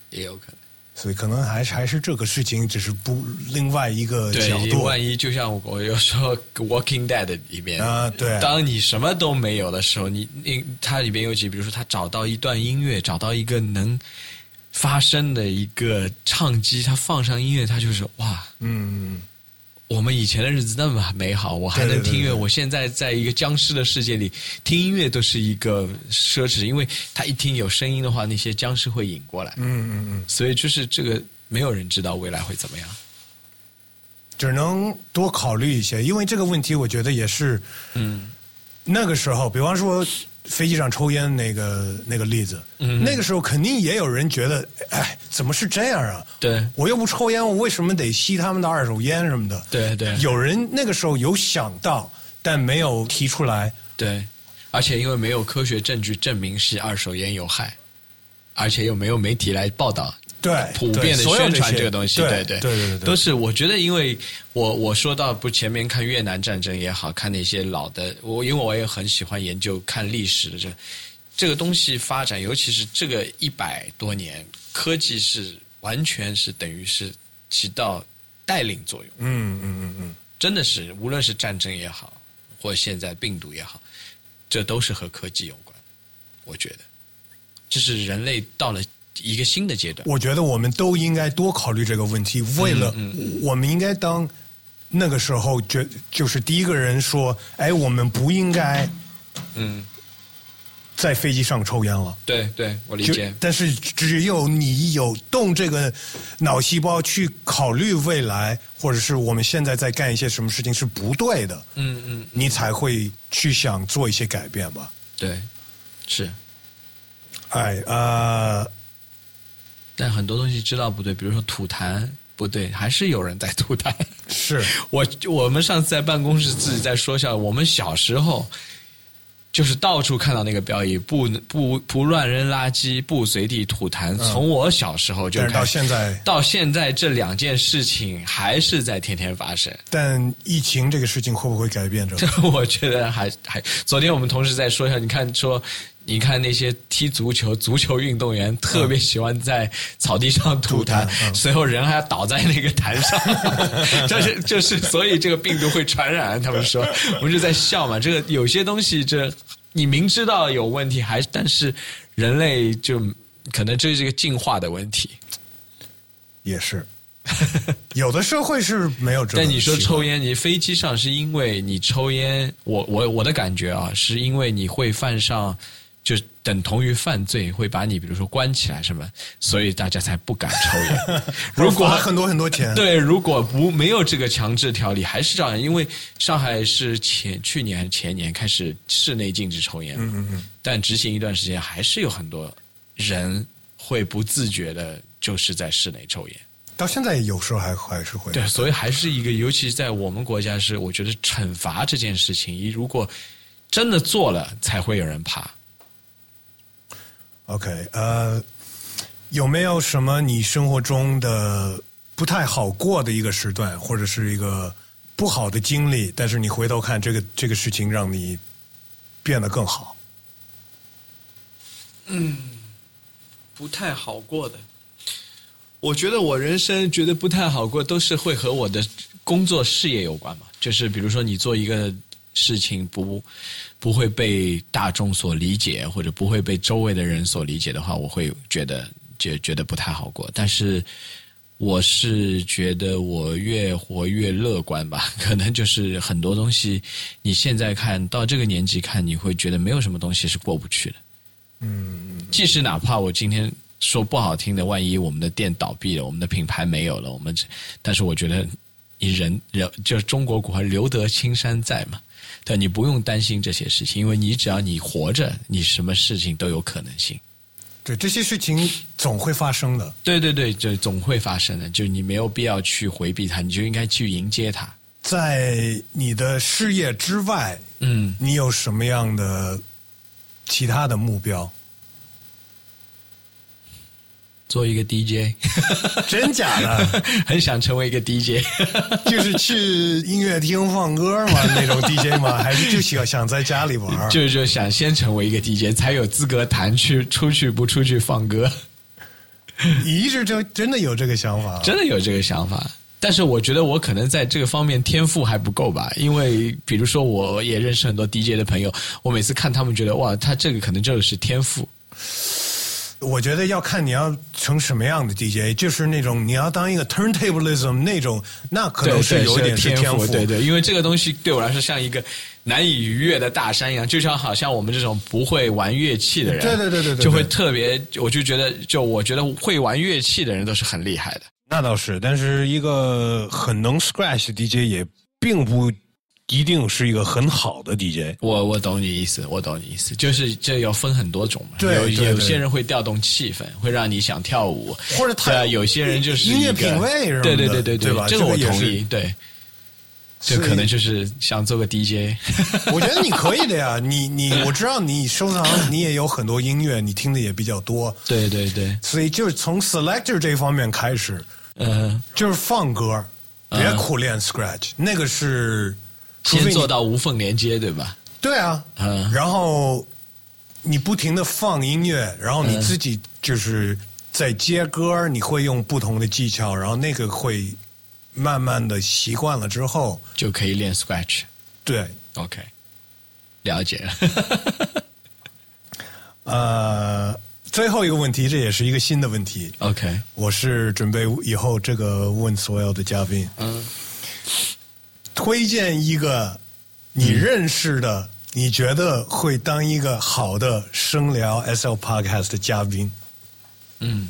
也有可能。所以可能还是还是这个事情，只是不另外一个角，度。万一就像我有时候《Walking Dead》里面啊对当你什么都没有的时候，你你它里边有几，比如说他找到一段音乐，找到一个能发声的一个唱机，他放上音乐，他就是哇，嗯，我们以前的日子那么美好，我还能听音乐。对对我现在在一个僵尸的世界里听音乐都是一个奢侈，因为他一听有声音的话，那些僵尸会引过来。嗯嗯嗯，所以就是这个，没有人知道未来会怎么样。只能多考虑一些，因为这个问题，我觉得也是，嗯，那个时候，比方说飞机上抽烟那个那个例子，嗯那个时候肯定也有人觉得，哎，怎么是这样啊？对我又不抽烟，我为什么得吸他们的二手烟什么的？对对有人那个时候有想到，但没有提出来。对，而且因为没有科学证据证明是二手烟有害，而且又没有媒体来报道，对，普遍的宣传这个东西，对对对对对对，都是我觉得，因为我我说到不前面看越南战争也好看那些老的，我因为我也很喜欢研究看历史的这这个东西发展，尤其是这个一百多年，科技是完全是等于是起到带领作用。嗯嗯嗯嗯，真的是，无论是战争也好，或现在病毒也好，这都是和科技有关。我觉得，这是人类到了一个新的阶段。我觉得我们都应该多考虑这个问题。为了，嗯我们应该当那个时候觉就是第一个人说，哎，我们不应该嗯，在飞机上抽烟了。对对，我理解。但是只有你有动这个脑细胞去考虑未来，或者是我们现在在干一些什么事情是不对的，嗯嗯，你才会去想做一些改变吧。对，是。哎，呃，但很多东西知道不对，比如说吐痰不对，还是有人在吐痰。是 我我们上次在办公室自己在说笑，我们小时候就是到处看到那个标语，不不不乱扔垃圾，不随地吐痰。从我小时候就但是到，现在，到现在这两件事情还是在天天发生。但疫情这个事情会不会改变这个？我觉得还还，昨天我们同事在说一下，你看说，你看那些踢足球足球运动员特别喜欢在草地上吐痰，嗯随后人还要倒在那个痰上，就是就是，所以这个病毒会传染。他们说，我们就在笑嘛。这个有些东西，这你明知道有问题，还但是人类就可能这是一个进化的问题。也是，有的社会是没有这个。但你说抽，烟，你飞机上是因为你抽烟，我我我的感觉啊，是因为你会犯上，就等同于犯罪，会把你比如说关起来什么，所以大家才不敢抽烟。如果罚很多很多钱，对，如果不没有这个强制条例，还是照样，因为上海是前去年还是前年开始室内禁止抽烟，嗯嗯嗯，但执行一段时间，还是有很多人会不自觉的，就是在室内抽烟。到现在有时候还还是会。对，所以还是一个，尤其是在我们国家是，我觉得惩罚这件事情，一如果真的做了，才会有人怕。OK，呃，有没有什么你生活中的不太好过的一个时段，或者是一个不好的经历？但是你回头看这个这个事情，让你变得更好。嗯不太好过的，我觉得我人生觉得不太好过，都是会和我的工作事业有关嘛。就是比如说你做一个事情不不会被大众所理解，或者不会被周围的人所理解的话，我会觉得觉觉得不太好过。但是我是觉得我越活越乐观吧，可能就是很多东西，你现在看到这个年纪看，你会觉得没有什么东西是过不去的。嗯即使哪怕我今天说不好听的，万一我们的店倒闭了，我们的品牌没有了，我们这，但是我觉得你人人就是中国古话“留得青山在”嘛，对，你不用担心这些事情，因为你只要你活着，你什么事情都有可能性。对，这些事情总会发生的。对对对，就总会发生的，就你没有必要去回避它，你就应该去迎接它。在你的事业之外，嗯，你有什么样的其他的目标？做一个 DJ，真假的？很想成为一个 DJ，就是去音乐厅放歌嘛，那种 DJ 吗？还是就喜欢想在家里玩？就是就想先成为一个 DJ，才有资格谈去出去不出去放歌。你一直就真的有这个想法？真的有这个想法，但是我觉得我可能在这个方面天赋还不够吧。因为比如说，我也认识很多 DJ 的朋友，我每次看他们觉得哇，他这个可能就是天赋。我觉得要看你要成什么样的 DJ，就是那种你要当一个 turntablism 那种，那可能是有点天赋。对对，因为这个东西对我来说像一个难以逾越的大山一样，就像好像我们这种不会玩乐器的人，对对对对对，就会特别，我就觉得，就我觉得会玩乐器的人都是很厉害的。那倒是，但是一个很能 scratch 的 DJ 也并不。一定是一个很好的 DJ。我我懂你意思，我懂你意思，就是这要分很多种嘛。对，有有些人会调动气氛，会让你想跳舞，或者他啊，有些人就是音乐品味是吧？对对对对对吧？这个我同意。对，这可能就是想做个 DJ。我觉得你可以的呀，你你我知道你收藏，你也有很多音乐，你听的也比较多。对对对，所以就是从 selector 这方面开始，嗯，就是放歌，别苦练 scratch，那个是。先做到无缝连接，对吧？对啊，嗯，然后你不停的放音乐，然后你自己就是在接歌，你会用不同的技巧，然后那个会慢慢的习惯了之后，就可以练 scratch。对，OK，了解了。呃，最后一个问题，这也是一个新的问题。OK，我是准备以后这个问所有的嘉宾。嗯。推荐一个你认识的，你觉得会当一个好的声聊 S L Podcast 的嘉宾。嗯，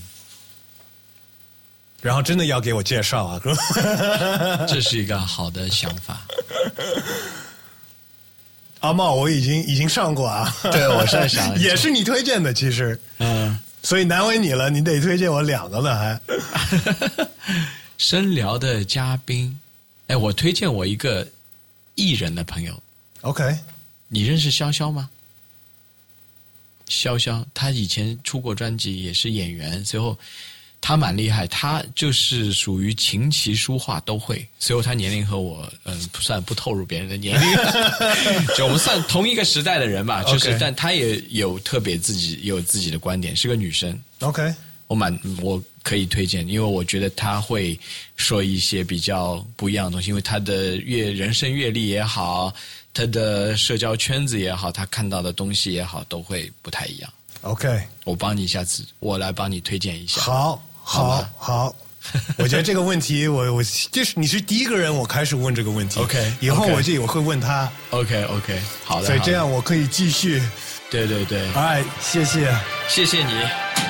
然后真的要给我介绍啊，这是一个好的想法。阿茂，我已经已经上过啊，对我在想，也是你推荐的，其实，嗯，所以难为你了，你得推荐我两个了，还。声聊的嘉宾。哎，我推荐我一个艺人的朋友。OK，你认识潇潇吗？潇潇，他以前出过专辑，也是演员。随后他蛮厉害，他就是属于琴棋书画都会。随后他年龄和我，嗯，不算不透露别人的年龄，就我们算同一个时代的人吧。就是，但他也有特别自己有自己的观点，是个女生。OK，我蛮我。可以推荐，因为我觉得他会说一些比较不一样的东西，因为他的阅人生阅历也好，他的社交圈子也好，他看到的东西也好，都会不太一样。OK，我帮你下次，我来帮你推荐一下。好，好，好。我觉得这个问题，我我就是你是第一个人，我开始问这个问题。OK，以后我就我会问他。OK，OK，好的。所以这样我可以继续。对对对。哎，谢谢，谢谢你。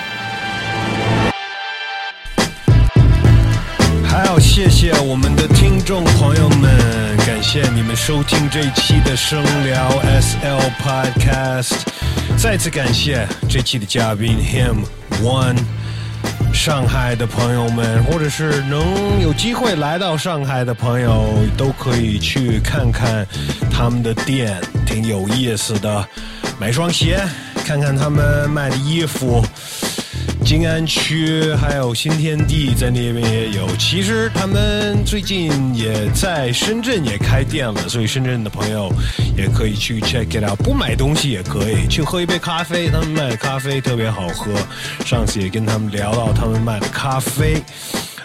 还要谢谢我们的听众朋友们，感谢你们收听这一期的声聊 S L Podcast。再次感谢这期的嘉宾 Him One。上海的朋友们，或者是能有机会来到上海的朋友，都可以去看看他们的店，挺有意思的。买双鞋，看看他们卖的衣服。静安区还有新天地在那边也有，其实他们最近也在深圳也开店了，所以深圳的朋友也可以去 check it out。不买东西也可以去喝一杯咖啡，他们卖的咖啡特别好喝。上次也跟他们聊到他们卖的咖啡。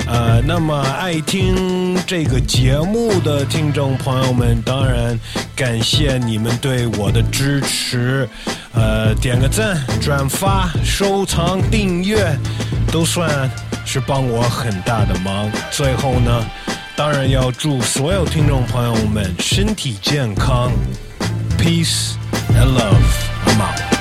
呃，那么爱听这个节目的听众朋友们，当然感谢你们对我的支持。呃，点个赞、转发、收藏、订阅，都算是帮我很大的忙。最后呢，当然要祝所有听众朋友们身体健康，peace and love，好吗？